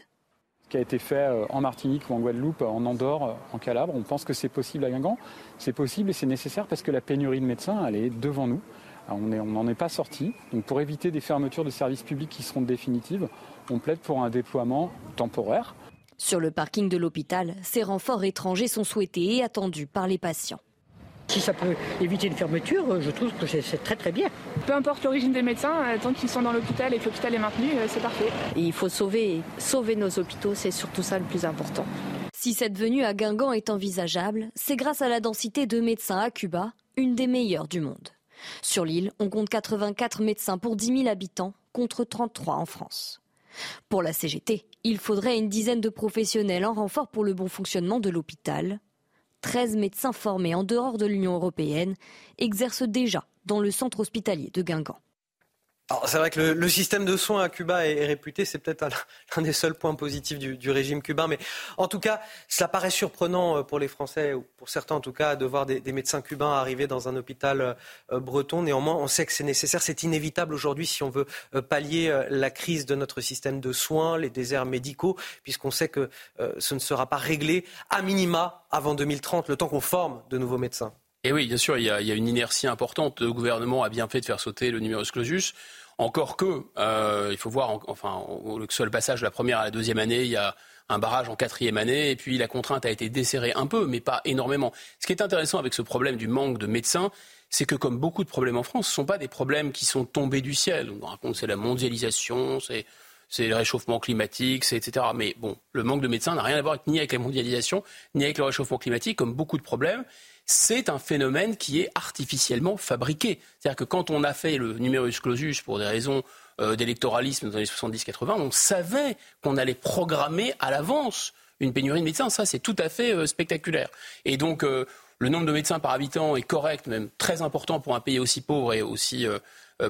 Ce qui a été fait euh, en Martinique ou en Guadeloupe, en Andorre, euh, en Calabre, on pense que c'est possible à Guingamp. C'est possible et c'est nécessaire parce que la pénurie de médecins, elle est devant nous. On n'en est pas sorti. Donc pour éviter des fermetures de services publics qui seront définitives, on plaide pour un déploiement temporaire. Sur le parking de l'hôpital, ces renforts étrangers sont souhaités et attendus par les patients. Si ça peut éviter une fermeture, je trouve que c'est très très bien. Peu importe l'origine des médecins, euh, tant qu'ils sont dans l'hôpital et que l'hôpital est maintenu, euh, c'est parfait. il faut sauver, sauver nos hôpitaux, c'est surtout ça le plus important. Si cette venue à Guingamp est envisageable, c'est grâce à la densité de médecins à Cuba, une des meilleures du monde. Sur l'île, on compte 84 médecins pour 10 000 habitants, contre 33 en France. Pour la CGT, il faudrait une dizaine de professionnels en renfort pour le bon fonctionnement de l'hôpital. 13 médecins formés en dehors de l'Union européenne exercent déjà dans le centre hospitalier de Guingamp c'est vrai que le, système de soins à Cuba est, réputé, c'est peut-être l'un [LAUGHS] des seuls points positifs du, régime cubain, mais en tout cas, cela paraît surprenant euh, pour les Français, ou pour certains en tout cas, de voir des, médecins cubains arriver dans un hôpital euh, breton. Néanmoins, on sait que c'est nécessaire, c'est inévitable aujourd'hui si on veut euh, pallier la crise de notre système de soins, les déserts médicaux, puisqu'on sait que ce ne sera pas réglé à minima avant 2030, le temps qu'on forme de nouveaux médecins. Et oui, bien sûr, il y, a, une inertie importante. Le gouvernement a bien fait de faire sauter le numerus clausus. Encore que, euh, il faut voir, enfin, le seul passage de la première à la deuxième année, il y a un barrage en quatrième année, et puis la contrainte a été desserrée un peu, mais pas énormément. Ce qui est intéressant avec ce problème du manque de médecins, c'est que comme beaucoup de problèmes en France, ce ne sont pas des problèmes qui sont tombés du ciel. On raconte c'est la mondialisation, c'est c'est le réchauffement climatique, c'est etc. Mais bon, le manque de médecins n'a rien à voir ni avec la mondialisation, ni avec le réchauffement climatique, comme beaucoup de problèmes c'est un phénomène qui est artificiellement fabriqué. C'est-à-dire que quand on a fait le numerus clausus pour des raisons euh, d'électoralisme dans les 70-80, on savait qu'on allait programmer à l'avance une pénurie de médecins. Ça, c'est tout à fait euh, spectaculaire. Et donc, euh, le nombre de médecins par habitant est correct, même très important pour un pays aussi pauvre et aussi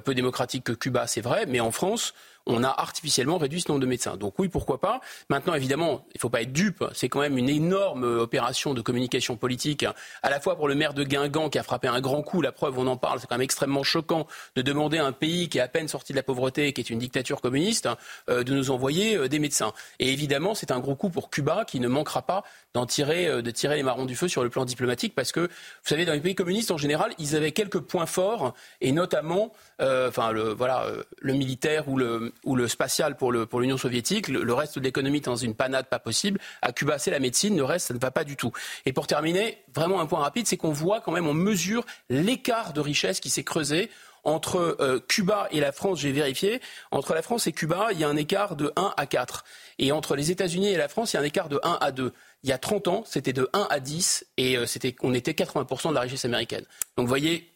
peu démocratique que Cuba, c'est vrai, mais en France, on a artificiellement réduit ce nombre de médecins. Donc oui, pourquoi pas. Maintenant, évidemment, il ne faut pas être dupe. C'est quand même une énorme opération de communication politique, à la fois pour le maire de Guingamp qui a frappé un grand coup. La preuve, on en parle. C'est quand même extrêmement choquant de demander à un pays qui est à peine sorti de la pauvreté, qui est une dictature communiste, euh, de nous envoyer euh, des médecins. Et évidemment, c'est un gros coup pour Cuba qui ne manquera pas d'en tirer, euh, de tirer les marrons du feu sur le plan diplomatique parce que, vous savez, dans les pays communistes en général, ils avaient quelques points forts et notamment, enfin, le, voilà, le militaire ou le, ou le spatial pour l'Union pour soviétique, le, reste de l'économie dans une panade pas possible. À Cuba, c'est la médecine, le reste, ça ne va pas du tout. Et pour terminer, vraiment un point rapide, c'est qu'on voit quand même, on mesure l'écart de richesse qui s'est creusé entre euh, Cuba et la France, j'ai vérifié, entre la France et Cuba, il y a un écart de 1 à 4. Et entre les États-Unis et la France, il y a un écart de 1 à 2. Il y a 30 ans, c'était de 1 à 10 et euh, c'était, on était 80% de la richesse américaine. Donc vous voyez,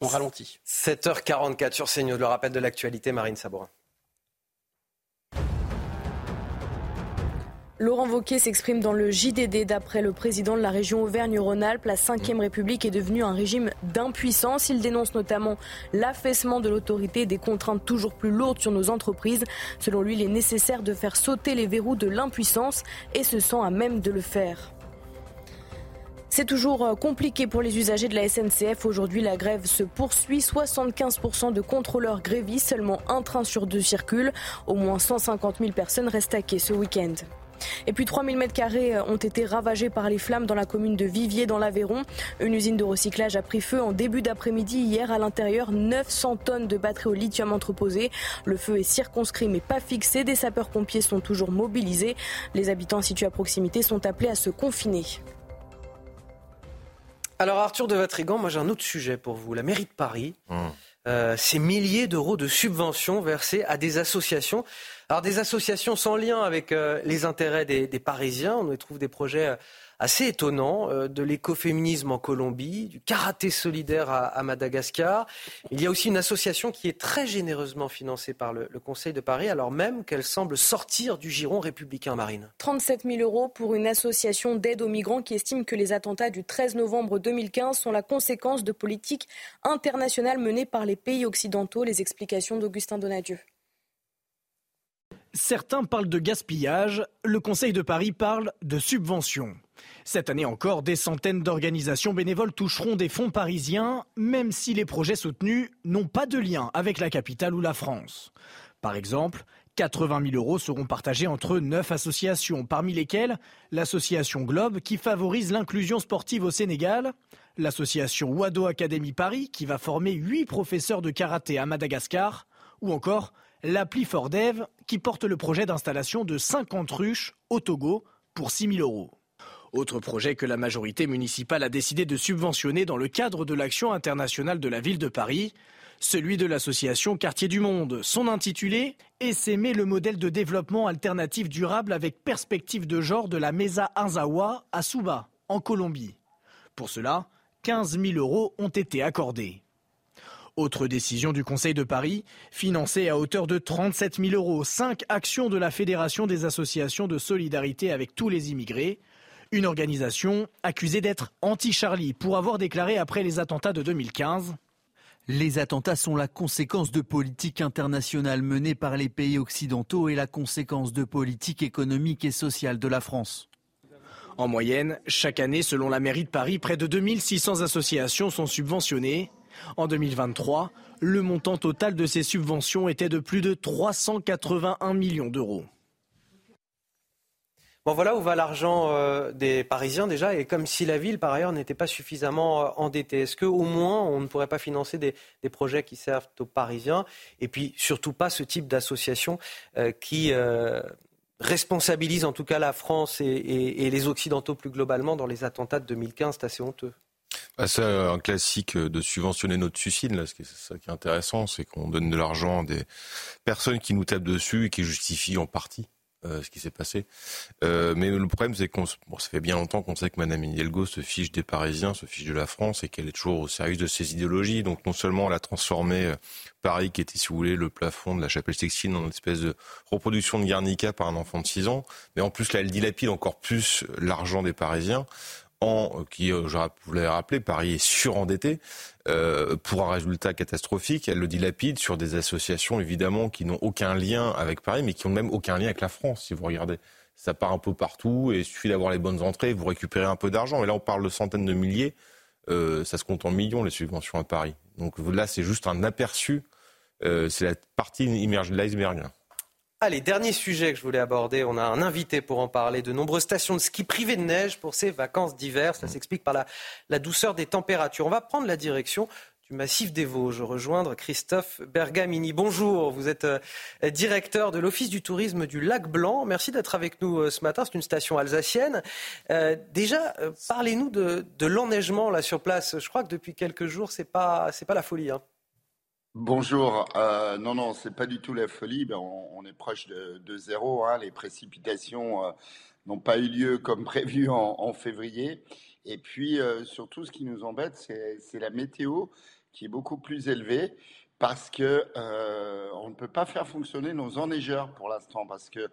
on ralentit. 7h44 sur CNews, le rappel de l'actualité, Marine Sabourin. Laurent Wauquiez s'exprime dans le JDD. D'après le président de la région Auvergne-Rhône-Alpes, la 5 République est devenue un régime d'impuissance. Il dénonce notamment l'affaissement de l'autorité et des contraintes toujours plus lourdes sur nos entreprises. Selon lui, il est nécessaire de faire sauter les verrous de l'impuissance et se sent à même de le faire. C'est toujours euh, compliqué pour les usagers de la SNCF. Aujourd'hui, la grève se poursuit. 75% de contrôleurs grévistes, seulement un train sur deux circule. Au moins 150 000 personnes restent à quai ce week-end. Et puis 3000 mètres carrés euh, ont été ravagés par les flammes dans la commune de Viviers dans l'Aveyron. Une usine de recyclage a pris feu en début d'après-midi hier. À l'intérieur, 900 tonnes de batteries au lithium entreposées. Le feu est circonscrit mais pas fixé. Des sapeurs-pompiers sont toujours mobilisés. Les habitants situés à proximité sont appelés à se confiner. Alors Arthur de Vatrigan, moi j'ai un autre sujet pour vous. La mairie de Paris, mmh. euh, ces milliers d'euros de subventions versées à des associations alors des associations sans lien avec euh, les intérêts des, Parisiens, on y trouve des projets euh, assez étonnants, euh, de l'écoféminisme en Colombie, du karaté solidaire à, Madagascar. Il y a aussi une association qui est très généreusement financée par le, Conseil de Paris, alors même qu'elle semble sortir du giron républicain marine. 37 000 euros pour une association d'aide aux migrants qui estime que les attentats du 13 novembre 2015 sont la conséquence de politiques internationales menées par les pays occidentaux. Les explications d'Augustin Donadieu. Certains parlent de gaspillage, le Conseil de Paris parle de subventions. Cette année encore, des centaines d'organisations bénévoles toucheront des fonds parisiens, même si les projets soutenus n'ont pas de lien avec la capitale ou la France. Par exemple, 80 000 euros seront partagés entre neuf associations, parmi lesquelles l'association Globe qui favorise l'inclusion sportive au Sénégal, l'association Wado Academy Paris qui va former huit professeurs de karaté à Madagascar, ou encore l'appli Fordev qui porte le projet d'installation de 50 ruches au Togo pour 6 000 euros. Autre projet que la majorité municipale a décidé de subventionner dans le cadre de l'action internationale de la ville de Paris, celui de l'association Quartier du Monde. Son intitulé Essaimer le modèle de développement alternatif durable avec perspective de genre de la Mesa Anzawa à Suba, en Colombie. Pour cela, 15 000 euros ont été accordés. Autre décision du Conseil de Paris, financée à hauteur de 37 000 euros, cinq actions de la Fédération des associations de solidarité avec tous les immigrés. Une organisation accusée d'être anti-Charlie pour avoir déclaré après les attentats de 2015 les attentats sont la conséquence de politiques internationales menées par les pays occidentaux et la conséquence de politiques économiques et sociales de la France. En moyenne, chaque année, selon la mairie de Paris, près de 2600 associations sont subventionnées. En 2023, le montant total de ces subventions était de plus de 381 millions d'euros. Bon, voilà où va l'argent euh, des Parisiens déjà, et comme si la ville, par ailleurs, n'était pas suffisamment euh, endettée. Est-ce qu'au moins, on ne pourrait pas financer des, projets qui servent aux Parisiens, et puis surtout pas ce type d'association euh, qui responsabilise en tout cas la France et, les Occidentaux plus globalement dans les attentats de 2015 C'est assez honteux. Ah, c'est un classique de subventionner notre suicide. Là. Ce qui est, ça qui est intéressant, c'est qu'on donne de l'argent à des personnes qui nous tapent dessus et qui justifient en partie euh, ce qui s'est passé. Euh, mais le problème, c'est qu'on bon, ça fait bien longtemps qu'on sait que Madame Hidalgo se fiche des Parisiens, se fiche de la France et qu'elle est toujours au service de ses idéologies. Donc non seulement elle a transformé euh, Paris, qui était, si vous voulez, le plafond de la chapelle Sixtine en une espèce de reproduction de Guernica par un enfant de 6 ans, mais en plus là, elle dilapide encore plus l'argent des Parisiens en, qui, je vous l'avez rappelé, Paris est surendetté pour un résultat catastrophique. Elle le dilapide sur des associations, évidemment, qui n'ont aucun lien avec Paris, mais qui n'ont même aucun lien avec la France, si vous regardez. Ça part un peu partout et il suffit d'avoir les bonnes entrées, vous récupérez un peu d'argent. Et là, on parle de centaines de milliers. ça se compte en millions, les subventions à Paris. Donc là, c'est juste un aperçu. c'est la partie immergée de l'iceberg. Allez, dernier sujet que je voulais aborder. On a un invité pour en parler. De nombreuses stations de ski privées de neige pour ces vacances d'hiver. Ça s'explique par la, douceur des températures. On va prendre la direction du massif des Vosges. Rejoindre Christophe Bergamini. Bonjour, vous êtes euh, directeur de l'Office du tourisme du Lac Blanc. Merci d'être avec nous euh, ce matin. C'est une station alsacienne. Euh, déjà, parlez-nous de, l'enneigement là sur place. Je crois que depuis quelques jours, c'est pas c'est pas la folie. Hein. Bonjour. Euh, non, non, c'est pas du tout la folie. Ben, on, est proche de, zéro. Hein. Les précipitations euh, n'ont pas eu lieu comme prévu en, février. Et puis, euh, surtout, ce qui nous embête, c'est la météo qui est beaucoup plus élevée parce que on ne peut pas faire fonctionner nos enneigeurs pour l'instant parce que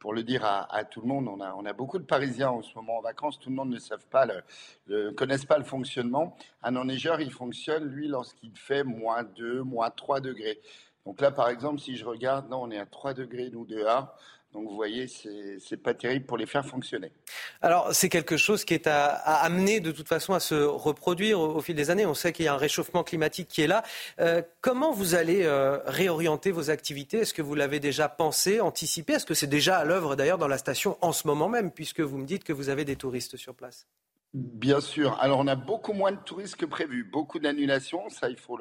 pour le dire à, tout le monde, on a, beaucoup de Parisiens en ce moment en vacances, tout le monde ne savent pas, le, pas le fonctionnement. Un enneigeur, il fonctionne, lui, lorsqu'il fait moins 2, moins 3 degrés. Donc là, par exemple, si je regarde, non, on est à 3 degrés, nous, dehors. Donc vous voyez, c'est pas terrible pour les faire fonctionner. Alors c'est quelque chose qui est à, amener de toute façon à se reproduire au, fil des années. On sait qu'il y a un réchauffement climatique qui est là. Euh, comment vous allez euh, réorienter vos activités? Est-ce que vous l'avez déjà pensé, anticipé? Est-ce que c'est déjà à l'œuvre d'ailleurs dans la station en ce moment même, puisque vous me dites que vous avez des touristes sur place? Bien sûr. Alors, on a beaucoup moins de touristes que prévu. Beaucoup d'annulations, ça, il faut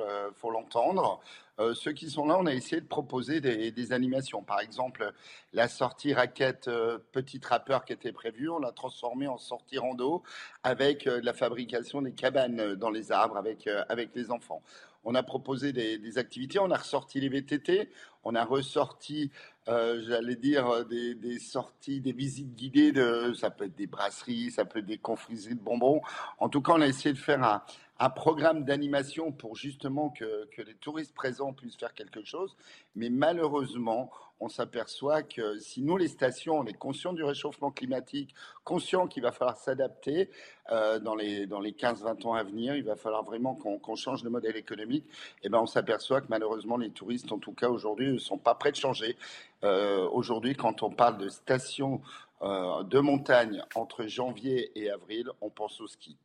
l'entendre. Euh, ceux qui sont là, on a essayé de proposer des, animations. Par exemple, la sortie raquette euh, petit trappeur qui était prévue, on l'a transformée en sortie rando avec euh, la fabrication des cabanes dans les arbres avec, avec les enfants. On a proposé des, activités, on a ressorti les VTT, on a ressorti, euh, j'allais dire, des, sorties, des visites guidées. De, ça peut être des brasseries, ça peut être des confiseries de bonbons. En tout cas, on a essayé de faire un, un programme d'animation pour justement que, les touristes présents puissent faire quelque chose. Mais malheureusement, on s'aperçoit que si nous, les stations, on est conscients du réchauffement climatique, conscients qu'il va falloir s'adapter euh, dans les, dans les 15-20 ans à venir, il va falloir vraiment qu'on change de modèle économique, et eh ben on s'aperçoit que malheureusement, les touristes, en tout cas aujourd'hui, ne sont pas prêts de changer. Euh, aujourd'hui, quand on parle de stations euh, de montagne entre janvier et avril, on pense au ski.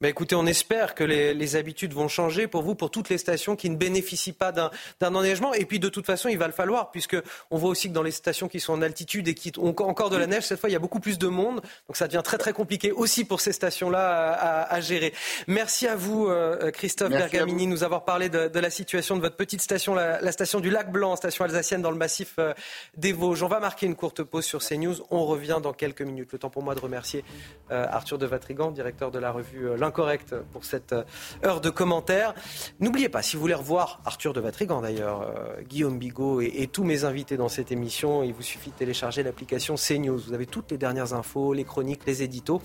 Bah écoutez, on espère que les, habitudes vont changer pour vous, pour toutes les stations qui ne bénéficient pas d'un enneigement. Et puis de toute façon, il va le falloir, puisque on voit aussi que dans les stations qui sont en altitude et qui ont encore de la neige, cette fois, il y a beaucoup plus de monde. Donc ça devient très très compliqué aussi pour ces stations-là à, gérer. Merci à vous, euh, Christophe Bergamini, nous avoir parlé de, la situation de votre petite station, la, station du Lac Blanc, station alsacienne dans le massif euh, des Vosges. On va marquer une courte pause sur CNews. On revient dans quelques minutes. Le temps pour moi de remercier euh, Arthur de Vatrigan, directeur de la revue incorrect pour cette euh, heure de commentaires. N'oubliez pas, si vous voulez revoir Arthur de Vatrigan d'ailleurs, euh, Guillaume Bigot et, tous mes invités dans cette émission, il vous suffit de télécharger l'application CNews. Vous avez toutes les dernières infos, les chroniques, les éditos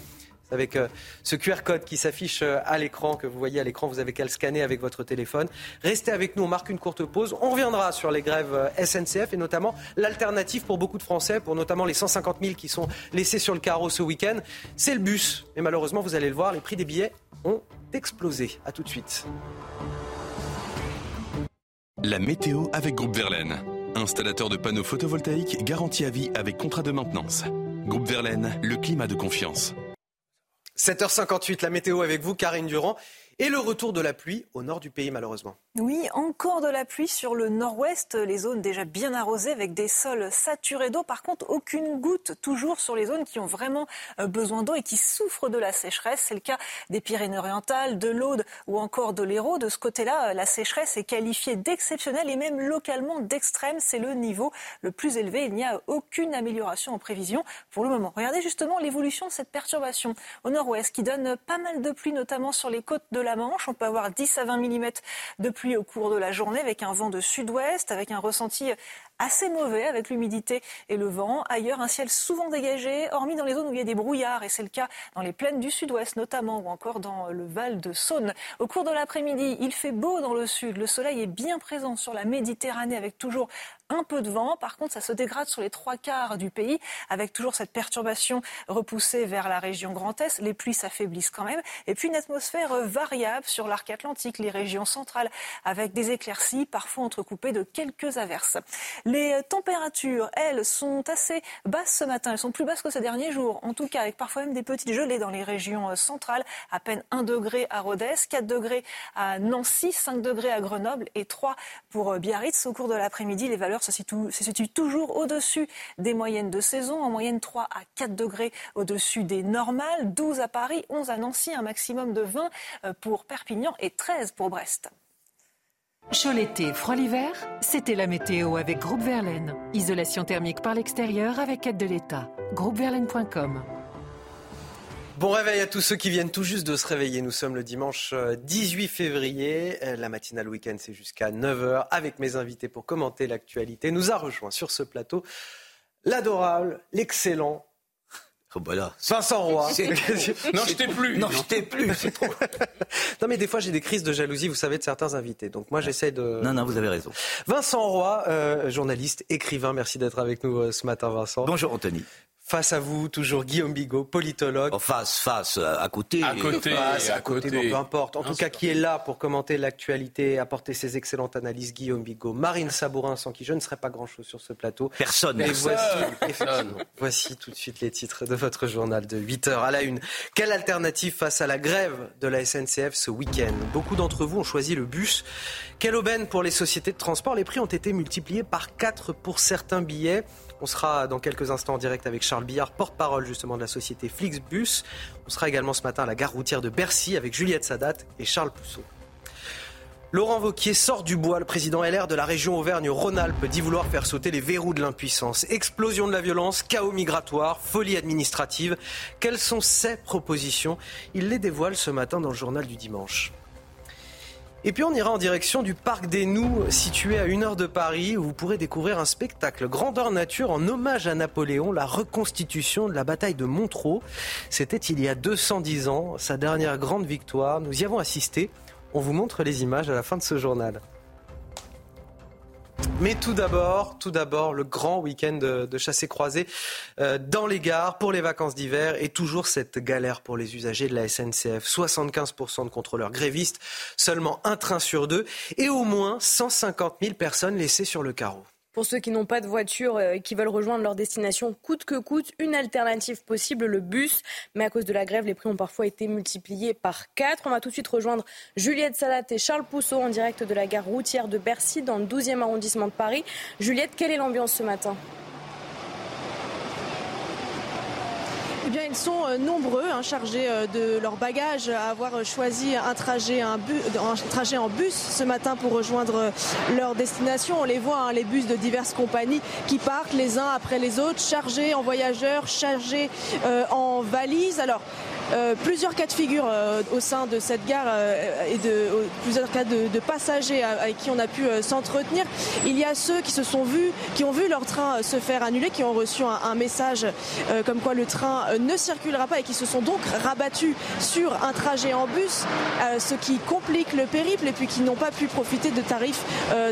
avec euh, ce QR code qui s'affiche à l'écran, que vous voyez à l'écran, vous avez qu'à le scanner avec votre téléphone. Restez avec nous, on marque une courte pause. On reviendra sur les grèves SNCF et notamment l'alternative pour beaucoup de Français, pour notamment les 150 000 qui sont laissés sur le carreau ce week-end. C'est le bus. Mais malheureusement, vous allez le voir, les prix des billets ont explosé. A tout de suite. La météo avec Groupe Verlaine. Installateur de panneaux photovoltaïques garantie à vie avec contrat de maintenance. Groupe Verlaine, le climat de confiance. 7h58, la météo avec vous, Karine Durand. Et le retour de la pluie au nord du pays, malheureusement. Oui, encore de la pluie sur le nord-ouest, les zones déjà bien arrosées avec des sols saturés d'eau. Par contre, aucune goutte toujours sur les zones qui ont vraiment euh, besoin d'eau et qui souffrent de la sécheresse. C'est le cas des Pyrénées-Orientales, de l'Aude ou encore de l'Hérault. De ce côté-là, euh, la sécheresse est qualifiée d'exceptionnelle et même localement d'extrême. C'est le niveau le plus élevé. Il n'y a aucune amélioration en prévision pour le moment. Regardez justement l'évolution de cette perturbation au nord-ouest qui donne pas mal de pluie, notamment sur les côtes de la Manche. On peut avoir 10 à 20 mm de pluie au cours de la journée avec un vent de sud-ouest, avec un ressenti assez mauvais avec l'humidité et le vent. Ailleurs, un ciel souvent dégagé, hormis dans les zones où il y a des brouillards, et c'est le cas dans les plaines du sud-ouest notamment, ou encore dans le Val de Saône. Au cours de l'après-midi, il fait beau dans le sud, le soleil est bien présent sur la Méditerranée avec toujours un peu de vent. Par contre, ça se dégrade sur les trois quarts du pays avec toujours cette perturbation repoussée vers la région Grand Est. Les pluies s'affaiblissent quand même. Et puis une atmosphère variable sur l'arc atlantique, les régions centrales avec des éclaircies parfois entrecoupées de quelques averses. Les températures, elles, sont assez basses ce matin. Elles sont plus basses que ces derniers jours. En tout cas, avec parfois même des petites gelées dans les régions centrales. À peine 1 degré à Rodez, 4 degrés à Nancy, 5 degrés à Grenoble et 3 pour Biarritz. Au cours de l'après-midi, les valeurs se situe, toujours au-dessus des moyennes de saison, en moyenne 3 à 4 degrés au-dessus des normales, 12 à Paris, 11 à Nancy, un maximum de 20 euh, pour Perpignan et 13 pour Brest. Chaud l'été, froid l'hiver, c'était la météo avec Groupe Verlaine. Isolation thermique par l'extérieur avec aide de l'État. Groupeverlaine.com Bon réveil à tous ceux qui viennent tout juste de se réveiller. Nous sommes le dimanche 18 euh, février. Euh, la matinale week-end, c'est jusqu'à 9h avec mes invités pour commenter l'actualité. Nous a rejoint sur ce plateau l'adorable, l'excellent. Oh voilà. Vincent Roy. [LAUGHS] non, je t'ai plus. Non, je t'ai plus. C'est trop. [LAUGHS] non, mais des fois, j'ai des crises de jalousie, vous savez, de certains invités. Donc, moi, j'essaie de. Non, non, vous avez raison. Vincent Roy, euh, journaliste, écrivain. Merci d'être avec nous ce matin, Vincent. Bonjour, Anthony. Face à vous, toujours Guillaume Bigot, politologue. En face, face, à côté. À côté, face, à, côté, peu importe. En tout cas, qui est là pour commenter l'actualité, apporter ses excellentes analyses, Guillaume Bigot. Marine Sabourin, sans qui je ne serais pas grand-chose sur ce plateau. Personne. Et voici, voici tout de suite les titres de votre journal de 8 h à la une. Quelle alternative face à la grève de la SNCF ce week-end? Beaucoup d'entre vous ont choisi le bus. Quelle aubaine pour les sociétés de transport? Les prix ont été multipliés par 4 pour certains billets. On sera dans quelques instants en direct avec Charles Billard, porte-parole justement de la société Flixbus. On sera également ce matin à la gare routière de Bercy avec Juliette Sadat et Charles Pousseau. Laurent Vauquier sort du bois. Le président LR de la région Auvergne-Rhône-Alpes dit vouloir faire sauter les verrous de l'impuissance. Explosion de la violence, chaos migratoire, folie administrative. Quelles sont ses propositions? Il les dévoile ce matin dans le journal du dimanche. Et puis on ira en direction du Parc des Nous, situé à une heure de Paris, où vous pourrez découvrir un spectacle grandeur nature en hommage à Napoléon, la reconstitution de la bataille de Montreux. C'était il y a 210 ans, sa dernière grande victoire. Nous y avons assisté. On vous montre les images à la fin de ce journal. Mais tout d'abord, tout d'abord, le grand week-end de, de chassé-croisé euh, dans les gares pour les vacances d'hiver et toujours cette galère pour les usagers de la SNCF. 75% de contrôleurs grévistes, seulement un train sur deux et au moins 150 000 personnes laissées sur le carreau. Pour ceux qui n'ont pas de voiture et euh, qui veulent rejoindre leur destination coûte que coûte, une alternative possible, le bus. Mais à cause de la grève, les prix ont parfois été multipliés par 4. On va tout de suite rejoindre Juliette Salat et Charles Pousseau en direct de la gare routière de Bercy dans le 12e arrondissement de Paris. Juliette, quelle est l'ambiance ce matin? Eh bien, ils sont euh, nombreux, hein, chargés euh, de leurs bagages, à avoir euh, choisi un trajet, un, trajet en bus ce matin pour rejoindre leur destination. On les voit, hein, les bus de diverses compagnies qui partent les uns après les autres, chargés en voyageurs, chargés en valises. Alors, euh, plusieurs cas de figure euh, au sein de cette gare euh, et de plusieurs cas de, passagers avec qui on a pu s'entretenir. Il y a ceux qui se sont vus, qui ont vu leur train se faire annuler, qui ont reçu un, message comme quoi le train ne circulera pas et qui se sont donc rabattus sur un trajet en bus, ce qui complique le périple et puis qui n'ont pas pu profiter de tarifs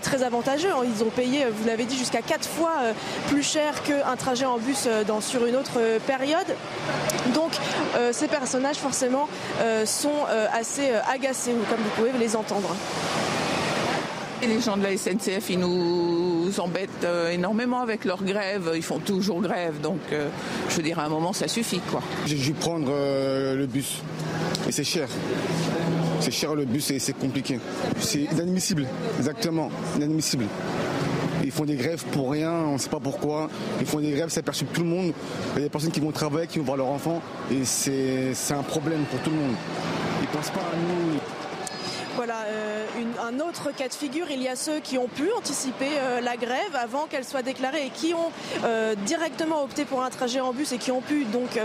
très avantageux. Ils ont payé, vous l'avez dit, jusqu'à quatre fois plus cher qu'un trajet en bus sur une autre période. Donc ces personnes personnages forcément euh, sont euh, assez euh, agacés, comme vous pouvez les entendre. les gens de la SNCF, ils nous embêtent énormément avec leur grève. Ils font toujours grève. Donc, je veux dire, à un moment, ça suffit. quoi. J'ai dû prendre le bus. Et c'est cher. C'est cher le bus et c'est compliqué. C'est inadmissible. Exactement. Inadmissible. Ils font des grèves pour rien, on ne sait pas pourquoi. Ils font des grèves, ça perturbe tout le monde. Il y a des personnes qui vont travailler, qui vont voir leurs enfants. Et c'est un problème pour tout le monde. Ils ne pensent pas à nous. Voilà, un autre cas de figure. Il y a ceux qui ont pu anticiper la grève avant qu'elle soit déclarée et qui ont directement opté pour un trajet en bus et qui ont pu donc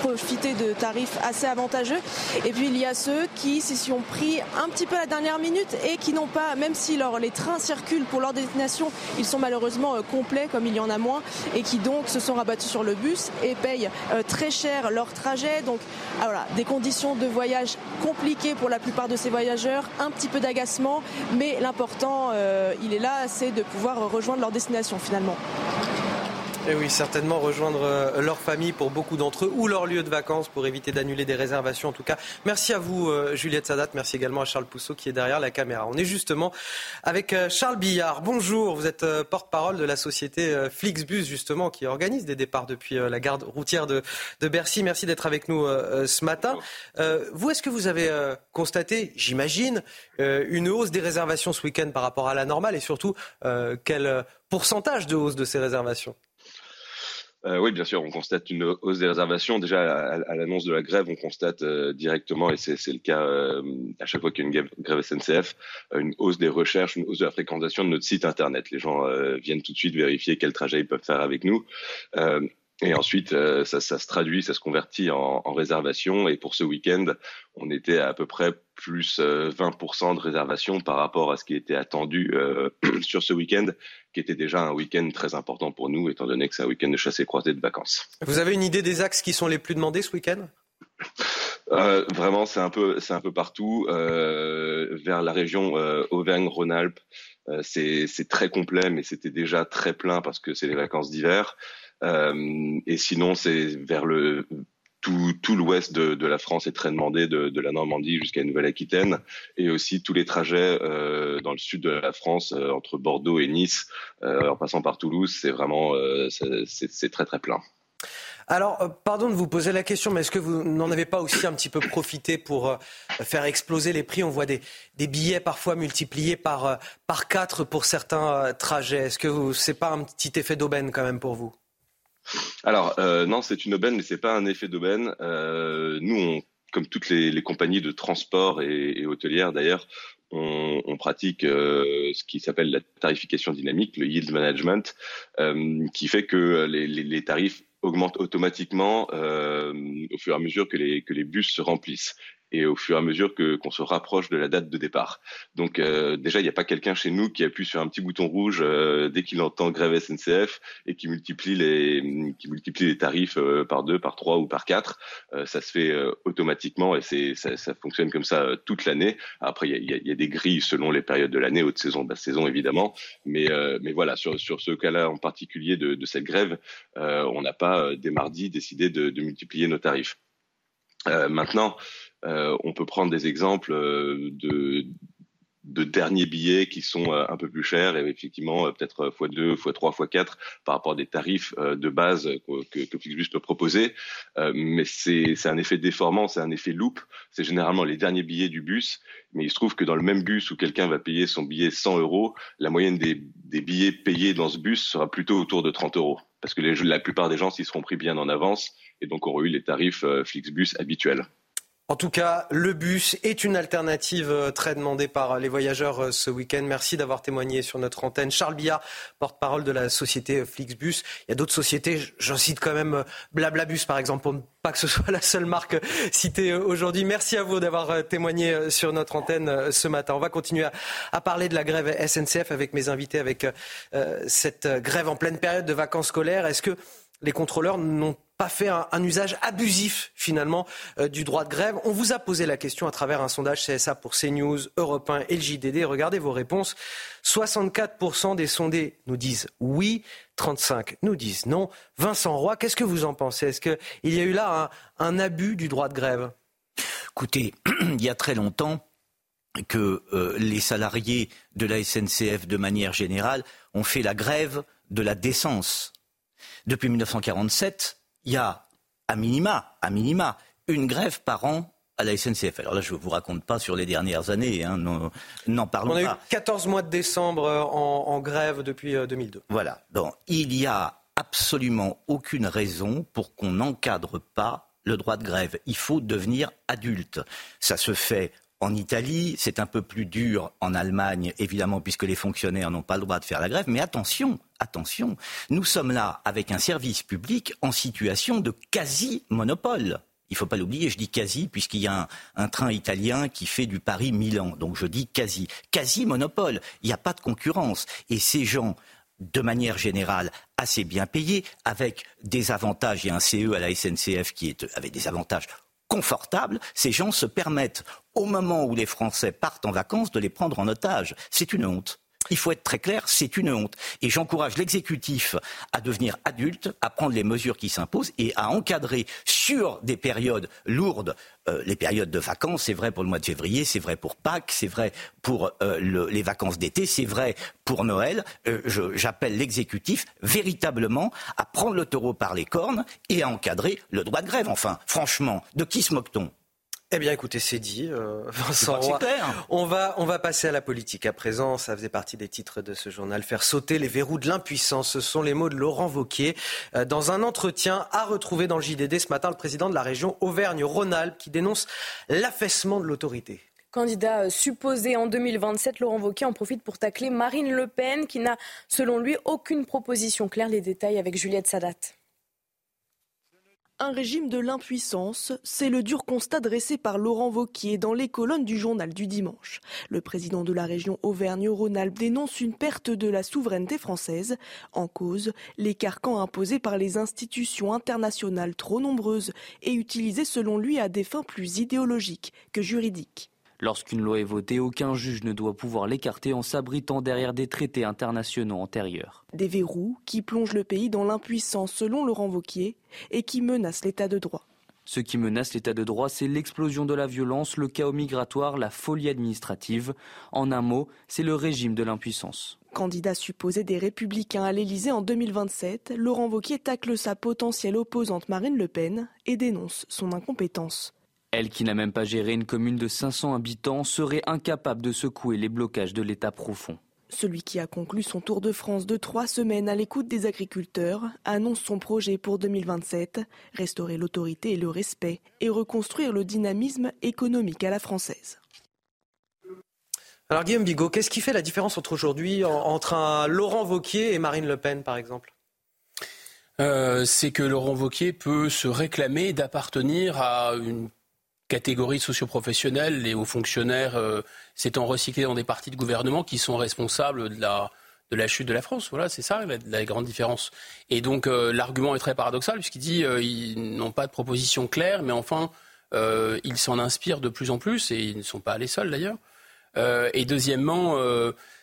profiter de tarifs assez avantageux. Et puis il y a ceux qui s'y ont pris un petit peu à la dernière minute et qui n'ont pas, même si les trains circulent pour leur destination, ils sont malheureusement complets comme il y en a moins et qui donc se sont rabattus sur le bus et payent très cher leur trajet. Donc ah, voilà, des conditions de voyage compliquées pour la plupart de ces voyageurs, un petit peu d'agacement, mais l'important, euh, il est là, c'est de pouvoir rejoindre leur destination finalement. Et oui, certainement rejoindre euh, leur famille pour beaucoup d'entre eux ou leur lieu de vacances pour éviter d'annuler des réservations en tout cas. Merci à vous euh, Juliette Sadat, merci également à Charles Pousseau qui est derrière la caméra. On est justement avec euh, Charles Billard. Bonjour, vous êtes porte-parole de la société Flixbus justement qui organise des départs depuis la gare routière de, de Bercy. Merci d'être avec nous ce matin. Vous, est-ce que vous avez constaté, j'imagine, une hausse des réservations ce week-end par rapport à la normale et surtout quel pourcentage de hausse de ces réservations? Euh, oui, bien sûr, on constate une hausse des réservations. Déjà, à, l'annonce de la grève, on constate euh, directement, et c'est le cas euh, à chaque fois qu'il y a une grève, SNCF, une hausse des recherches, une hausse de la fréquentation de notre site Internet. Les gens viennent tout de suite vérifier quel trajet ils peuvent faire avec nous. Et ensuite, ça, ça, se traduit, ça se convertit en, en réservation. Et pour ce week-end, on était à, à peu près plus 20% de réservation par rapport à ce qui était attendu [CLEARS THROAT] sur ce week-end qui était déjà un week-end très important pour nous, étant donné que c'est un week-end de chasse et croisée de vacances. Vous avez une idée des axes qui sont les plus demandés ce week-end? Euh, vraiment, c'est un peu, c'est un peu partout. Euh, vers la région euh, Auvergne-Rhône-Alpes, euh, c'est, c'est très complet, mais c'était déjà très plein parce que c'est les vacances d'hiver. Euh, et sinon, c'est vers le tout, l'ouest de, la France est très demandé, de, la Normandie jusqu'à Nouvelle-Aquitaine, et aussi tous les trajets euh, dans le sud de la France, euh, entre Bordeaux et Nice, en passant par Toulouse, c'est vraiment c'est très très plein. Alors, pardon de vous poser la question, mais est-ce que vous n'en avez pas aussi un petit peu profité pour faire exploser les prix? On voit des, billets parfois multipliés par, par 4 pour certains trajets. Est-ce que ce n'est pas un petit effet d'aubaine quand même pour vous? Alors euh, non, c'est une aubaine, mais c'est pas un effet d'aubaine. Euh, nous, comme toutes les, compagnies de transport et, hôtelières d'ailleurs, on, pratique euh, ce qui s'appelle la tarification dynamique, le yield management, qui fait que les, tarifs augmentent automatiquement au fur et à mesure que les bus se remplissent et au fur et à mesure qu'on se rapproche de la date de départ. Donc euh, déjà, il n'y a pas quelqu'un chez nous qui appuie sur un petit bouton rouge euh, dès qu'il entend grève SNCF et qui multiplie les qui multiplie les tarifs euh, par deux, par trois ou par quatre. ça se fait automatiquement et ça, fonctionne comme ça toute l'année. Après, il y a, des grilles selon les périodes de l'année, haute saison, basse saison évidemment. Mais voilà, sur ce cas-là en particulier de, cette grève, on n'a pas dès mardi décidé de, multiplier nos tarifs. maintenant, on peut prendre des exemples euh, de, de derniers billets qui sont euh, un peu plus chers et effectivement peut-être x2, x3, x4 par rapport à des tarifs de base que, que Flixbus peut proposer. mais c'est un effet déformant, c'est un effet loop. C'est généralement les derniers billets du bus, mais il se trouve que dans le même bus où quelqu'un va payer son billet 100 euros, la moyenne des, des billets payés dans ce bus sera plutôt autour de 30 euros. Parce que les, la plupart des gens s'y seront pris bien en avance et donc auront eu les tarifs Flixbus habituels. En tout cas, le bus est une alternative euh, très demandée par les voyageurs euh, ce week-end. Merci d'avoir témoigné sur notre antenne. Charles Billard, porte-parole de la société Flixbus. Il y a d'autres sociétés, j'en cite quand même euh, Blablabus par exemple, pour ne pas que ce [LAUGHS] soit la seule marque citée aujourd'hui. Merci à vous d'avoir témoigné sur notre antenne ce matin. On va continuer à, parler de la grève SNCF avec mes invités, avec cette grève en pleine période de vacances scolaires. Est-ce que les contrôleurs n'ont pas fait un, usage abusif finalement euh, du droit de grève. On vous a posé la question à travers un sondage CSA pour CNews, Europe 1 et le JDD. Regardez vos réponses. 64% des sondés nous disent oui, 35 nous disent non. Vincent Roy, qu'est-ce que vous en pensez? Est-ce qu'il y a eu là un, abus du droit de grève? Écoutez, [CLEARS THROAT] il y a très longtemps que euh, les salariés de la SNCF, de manière générale, ont fait la grève de la décence. Depuis 1947, il y a à minima, à minima, une grève par an à la SNCF. Alors là, je ne vous raconte pas sur les dernières années, hein, n'en parlons pas. On a eu 14 mois de décembre euh, en, grève depuis 2002. Euh, voilà. Donc, il n'y a absolument aucune raison pour qu'on n'encadre pas le droit de grève. Il faut devenir adulte. Ça se fait en Italie, c'est un peu plus dur en Allemagne, évidemment, puisque les fonctionnaires n'ont pas le droit de faire la grève. Mais attention, attention, nous sommes là avec un service public en situation de quasi-monopole. Il ne faut pas l'oublier, je dis quasi, puisqu'il y a un, train italien qui fait du Paris-Milan. Donc je dis quasi. Quasi-monopole. Il n'y a pas de concurrence. Et ces gens, de manière générale, assez bien payés, avec des avantages. Il y a un CE à la SNCF qui est, avec des avantages confortables, ces gens se permettent, au moment où les Français partent en vacances, de les prendre en otage. C'est une honte. Il faut être très clair, c'est une honte. Et j'encourage l'exécutif à devenir adulte, à prendre les mesures qui s'imposent et à encadrer sur des périodes lourdes euh, les périodes de vacances. C'est vrai pour le mois de février, c'est vrai pour Pâques, c'est vrai pour euh, le, les vacances d'été, c'est vrai pour Noël. Euh, J'appelle l'exécutif véritablement à prendre le taureau par les cornes et à encadrer le droit de grève. Enfin, franchement, de qui se moque-t-on? Eh bien, écoutez, c'est dit, euh, [LAUGHS] Vincent Roy. On va, on va passer à la politique à présent. Ça faisait partie des titres de ce journal. Faire sauter les verrous de l'impuissance. Ce sont les mots de Laurent Vauquier. Euh, dans un entretien à retrouver dans le JDD ce matin, le président de la région Auvergne-Rhône-Alpes qui dénonce l'affaissement de l'autorité. Candidat euh, supposé en 2027, Laurent Wauquiez en profite pour tacler Marine Le Pen, qui n'a, selon lui, aucune proposition claire. Les détails avec Juliette Sadat. Un régime de l'impuissance, c'est le dur constat dressé par Laurent Vauquier dans les colonnes du journal du dimanche. Le président de la région Auvergne-Rhône-Alpes dénonce une perte de la souveraineté française. En cause, les carcans imposés par les institutions internationales trop nombreuses et utilisés selon lui à des fins plus idéologiques que juridiques. Lorsqu'une loi est votée, aucun juge ne doit pouvoir l'écarter en s'abritant derrière des traités internationaux antérieurs. Des verrous qui plongent le pays dans l'impuissance selon Laurent Vauquier et qui menacent l'état de droit. Ce qui menace l'état de droit, c'est l'explosion de la violence, le chaos migratoire, la folie administrative. En un mot, c'est le régime de l'impuissance. Candidat supposé des Républicains à l'Élysée en 2027, Laurent Vauquier tacle sa potentielle opposante Marine Le Pen et dénonce son incompétence. Elle, qui n'a même pas géré une commune de 500 habitants, serait incapable de secouer les blocages de l'État profond. Celui qui a conclu son tour de France de trois semaines à l'écoute des agriculteurs annonce son projet pour 2027, restaurer l'autorité et le respect et reconstruire le dynamisme économique à la française. Alors Guillaume Bigot, qu'est-ce qui fait la différence entre aujourd'hui entre un Laurent Vauquier et Marine Le Pen par exemple? Euh, c'est que Laurent Vauquier peut se réclamer d'appartenir à une catégories socioprofessionnelles, et hauts fonctionnaires euh, s'étant recyclés dans des partis de gouvernement qui sont responsables de la, de la chute de la France. Voilà, c'est ça la, grande différence. Et donc euh, l'argument est très paradoxal puisqu'il dit euh, ils n'ont pas de proposition claire, mais enfin ils s'en inspirent de plus en plus et ils ne sont pas les seuls d'ailleurs. et deuxièmement,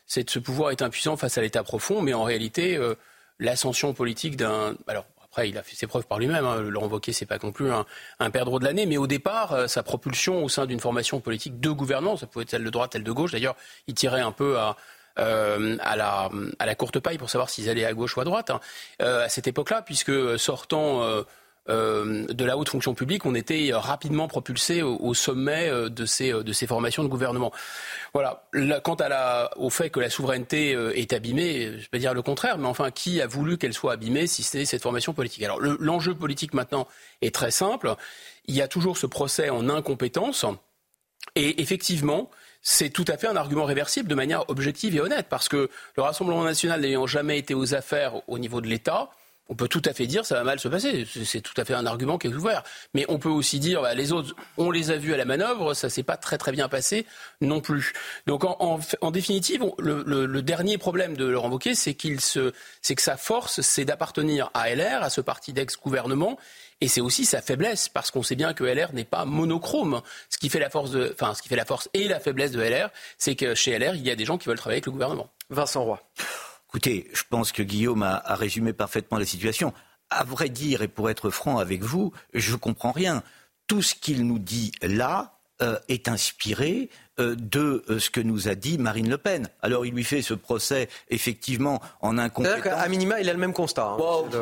c'est ce pouvoir est impuissant face à l'État profond, mais en réalité l'ascension politique d'un alors après, il a fait ses preuves par lui-même. Hein. Laurent Wauquiez, c'est pas non plus un, perdreau de l'année, mais au départ, euh, sa propulsion au sein d'une formation politique de gouvernance, ça pouvait être celle de droite, celle de gauche. D'ailleurs, il tirait un peu à, euh, à, la, à la courte paille pour savoir s'ils allaient à gauche ou à droite hein. euh, à cette époque-là, puisque sortant euh, euh, de la haute fonction publique, on était rapidement propulsé au, sommet euh, de ces, euh, de ces formations de gouvernement. Voilà. quant à la, au fait que la souveraineté est abîmée, je vais dire le contraire, mais enfin, qui a voulu qu'elle soit abîmée si c'était cette formation politique? Alors, l'enjeu politique maintenant est très simple. Il y a toujours ce procès en incompétence. Et effectivement, c'est tout à fait un argument réversible de manière objective et honnête, parce que le Rassemblement national n'ayant jamais été aux affaires au niveau de l'État, on peut tout à fait dire ça va mal se passer. C'est tout à fait un argument qui est ouvert. Mais on peut aussi dire bah, les autres, on les a vus à la manœuvre, ça s'est pas très très bien passé non plus. Donc en, définitive, le, dernier problème de Laurent Wauquiez, c'est qu'il se, c'est que sa force, c'est d'appartenir à LR, à ce parti d'ex-gouvernement. Et c'est aussi sa faiblesse, parce qu'on sait bien que LR n'est pas monochrome. Ce qui fait la force de, enfin, ce qui fait la force et la faiblesse de LR, c'est que chez LR, il y a des gens qui veulent travailler avec le gouvernement. Vincent Roy. Écoutez, je pense que Guillaume a, résumé parfaitement la situation. À vrai dire, et pour être franc avec vous, je ne comprends rien. Tout ce qu'il nous dit là euh, est inspiré euh, de euh, ce que nous a dit Marine Le Pen. Alors il lui fait ce procès effectivement en incompétence. À minima, il a le même constat. Hein.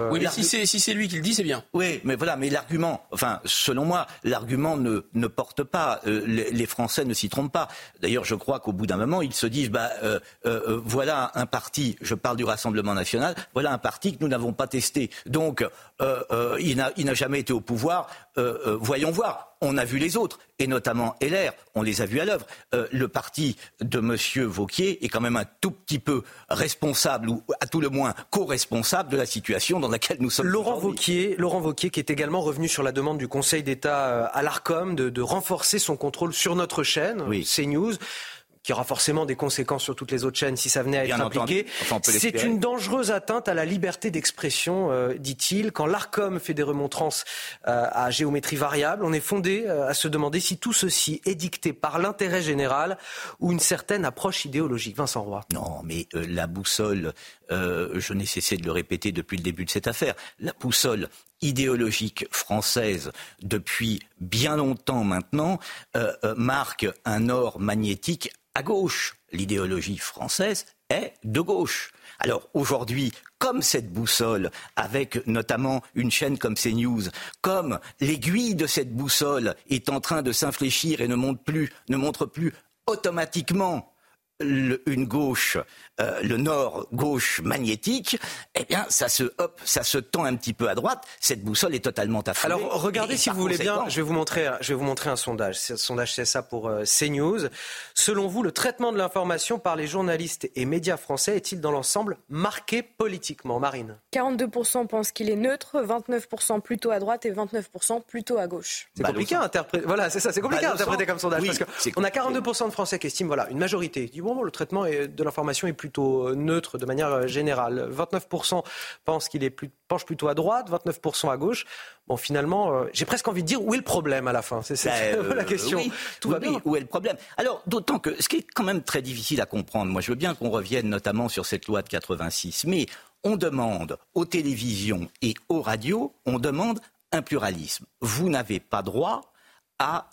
Oui, mais si c'est si lui qui le dit, c'est bien. Oui, mais voilà, mais l'argument, enfin, selon moi, l'argument ne, ne porte pas. les, les, Français ne s'y trompent pas. D'ailleurs, je crois qu'au bout d'un moment, ils se disent, bah, voilà un parti. Je parle du Rassemblement national. Voilà un parti que nous n'avons pas testé. Donc, il n'a jamais été au pouvoir. voyons voir on a vu les autres, et notamment LR, on les a vus à l'œuvre. Euh, le parti de M. Vauquier est quand même un tout petit peu responsable, ou à tout le moins co-responsable de la situation dans laquelle nous sommes. Laurent Vauquier, Laurent Vauquier, qui est également revenu sur la demande du Conseil d'État euh, à l'ARCOM de, de, renforcer son contrôle sur notre chaîne, oui. CNews qui aura forcément des conséquences sur toutes les autres chaînes si ça venait à être impliqué. c'est une dangereuse atteinte à la liberté d'expression, euh, dit-il. Quand l'ARCOM fait des remontrances euh, à géométrie variable, on est fondé euh, à se demander si tout ceci est dicté par l'intérêt général ou une certaine approche idéologique. Vincent Roy. Non, mais la boussole, je n'ai cessé de le répéter depuis le début de cette affaire, la boussole idéologique française depuis bien longtemps maintenant marque un or magnétique à gauche. L'idéologie française est de gauche. Alors aujourd'hui, comme cette boussole, avec notamment une chaîne comme CNews, comme l'aiguille de cette boussole est en train de s'infléchir et ne montre plus, ne montre plus automatiquement une gauche, euh, le nord gauche magnétique, eh bien, ça se, hop, ça se tend un petit peu à droite. Cette boussole est totalement affolée. Alors, regardez si vous voulez bien. Je vais vous montrer, je vais vous montrer un sondage. Ce sondage, c'est ça pour euh, CNews. Selon vous, le traitement de l'information par les journalistes et médias français est-il dans l'ensemble marqué politiquement, Marine? 42% pensent qu'il est neutre, 29% plutôt à droite et 29% plutôt à gauche. C'est compliqué à interpréter. Voilà, c'est ça. C'est compliqué à interpréter comme sondage parce qu'on a 42% de Français qui estiment, voilà, une majorité. Le traitement de l'information est plutôt euh, neutre de manière euh, générale. 29% pensent qu'il est plus, penche plutôt à droite, 29% à gauche. Bon, finalement, euh, j'ai presque envie de dire où est le problème à la fin. C'est ben, [LAUGHS] la question. Tout va bien. Où est le problème? Alors, d'autant que ce qui est quand même très difficile à comprendre, moi je veux bien qu'on revienne notamment sur cette loi de 86, mais on demande aux télévisions et aux radios, on demande un pluralisme. Vous n'avez pas droit à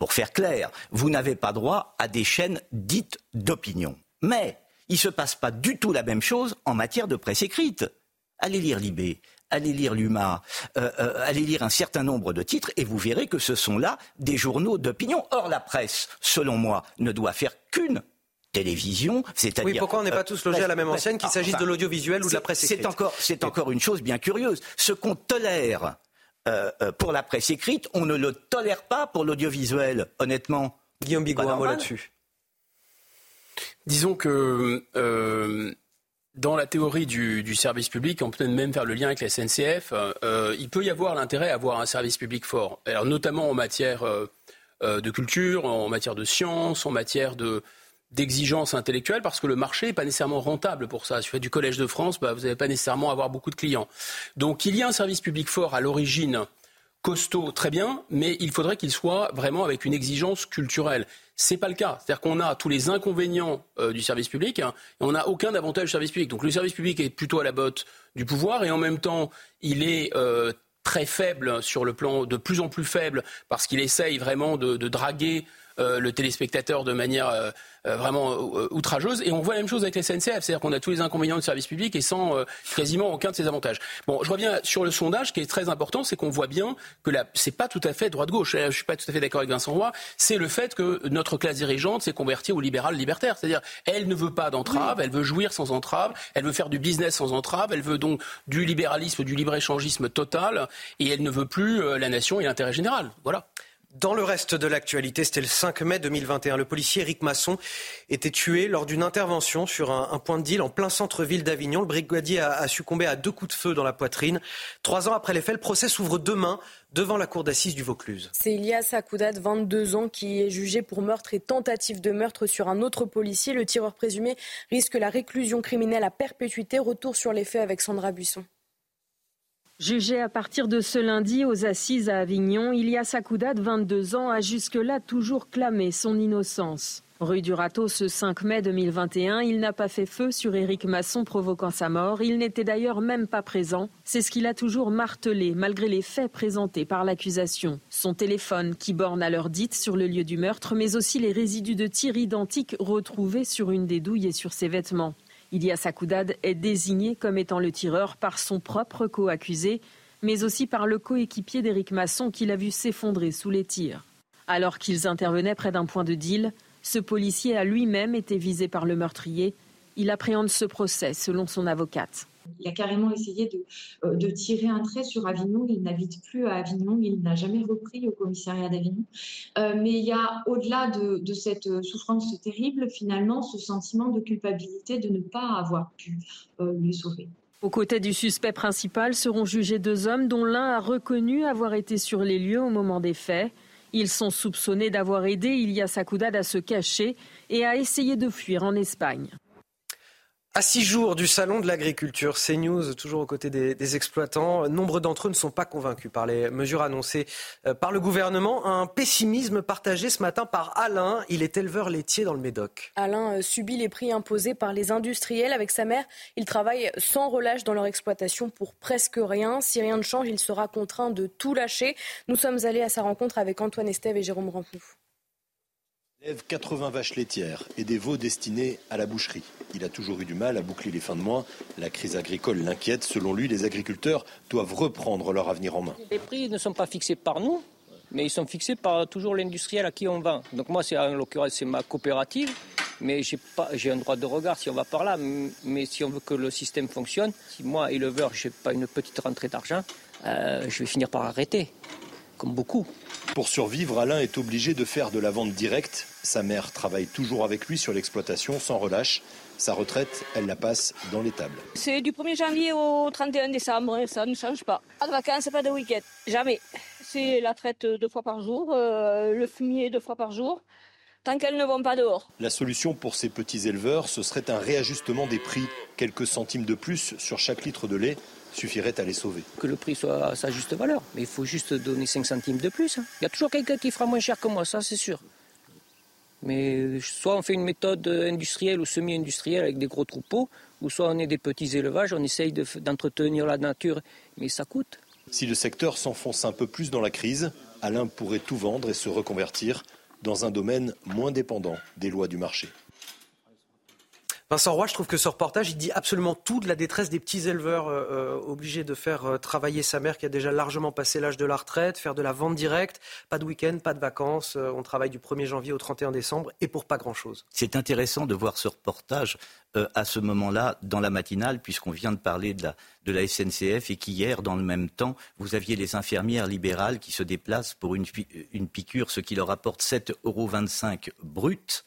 pour faire clair, vous n'avez pas droit à des chaînes dites d'opinion. Mais il ne se passe pas du tout la même chose en matière de presse écrite. Allez lire Libé, allez lire l'UMA, euh, euh, allez lire un certain nombre de titres et vous verrez que ce sont là des journaux d'opinion. Or, la presse, selon moi, ne doit faire qu'une télévision, c'est-à-dire... Oui, pourquoi on n'est pas tous logés à la même enseigne, qu'il s'agisse de l'audiovisuel ou de la presse écrite? C'est encore, c'est encore une chose bien curieuse. Ce qu'on tolère euh, euh, pour la presse écrite, on ne le tolère pas pour l'audiovisuel, honnêtement. Guillaume Bigot, un mot là-dessus. Disons que euh, dans la théorie du, service public, on peut même faire le lien avec la SNCF, il peut y avoir l'intérêt à avoir un service public fort, alors notamment en matière de culture, en matière de science, en matière de, d'exigence intellectuelle parce que le marché n'est pas nécessairement rentable pour ça. Si vous faites du Collège de France, bah, vous n'allez pas nécessairement avoir beaucoup de clients. Donc il y a un service public fort à l'origine, costaud, très bien, mais il faudrait qu'il soit vraiment avec une exigence culturelle. C'est pas le cas. C'est-à-dire qu'on a tous les inconvénients euh, du service public hein, et on n'a aucun avantage du service public. Donc le service public est plutôt à la botte du pouvoir et en même temps, il est euh, très faible sur le plan de plus en plus faible parce qu'il essaye vraiment de, draguer le téléspectateur de manière euh, euh, vraiment outrageuse. Et on voit la même chose avec la SNCF, c'est-à-dire qu'on a tous les inconvénients du service public et sans quasiment aucun de ses avantages. Bon, je reviens sur le sondage, qui est très important, c'est qu'on voit bien que ce n'est pas tout à fait droite-gauche. Je suis pas tout à fait d'accord avec Vincent Roy. C'est le fait que notre classe dirigeante s'est convertie au libéral libertaire, c'est-à-dire elle ne veut pas d'entrave, elle veut jouir sans entrave, elle veut faire du business sans entrave, elle veut donc du libéralisme, du libre-échangisme total, et elle ne veut plus la nation et l'intérêt général. Voilà. Dans le reste de l'actualité, c'était le 5 mai 2021. Le policier Eric Masson était tué lors d'une intervention sur un, point de deal en plein centre-ville d'Avignon. Le brigadier a, succombé à deux coups de feu dans la poitrine. Trois ans après les faits, le procès s'ouvre demain devant la cour d'assises du Vaucluse. C'est Ilias Akoudat, 22 ans, qui est jugé pour meurtre et tentative de meurtre sur un autre policier. Le tireur présumé risque la réclusion criminelle à perpétuité. Retour sur les faits avec Sandra Buisson. Jugé à partir de ce lundi aux assises à Avignon, Ilias Akoudat, 22 ans, a jusque-là toujours clamé son innocence. Rue du Râteau, ce 5 mai 2021, il n'a pas fait feu sur Éric Masson provoquant sa mort. Il n'était d'ailleurs même pas présent. C'est ce qu'il a toujours martelé, malgré les faits présentés par l'accusation. Son téléphone, qui borne à l'heure dite sur le lieu du meurtre, mais aussi les résidus de tir identiques retrouvés sur une des douilles et sur ses vêtements. Ilias Akoudad est désigné comme étant le tireur par son propre co-accusé, mais aussi par le coéquipier d'Éric Masson qui l'a vu s'effondrer sous les tirs. Alors qu'ils intervenaient près d'un point de deal, ce policier a lui-même été visé par le meurtrier. Il appréhende ce procès selon son avocate. Il a carrément essayé euh, de, tirer un trait sur Avignon. Il n'habite plus à Avignon. Il n'a jamais repris au commissariat d'Avignon. Euh, mais il y a, au-delà de, cette souffrance terrible, finalement, ce sentiment de culpabilité de ne pas avoir pu euh, lui sauver. Aux côtés du suspect principal seront jugés deux hommes dont l'un a reconnu avoir été sur les lieux au moment des faits. Ils sont soupçonnés d'avoir aidé Ilias Akoudad à se cacher et à essayer de fuir en Espagne. À six jours du salon de l'agriculture, CNews, toujours aux côtés des, exploitants, nombre d'entre eux ne sont pas convaincus par les mesures annoncées euh, par le gouvernement. Un pessimisme partagé ce matin par Alain. Il est éleveur laitier dans le Médoc. Alain euh, subit les prix imposés par les industriels. Avec sa mère, il travaille sans relâche dans leur exploitation pour presque rien. Si rien ne change, il sera contraint de tout lâcher. Nous sommes allés à sa rencontre avec Antoine Estève et Jérôme Rampenou élève 80 vaches laitières et des veaux destinés à la boucherie. Il a toujours eu du mal à boucler les fins de mois. La crise agricole l'inquiète. Selon lui, les agriculteurs doivent reprendre leur avenir en main. Les prix ne sont pas fixés par nous, mais ils sont fixés par toujours l'industriel à qui on vend. Donc moi, c'est en l'occurrence, c'est ma coopérative, mais j'ai un droit de regard si on va par là. Mais si on veut que le système fonctionne, si moi, éleveur, j'ai pas une petite rentrée d'argent, euh, je vais finir par arrêter comme beaucoup. Pour survivre, Alain est obligé de faire de la vente directe. Sa mère travaille toujours avec lui sur l'exploitation sans relâche. Sa retraite, elle la passe dans les tables. C'est du 1er janvier au 31 décembre, ça ne change pas. Pas de vacances, pas de week-end, jamais. C'est la traite deux fois par jour, euh, le fumier deux fois par jour tant qu'elles ne vont pas dehors. La solution pour ces petits éleveurs, ce serait un réajustement des prix, quelques centimes de plus sur chaque litre de lait suffirait à les sauver. Que le prix soit à sa juste valeur, mais il faut juste donner 5 centimes de plus. Hein. Il y a toujours quelqu'un qui fera moins cher que moi, ça c'est sûr. Mais soit on fait une méthode industrielle ou semi-industrielle avec des gros troupeaux, ou soit on est des petits élevages, on essaye d'entretenir la nature, mais ça coûte. Si le secteur s'enfonce un peu plus dans la crise, Alain pourrait tout vendre et se reconvertir dans un domaine moins dépendant des lois du marché. Vincent Roy, je trouve que ce reportage, il dit absolument tout de la détresse des petits éleveurs euh, euh, obligés de faire euh, travailler sa mère qui a déjà largement passé l'âge de la retraite, faire de la vente directe, pas de week-end, pas de vacances, on travaille du 1er janvier au 31 décembre et pour pas grand-chose. C'est intéressant de voir ce reportage à ce moment-là dans la matinale, puisqu'on vient de parler de la, de la SNCF et qu'hier, dans le même temps, vous aviez les infirmières libérales qui se déplacent pour une, une piqûre, ce qui leur apporte 7,25 euros brut.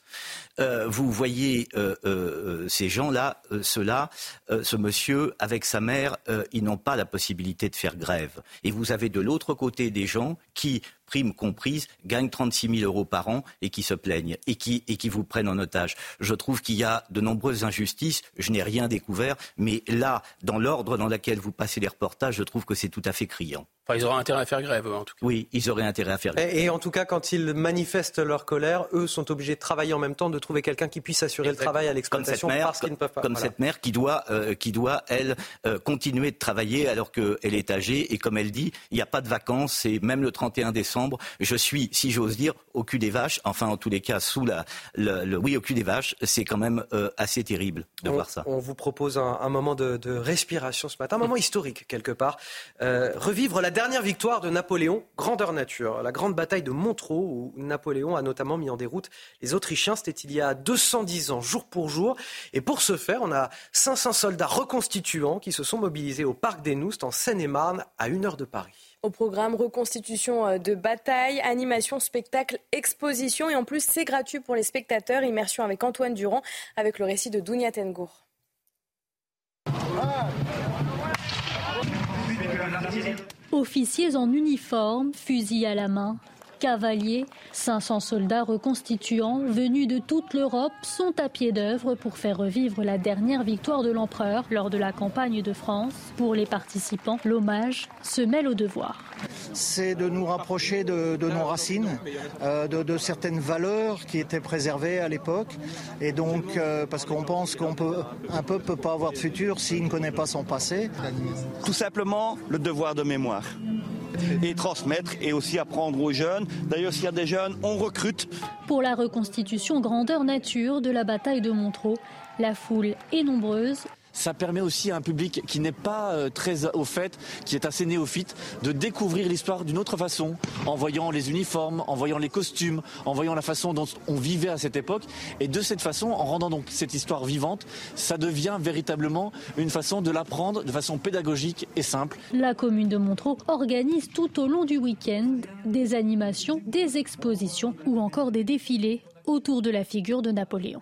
Euh, vous voyez euh, euh, ces gens-là, ceux-là, ce monsieur avec sa mère, ils n'ont pas la possibilité de faire grève. Et vous avez de l'autre côté des gens qui prime comprise, gagnent 36 000 euros par an et qui se plaignent et qui, et qui vous prennent en otage. Je trouve qu'il y a de nombreuses injustices. Je n'ai rien découvert, mais là, dans l'ordre dans lequel vous passez les reportages, je trouve que c'est tout à fait criant. Enfin, ils auraient intérêt à faire grève, en tout cas. Oui, ils auraient intérêt à faire grève. Et, en tout cas, quand ils manifestent leur colère, eux sont obligés de travailler en même temps, de trouver quelqu'un qui puisse assurer le travail à l'exploitation parce qu'ils ne peuvent pas. Comme cette mère qui doit, euh, qui doit elle, euh, continuer de travailler alors qu'elle est âgée. Et comme elle dit, il n'y a pas de vacances. Et même le 31 décembre, je suis, si j'ose dire, au cul des vaches. Enfin, en tous les cas, sous la, le, oui, au cul des vaches. C'est quand même euh, assez terrible de voir ça. On vous propose un, moment de, de, respiration ce matin, un moment historique quelque part. revivre la dernière victoire de Napoléon, grandeur nature. La grande bataille de Montreux, où Napoléon a notamment mis en déroute les Autrichiens, c'était il y a 210 ans, jour pour jour. Et pour ce faire, on a 500 soldats reconstituants qui se sont mobilisés au Parc des Noustes, en Seine-et-Marne, à une heure de Paris. Au programme reconstitution euh, de bataille, animation, spectacle, exposition. Et en plus, c'est gratuit pour les spectateurs. Immersion avec Antoine Durand, avec le récit de Dounia Tengour. Officiers en uniforme, fusils à la main, cavaliers, 500 soldats reconstituants venus de toute l'Europe sont à pied d'œuvre pour faire revivre la dernière victoire de l'empereur lors de la campagne de France. Pour les participants, l'hommage se mêle au devoir. c'est de nous rapprocher de, nos racines, euh, de, certaines valeurs qui étaient préservées à l'époque. Et donc, euh, parce qu'on pense qu'on peut, un peuple ne peut pas avoir de futur s'il ne connaît pas son passé. Tout simplement, le devoir de mémoire et transmettre et aussi apprendre aux jeunes. D'ailleurs, s'il y a des jeunes, on recrute. Pour la reconstitution grandeur nature de la bataille de Montreux, la foule est nombreuse ça permet aussi à un public qui n'est pas euh, très au fait, qui est assez néophyte, de découvrir l'histoire d'une autre façon, en voyant les uniformes, en voyant les costumes, en voyant la façon dont on vivait à cette époque. Et de cette façon, en rendant donc cette histoire vivante, ça devient véritablement une façon de l'apprendre de façon pédagogique et simple. La commune de Montreux organise tout au long du week-end des animations, des expositions ou encore des défilés autour de la figure de Napoléon.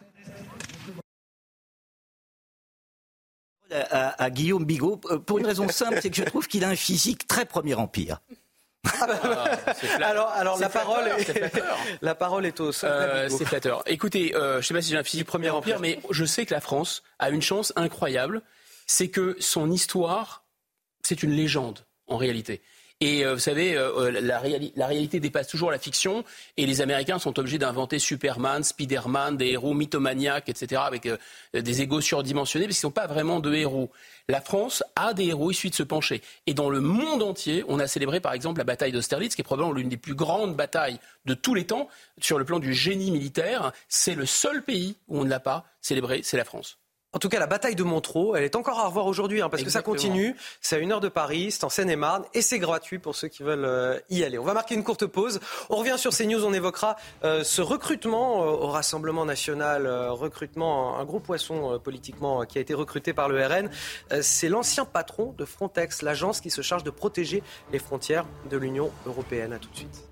À, Guillaume Bigot euh, pour une raison simple, c'est que je trouve qu'il a un physique très Premier Empire. Ah, alors, alors la parole, est, [LAUGHS] la parole est au euh, C'est flatteur. Écoutez, euh, je ne sais pas si j'ai un physique Premier Empire, mais je sais que la France a une chance incroyable, c'est que son histoire, c'est une légende en réalité. Et euh, vous savez, euh, euh, la, réalité dépasse toujours la fiction. Et les Américains sont obligés d'inventer Superman, Spider-Man, des héros mythomaniaques, etc., avec des égos surdimensionnés, parce qu'ils ne sont pas vraiment de héros. La France a des héros issus de ce pencher. Et dans le monde entier, on a célébré par exemple la bataille d'Austerlitz, qui est probablement l'une des plus grandes batailles de tous les temps sur le plan du génie militaire. C'est le seul pays où on ne l'a pas célébré, c'est la France. En tout cas, la bataille de Montreux, elle est encore à revoir aujourd'hui, hein, parce que ça continue. C'est à une heure de Paris, c'est en Seine-et-Marne, et c'est gratuit pour ceux qui veulent euh, y aller. On va marquer une courte pause. On revient sur CNews, on évoquera euh, ce recrutement euh, au Rassemblement national, recrutement, un gros poisson politiquement qui a été recruté par le RN. c'est l'ancien patron de Frontex, l'agence qui se charge de protéger les frontières de l'Union européenne. À tout de suite.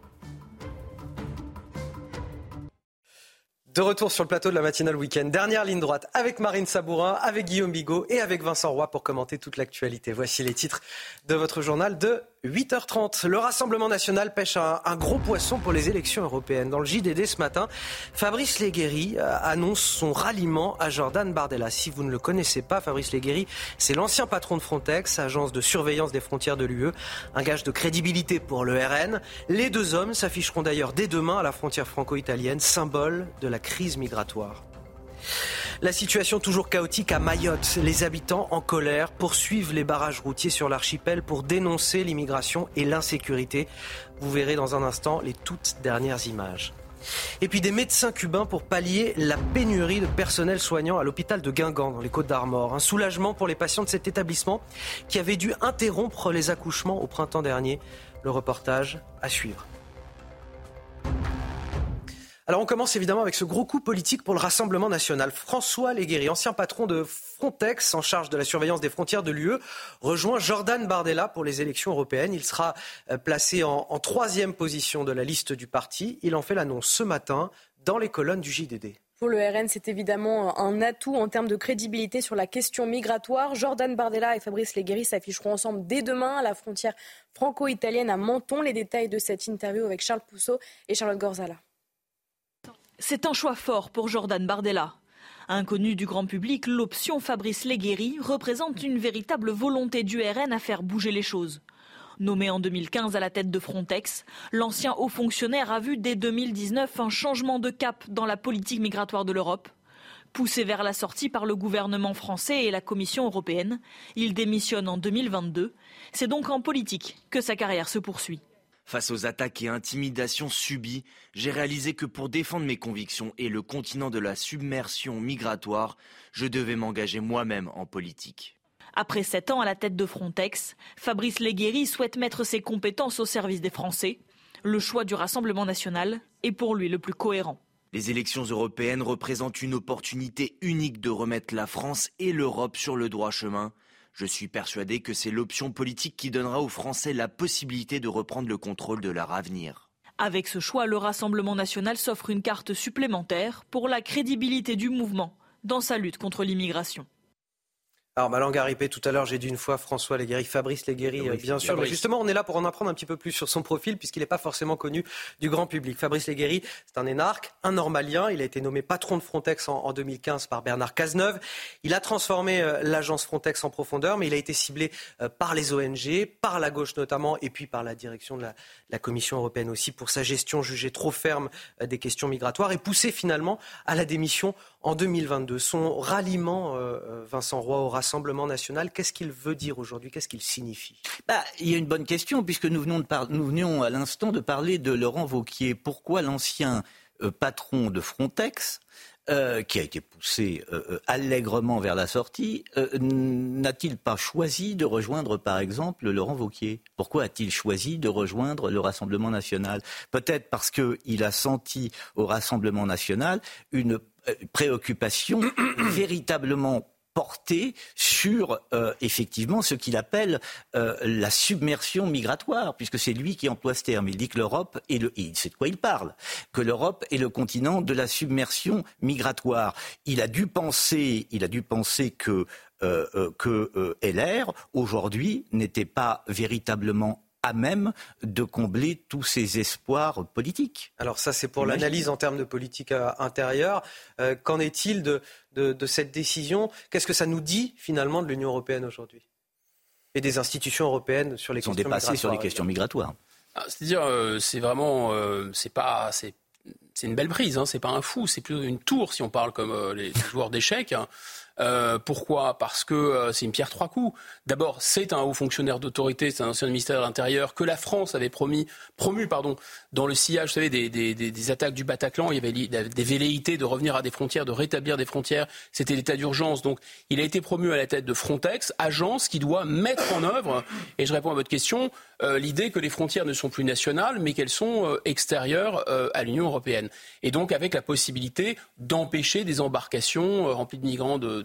De retour sur le plateau de la matinale week-end. Dernière ligne droite avec Marine Sabourin, avec Guillaume Bigot et avec Vincent Roy pour commenter toute l'actualité. Voici les titres de votre journal de 8h30. Le Rassemblement national pêche un, gros poisson pour les élections européennes. Dans le JDD ce matin, Fabrice Leguéry euh, annonce son ralliement à Jordan Bardella. Si vous ne le connaissez pas, Fabrice Leguéry, c'est l'ancien patron de Frontex, agence de surveillance des frontières de l'UE. Un gage de crédibilité pour le RN. Les deux hommes s'afficheront d'ailleurs dès demain à la frontière franco-italienne, symbole de la crise migratoire. La situation toujours chaotique à Mayotte. Les habitants en colère poursuivent les barrages routiers sur l'archipel pour dénoncer l'immigration et l'insécurité. Vous verrez dans un instant les toutes dernières images. Et puis des médecins cubains pour pallier la pénurie de personnel soignant à l'hôpital de Guingamp dans les Côtes d'Armor. Un soulagement pour les patients de cet établissement qui avait dû interrompre les accouchements au printemps dernier. Le reportage à suivre. Alors on commence évidemment avec ce gros coup politique pour le Rassemblement national. François Léguéry, ancien patron de Frontex en charge de la surveillance des frontières de l'UE, rejoint Jordan Bardella pour les élections européennes. Il sera euh, placé en, troisième position de la liste du parti. Il en fait l'annonce ce matin dans les colonnes du JDD. Pour le RN, c'est évidemment un atout en termes de crédibilité sur la question migratoire. Jordan Bardella et Fabrice Léguéry s'afficheront ensemble dès demain à la frontière franco-italienne à Menton. Les détails de cette interview avec Charles Pousseau et Charlotte Gorzala. C'est un choix fort pour Jordan Bardella. Inconnu du grand public, l'option Fabrice Leguéry représente une véritable volonté du RN à faire bouger les choses. Nommé en 2015 à la tête de Frontex, l'ancien haut fonctionnaire a vu dès 2019 un changement de cap dans la politique migratoire de l'Europe. Poussé vers la sortie par le gouvernement français et la Commission européenne, il démissionne en 2022. C'est donc en politique que sa carrière se poursuit. Face aux attaques et intimidations subies, j'ai réalisé que pour défendre mes convictions et le continent de la submersion migratoire, je devais m'engager moi-même en politique. Après sept ans à la tête de Frontex, Fabrice Leguéry souhaite mettre ses compétences au service des Français. Le choix du Rassemblement national est pour lui le plus cohérent. Les élections européennes représentent une opportunité unique de remettre la France et l'Europe sur le droit chemin je suis persuadé que c'est l'option politique qui donnera aux Français la possibilité de reprendre le contrôle de leur avenir. Avec ce choix, le Rassemblement national s'offre une carte supplémentaire pour la crédibilité du mouvement dans sa lutte contre l'immigration. Alors, ma langue a ripé tout à l'heure, j'ai dit une fois François Léguéry, Fabrice Léguéry, euh, bien sûr. Mais justement, on est là pour en apprendre un petit peu plus sur son profil, puisqu'il n'est pas forcément connu du grand public. Fabrice Léguéry, c'est un énarque, un normalien. Il a été nommé patron de Frontex en, 2015 par Bernard Cazeneuve. Il a transformé euh, l'agence Frontex en profondeur, mais il a été ciblé euh, par les ONG, par la gauche notamment, et puis par la direction de la, Commission européenne aussi, pour sa gestion jugée trop ferme des questions migratoires, et poussé finalement à la démission en 2022. Son ralliement, euh, euh, Vincent Roy, au Rassemblement national, qu'est-ce qu'il veut dire aujourd'hui? Qu'est-ce qu'il signifie? Bah, Il y a une bonne question, puisque nous, venons venions à l'instant de parler de Laurent Vauquier. Pourquoi l'ancien euh, patron de Frontex qui a été poussé allègrement vers la sortie, n'a-t-il pas choisi de rejoindre, par exemple, Laurent Vauquier? Pourquoi a-t-il choisi de rejoindre le Rassemblement national? Peut-être parce qu'il a senti au Rassemblement national une préoccupation [CLEARS THROAT] véritablement portée sur euh, effectivement ce qu'il appelle euh, la submersion migratoire, puisque c'est lui qui emploie ce terme. Il dit que l'Europe est le, il sait de quoi il parle, que l'Europe est le continent de la submersion migratoire. Il a dû penser, il a dû penser que que LR aujourd'hui n'était pas véritablement à même de combler tous ces espoirs politiques. Alors ça, c'est pour l'analyse en termes de politique euh, intérieure. Euh, qu'en est-il de, de, cette décision? Qu'est-ce que ça nous dit finalement de l'Union européenne aujourd'hui? Et des institutions européennes sur les questions migratoires sont dépassées sur les questions migratoires. Ah, c'est-à-dire, euh, c'est vraiment, c'est pas, c'est une belle prise, hein, c'est pas un fou, c'est plutôt une tour si on parle comme les joueurs d'échecs. Hein. Euh, pourquoi? Parce que euh, c'est une pierre trois coups. D'abord, c'est un haut fonctionnaire d'autorité, c'est un ancien ministère de l'Intérieur que la France avait promis, promu pardon, dans le sillage, vous savez, des, des, des, attaques du Bataclan. Il y avait des velléités de revenir à des frontières, de rétablir des frontières. C'était l'état d'urgence. Donc, il a été promu à la tête de Frontex, agence qui doit mettre en œuvre, et je réponds à votre question, euh, l'idée que les frontières ne sont plus nationales, mais qu'elles sont extérieures à l'Union européenne. Et donc, avec la possibilité d'empêcher des embarcations remplies de migrants de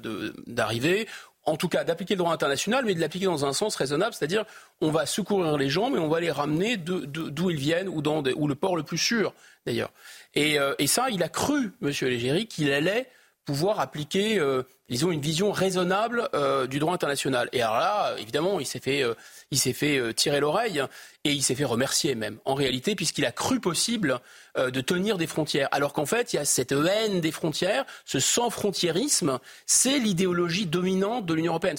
d'arriver, en tout cas d'appliquer le droit international, mais de l'appliquer dans un sens raisonnable, c'est-à-dire on va secourir les gens, mais on va les ramener d'où ils viennent ou dans le port le plus sûr d'ailleurs. Et, euh, et, ça, il a cru, Monsieur Légéry, qu'il allait pouvoir appliquer, euh, disons, une vision raisonnable euh, du droit international. Et alors là, évidemment, il s'est fait, tirer l'oreille et il s'est fait remercier même, en réalité, puisqu'il a cru possible euh, de tenir des frontières. Alors qu'en fait, il y a cette haine des frontières, ce sans-frontiérisme, c'est l'idéologie dominante de l'Union européenne.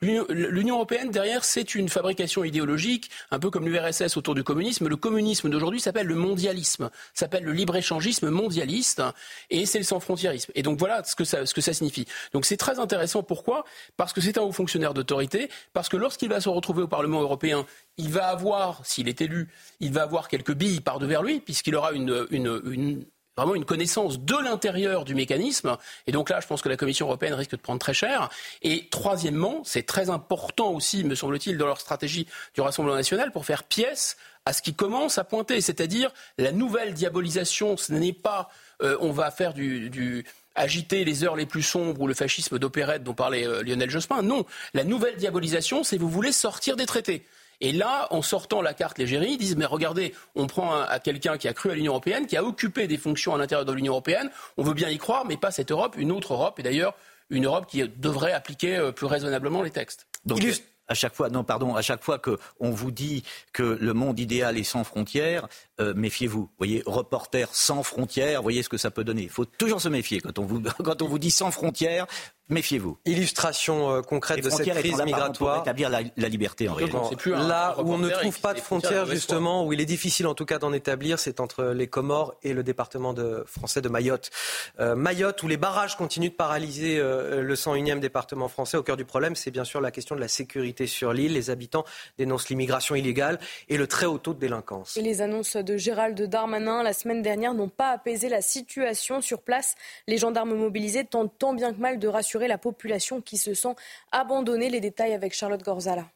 L'Union européenne, derrière, c'est une fabrication idéologique, un peu comme l'URSS autour du communisme. Le communisme d'aujourd'hui s'appelle le mondialisme, s'appelle le libre-échangisme mondialiste, et c'est le sans-frontiérisme. Et donc voilà ce que ça, ce que ça signifie. Donc c'est très intéressant. Pourquoi? Parce que c'est un haut fonctionnaire d'autorité, parce que lorsqu'il va se retrouver au Parlement européen, il va avoir, s'il est élu, il va avoir quelques billes par devers lui, puisqu'il aura vraiment une connaissance de l'intérieur du mécanisme. Et donc là, je pense que la Commission européenne risque de prendre très cher. Et troisièmement, c'est très important aussi, me semble-t-il, dans leur stratégie du Rassemblement national pour faire pièce à ce qui commence à pointer, c'est-à-dire la nouvelle diabolisation. Ce n'est pas euh, on va faire du, du agiter les heures les plus sombres ou le fascisme d'opérette dont parlait euh, Lionel Jospin. Non, la nouvelle diabolisation, c'est vous voulez sortir des traités. Et là, en sortant la carte légérie, ils disent mais regardez, on prend à quelqu'un qui a cru à l'Union européenne, qui a occupé des fonctions à l'intérieur de l'Union européenne, on veut bien y croire, mais pas cette Europe, une autre Europe, et d'ailleurs une Europe qui devrait appliquer euh, plus raisonnablement les textes. Donc, à chaque fois, non, pardon, à chaque fois que on vous dit que le monde idéal est sans frontières, euh, méfiez-vous. Voyez, reporter sans frontières, voyez ce que ça peut donner. Il faut toujours se méfier quand on vous, [LAUGHS] quand on vous dit sans frontières. Méfiez-vous. Illustration euh, concrète de cette crise migratoire. Pour établir la, liberté en réalité. Là où on ne trouve pas de frontières justement, où il est difficile en tout cas d'en établir, c'est entre les Comores et le département de, français de Mayotte. Euh, Mayotte, où les barrages continuent de paralyser le 101e département français. Au cœur du problème, c'est bien sûr la question de la sécurité sur l'île. Les habitants dénoncent l'immigration illégale et le très haut taux de délinquance. Et les annonces de Gérald Darmanin la semaine dernière n'ont pas apaisé la situation sur place. Les gendarmes mobilisés tentent tant bien que mal de rassurer la population qui se sent abandonnée. Les détails avec Charlotte Gorzala.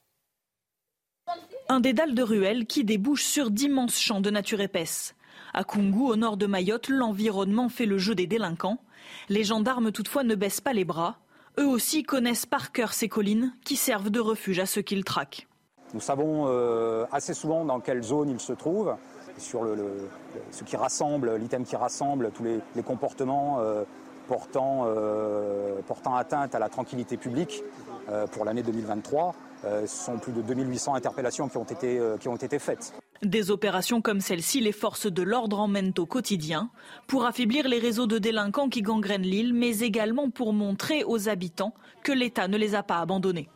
Un dédale de ruelles qui débouche sur d'immenses champs de nature épaisse. À Kungu, au nord de Mayotte, l'environnement fait le jeu des délinquants. Les gendarmes toutefois ne baissent pas les bras. Eux aussi connaissent par cœur ces collines qui servent de refuge à ceux qu'ils traquent. Nous savons euh, assez souvent dans quelle zone ils se trouvent sur le, ce qui rassemble, l'item qui rassemble tous les, comportements euh, portant, euh, portant atteinte à la tranquillité publique. pour l'année 2023. ce sont plus de 2800 interpellations qui ont été, qui ont été faites. Des opérations comme celle-ci, les forces de l'ordre emmènent au quotidien pour affaiblir les réseaux de délinquants qui gangrènent l'île, mais également pour montrer aux habitants que l'État ne les a pas abandonnés.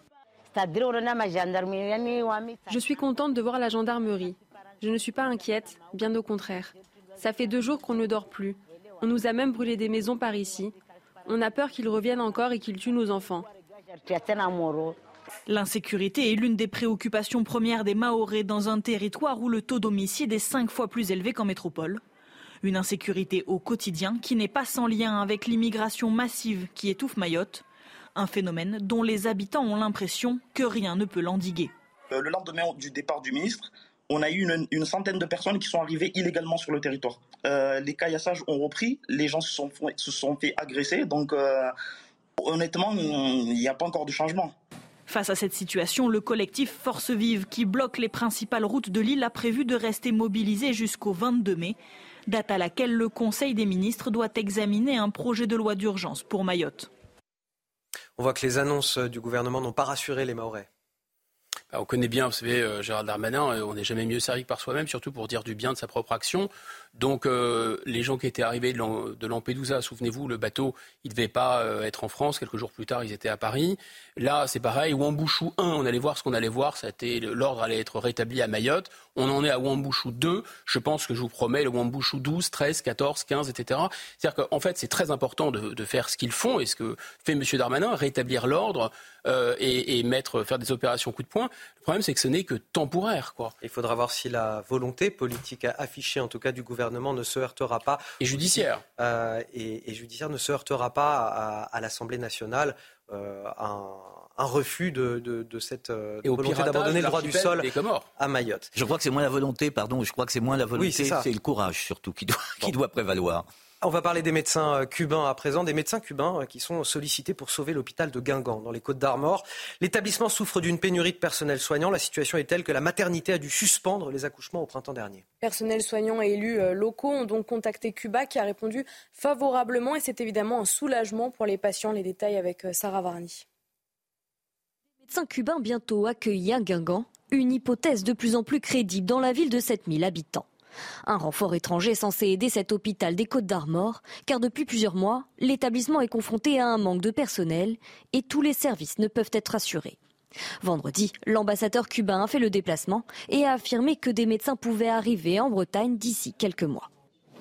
Je suis contente de voir la gendarmerie. Je ne suis pas inquiète, bien au contraire. Ça fait deux jours qu'on ne dort plus. On nous a même brûlé des maisons par ici. On a peur qu'ils reviennent encore et qu'ils tuent nos enfants. L'insécurité est l'une des préoccupations premières des Mahorais dans un territoire où le taux d'homicide est cinq fois plus élevé qu'en métropole. Une insécurité au quotidien qui n'est pas sans lien avec l'immigration massive qui étouffe Mayotte, un phénomène dont les habitants ont l'impression que rien ne peut l'endiguer. Euh, le lendemain du départ du ministre, on a eu une, centaine de personnes qui sont arrivées illégalement sur le territoire. Euh, les caillassages ont repris, les gens se sont, se sont fait agresser, donc euh, honnêtement, il n'y a pas encore de changement. Face à cette situation, le collectif Force Vive, qui bloque les principales routes de l'île, a prévu de rester mobilisé jusqu'au 22 mai, date à laquelle le Conseil des ministres doit examiner un projet de loi d'urgence pour Mayotte. On voit que les annonces du gouvernement n'ont pas rassuré les Maorais. Bah, on connaît bien, vous savez, euh, Gérald Darmanin, euh, on n'est jamais mieux servi que par soi-même, surtout pour dire du bien de sa propre action. Donc euh, les gens qui étaient arrivés de Lampedusa, souvenez-vous, le bateau, il ne devait pas euh, être en France. Quelques jours plus tard, ils étaient à Paris. Là, c'est pareil. Wambouchou 1, on allait voir ce qu'on allait voir. L'ordre allait être rétabli à Mayotte. On en est à Wambouchou 2. Je pense que je vous promets le Wambouchou 12, 13, 14, 15, etc. C'est-à-dire qu'en fait, c'est très important de, faire ce qu'ils font et ce que fait M. Darmanin, rétablir l'ordre euh, et, faire des opérations coup de poing. Le problème, c'est que ce n'est que temporaire. Quoi. Il faudra voir si la volonté politique affichée, en tout cas du gouvernement, gouvernement ne se heurtera pas. Et judiciaire. Euh, et, judiciaire ne se heurtera pas à, l'Assemblée nationale. Euh, un, refus de, cette euh, volonté d'abandonner le droit du sol à Mayotte. Je crois que c'est moins la volonté, pardon, je crois que c'est moins la volonté, c'est le courage surtout qui doit, qui doit prévaloir. On va parler des médecins euh, cubains à présent, des médecins cubains euh, qui sont sollicités pour sauver l'hôpital de Guingamp dans les Côtes d'Armor. L'établissement souffre d'une pénurie de personnel soignant. La situation est telle que la maternité a dû suspendre les accouchements au printemps dernier. Personnel soignant et élus euh, locaux ont donc contacté Cuba qui a répondu favorablement et c'est évidemment un soulagement pour les patients. Les détails avec Sarah Varni. Les médecins cubains bientôt accueillis à Guingamp, une hypothèse de plus en plus crédible dans la ville de 7000 habitants. Un renfort étranger censé aider cet hôpital des Côtes d'Armor, car depuis plusieurs mois, l'établissement est confronté à un manque de personnel et tous les services ne peuvent être assurés. Vendredi, l'ambassadeur cubain a fait le déplacement et a affirmé que des médecins pouvaient arriver en Bretagne d'ici quelques mois.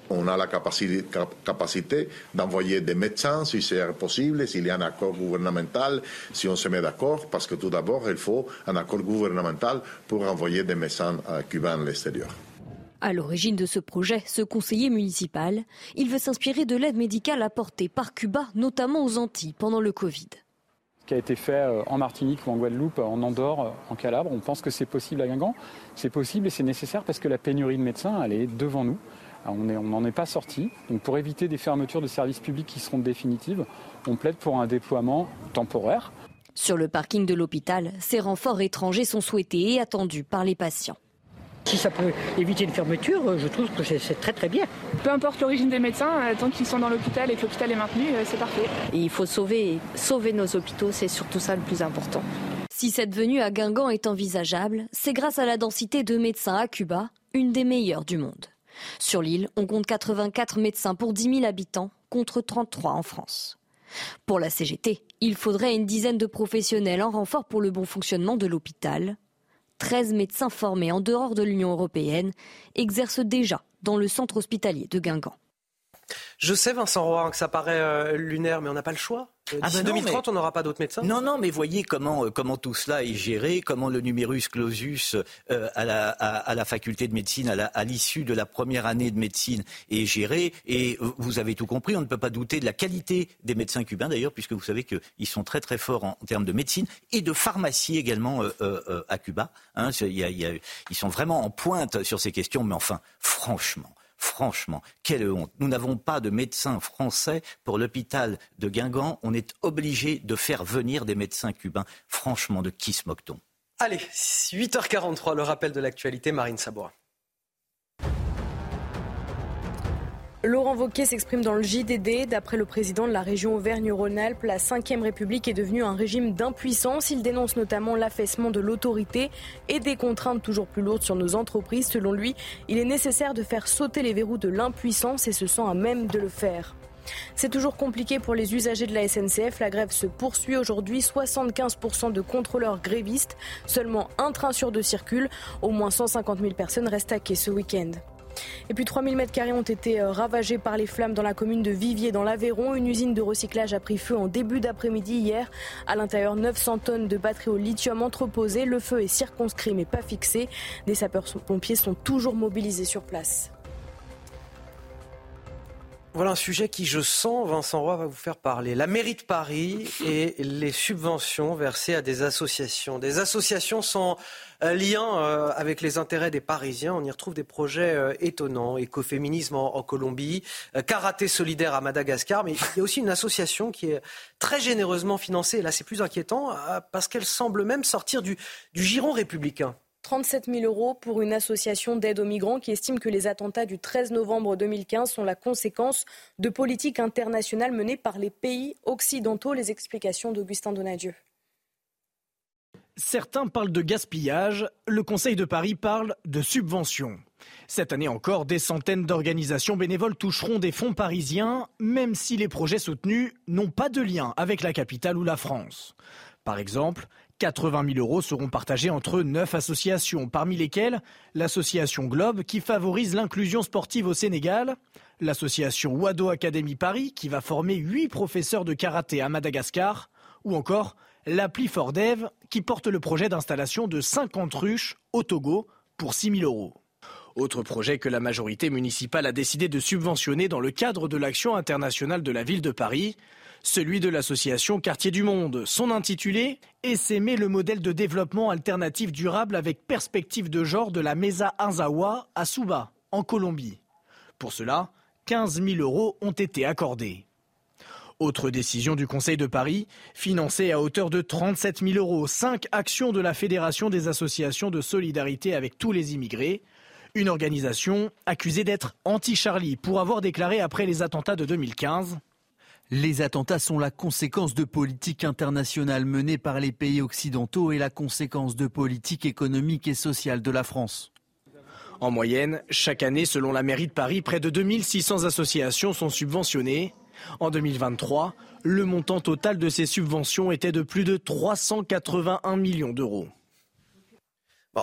On a la capacité, d'envoyer des médecins si c'est possible, s'il y a un accord gouvernemental, si on se met d'accord, parce que tout d'abord, il faut un accord gouvernemental pour envoyer des médecins euh, cubains à l'extérieur. À l'origine de ce projet, ce conseiller municipal, il veut s'inspirer de l'aide médicale apportée par Cuba, notamment aux Antilles, pendant le Covid. Ce qui a été fait euh, en Martinique ou en Guadeloupe, en Andorre, euh, en Calabre, on pense que c'est possible à Guingamp. C'est possible et c'est nécessaire parce que la pénurie de médecins, elle est devant nous. On n'en est pas sorti. Donc pour éviter des fermetures de services publics qui seront définitives, on plaide pour un déploiement temporaire. Sur le parking de l'hôpital, ces renforts étrangers sont souhaités et attendus par les patients. Si ça peut éviter une fermeture, je trouve que c'est très très bien. Peu importe l'origine des médecins, euh, tant qu'ils sont dans l'hôpital et que l'hôpital est maintenu, euh, c'est parfait. il faut sauver, sauver nos hôpitaux, c'est surtout ça le plus important. Si cette venue à Guingamp est envisageable, c'est grâce à la densité de médecins à Cuba, une des meilleures du monde. Sur l'île, on compte 84 médecins pour 10 000 habitants, contre 33 en France. Pour la CGT, il faudrait une dizaine de professionnels en renfort pour le bon fonctionnement de l'hôpital. 13 médecins formés en dehors de l'Union européenne exercent déjà dans le centre hospitalier de Guingamp. Je sais, Vincent Roy, que ça paraît euh, lunaire, mais on n'a pas le choix. Euh, ah D'ici 2030, ben on n'aura pas d'autres médecins Non, non, mais voyez comment, euh, comment tout cela est géré, comment le numerus clausus à, la, à, la, faculté de médecine, à l'issue de la première année de médecine, est géré. Et vous avez tout compris, on ne peut pas douter de la qualité des médecins cubains, d'ailleurs, puisque vous savez qu'ils sont très très forts en, termes de médecine et de pharmacie également à Cuba. Hein, ils sont vraiment en pointe sur ces questions, mais enfin, franchement Franchement, quelle honte. Nous n'avons pas de médecins français pour l'hôpital de Guingamp. On est obligé de faire venir des médecins cubains. Franchement, de qui se moque-t-on? Allez, 8h43, le rappel de l'actualité, Marine Sabourin. Laurent Wauquiez s'exprime dans le JDD. D'après le président de la région Auvergne-Rhône-Alpes, la 5 République est devenue un régime d'impuissance. Il dénonce notamment l'affaissement de l'autorité et des contraintes toujours plus lourdes sur nos entreprises. Selon lui, il est nécessaire de faire sauter les verrous de l'impuissance et se sent à même de le faire. C'est toujours compliqué pour les usagers de la SNCF. La grève se poursuit aujourd'hui. 75% de contrôleurs grévistes. Seulement un train sur deux circule. Au moins 150 000 personnes restent à quai ce week-end. Et puis 3000 m2 ont été euh, ravagés par les flammes dans la commune de Vivier dans l'Aveyron. Une usine de recyclage a pris feu en début d'après-midi hier. À l'intérieur, 900 tonnes de batteries au lithium entreposées. Le feu est circonscrit mais pas fixé. Des sapeurs-pompiers sont toujours mobilisés sur place. Voilà un sujet qui, je sens, Vincent Roy va vous faire parler. La mairie de Paris et les subventions versées à des associations. Des associations sans euh, lien euh, avec les intérêts des Parisiens. On y retrouve des projets euh, étonnants. Écoféminisme en, Colombie, karaté solidaire à Madagascar. Mais il y a aussi une association qui est très généreusement financée. Et là, c'est plus inquiétant parce qu'elle semble même sortir du giron républicain. 37 000 euros pour une association d'aide aux migrants qui estime que les attentats du 13 novembre 2015 sont la conséquence de politiques internationales menées par les pays occidentaux. Les explications d'Augustin Donadieu. Certains parlent de gaspillage, le Conseil de Paris parle de subventions. Cette année encore, des centaines d'organisations bénévoles toucheront des fonds parisiens, même si les projets soutenus n'ont pas de lien avec la capitale ou la France. Par exemple, 80 000 euros seront partagés entre neuf associations, parmi lesquelles l'association Globe qui favorise l'inclusion sportive au Sénégal, l'association Wado Academy Paris qui va former huit professeurs de karaté à Madagascar, ou encore l'appli Fordev qui porte le projet d'installation de 50 ruches au Togo pour 6 000 euros. Autre projet que la majorité municipale a décidé de subventionner dans le cadre de l'action internationale de la ville de Paris, celui de l'association Quartier du Monde. Son intitulé Essaimer le modèle de développement alternatif durable avec perspective de genre de la Mesa Inzawa à Suba, en Colombie. Pour cela, 15 000 euros ont été accordés. Autre décision du Conseil de Paris, financée à hauteur de 37 000 euros, cinq actions de la Fédération des associations de solidarité avec tous les immigrés, une organisation accusée d'être anti-Charlie pour avoir déclaré après les attentats de 2015 les attentats sont la conséquence de politiques internationales menées par les pays occidentaux et la conséquence de politiques économiques et sociales de la France. En moyenne, chaque année, selon la mairie de Paris, près de 2600 associations sont subventionnées. En 2023, le montant total de ces subventions était de plus de 381 millions d'euros.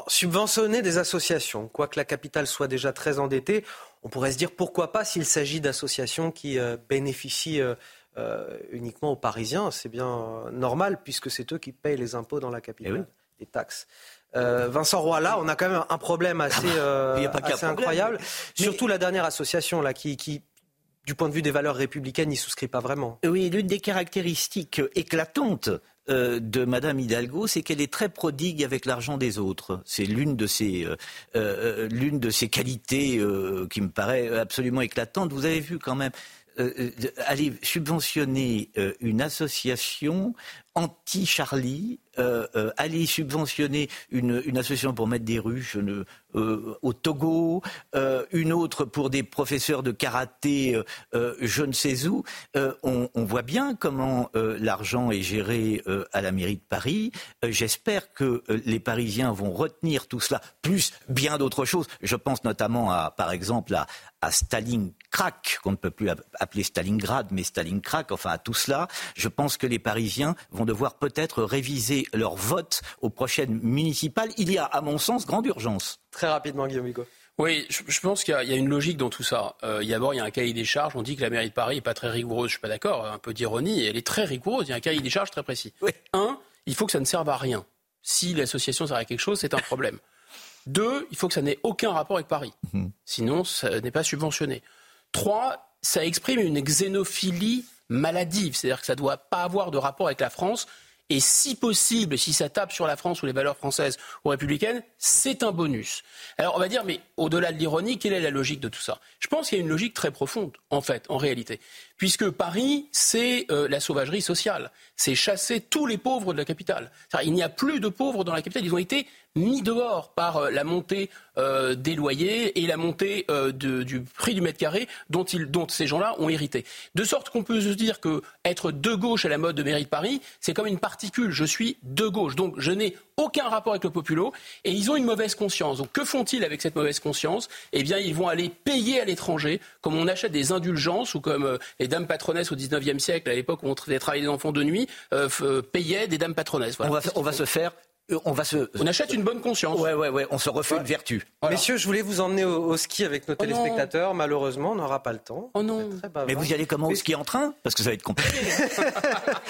subventionner des associations, quoique la capitale soit déjà très endettée, on pourrait se dire pourquoi pas s'il s'agit d'associations qui euh, bénéficient euh, euh, uniquement aux Parisiens. C'est bien normal puisque c'est eux qui payent les impôts dans la capitale, eh les taxes. Vincent Roy, là, on a quand même un problème assez, incroyable. Surtout la dernière association là, qui, qui, du point de vue des valeurs républicaines, n'y souscrit pas vraiment. Oui, l'une des caractéristiques éclatantes euh, de Madame Hidalgo, c'est qu'elle est très prodigue avec l'argent des autres. C'est l'une de ses euh, euh, l'une de ses qualités qui me paraît absolument éclatante. Vous avez vu quand même aller subventionner une association anti-Charlie, aller subventionner une, association pour mettre des ruches euh, au Togo, euh, une autre pour des professeurs de karaté, euh, je ne sais où. On, on, voit bien comment l'argent est géré à la mairie de Paris. J'espère que les Parisiens vont retenir tout cela, plus bien d'autres choses. Je pense notamment à, par exemple, à, à Stalingrad, qu'on ne peut plus appeler Stalingrad, mais Stalingrad, enfin à tout cela. Je pense que les Parisiens vont devoir peut-être réviser leur vote aux prochaines municipales. Il y a, à mon sens, grande urgence. Très rapidement, Guillaume Hugo. Oui, je, pense qu'il y, a une logique dans tout ça. Euh, D'abord, il y a un cahier des charges. On dit que la mairie de Paris n'est pas très rigoureuse. Je suis pas d'accord. Un peu d'ironie. Elle est très rigoureuse. Il y a un cahier des charges très précis. Un, il faut que ça ne serve à rien. Si l'association sert à quelque chose, c'est un problème. Deux, il faut que ça n'ait aucun rapport avec Paris. Mhm. Sinon, ça n'est pas subventionné. Trois, ça exprime une xénophilie maladive. C'est-à-dire que ça ne doit pas avoir de rapport avec la France. Et si possible, si ça tape sur la France ou les valeurs françaises ou républicaines, c'est un bonus. Alors on va dire, mais au-delà de l'ironie, quelle est la logique de tout ça? Je pense qu'il y a une logique très profonde, en fait, en réalité. Puisque Paris, c'est euh, la sauvagerie sociale. C'est chasser tous les pauvres de la capitale. Il n'y a plus de pauvres dans la capitale. Ils ont été mis dehors par euh, la montée euh, des loyers et la montée du prix du mètre carré dont, ces gens-là ont hérité. De sorte qu'on peut se dire que être de gauche à la mode de mairie de Paris, c'est comme une particule. Je suis de gauche, donc je n'ai aucun rapport avec le populo et ils ont une mauvaise conscience. Donc que font-ils avec cette mauvaise conscience? Eh bien, ils vont aller payer à l'étranger, comme on achète des indulgences ou comme dames patronesses au 19e siècle, à l'époque où on travaillait des enfants de nuit, payaient des dames patronesses. On, va, se faire euh, on va se. On achète une bonne conscience. Ouais, ouais, ouais. On se refait une vertu. Messieurs, je voulais vous emmener au, ski avec nos oh téléspectateurs. Malheureusement, on n'aura pas le temps. Oh non. Mais vous y allez comment au ski en train? Parce que ça va être compliqué. [LAUGHS]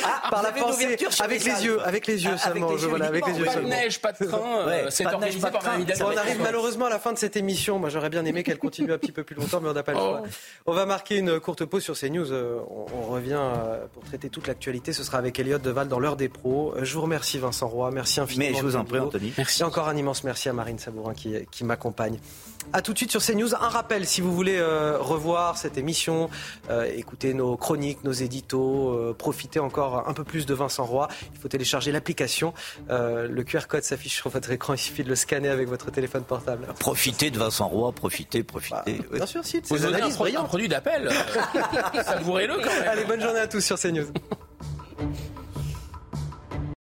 ah, par la pensée, avec les, yeux, avec les yeux seulement. Avec les yeux, avec les yeux pas de neige, pas de train. Ouais, c'est organisé par On arrive malheureusement à la fin de cette émission. Moi, j'aurais bien aimé qu'elle continue un petit peu plus longtemps, mais on n'a pas le choix. Oh. On va marquer une courte pause sur CNews. Euh, on revient euh, pour traiter toute l'actualité. Ce sera avec Elliot Deval dans l'heure des pros. Euh, je vous remercie, Vincent Roy. Merci infiniment. Je vous en prie, Anthony. Merci. encore un immense merci à Marine Sabourin qui, qui m'accompagne. A tout de suite sur CNews. Un rappel, si vous voulez euh, revoir cette émission, euh, écouter nos chroniques, nos éditos, euh, profiter encore un peu plus de Vincent Roy, il faut télécharger l'application. le QR code s'affiche sur votre écran, [LAUGHS] il suffit de le scanner avec votre téléphone portable. Profitez de Vincent Roy, profitez, profitez. Bah, bien sûr, si, vous avez un, un, produit d'appel. [LAUGHS] Savourez-le quand même. Allez, bonne journée à tous sur CNews.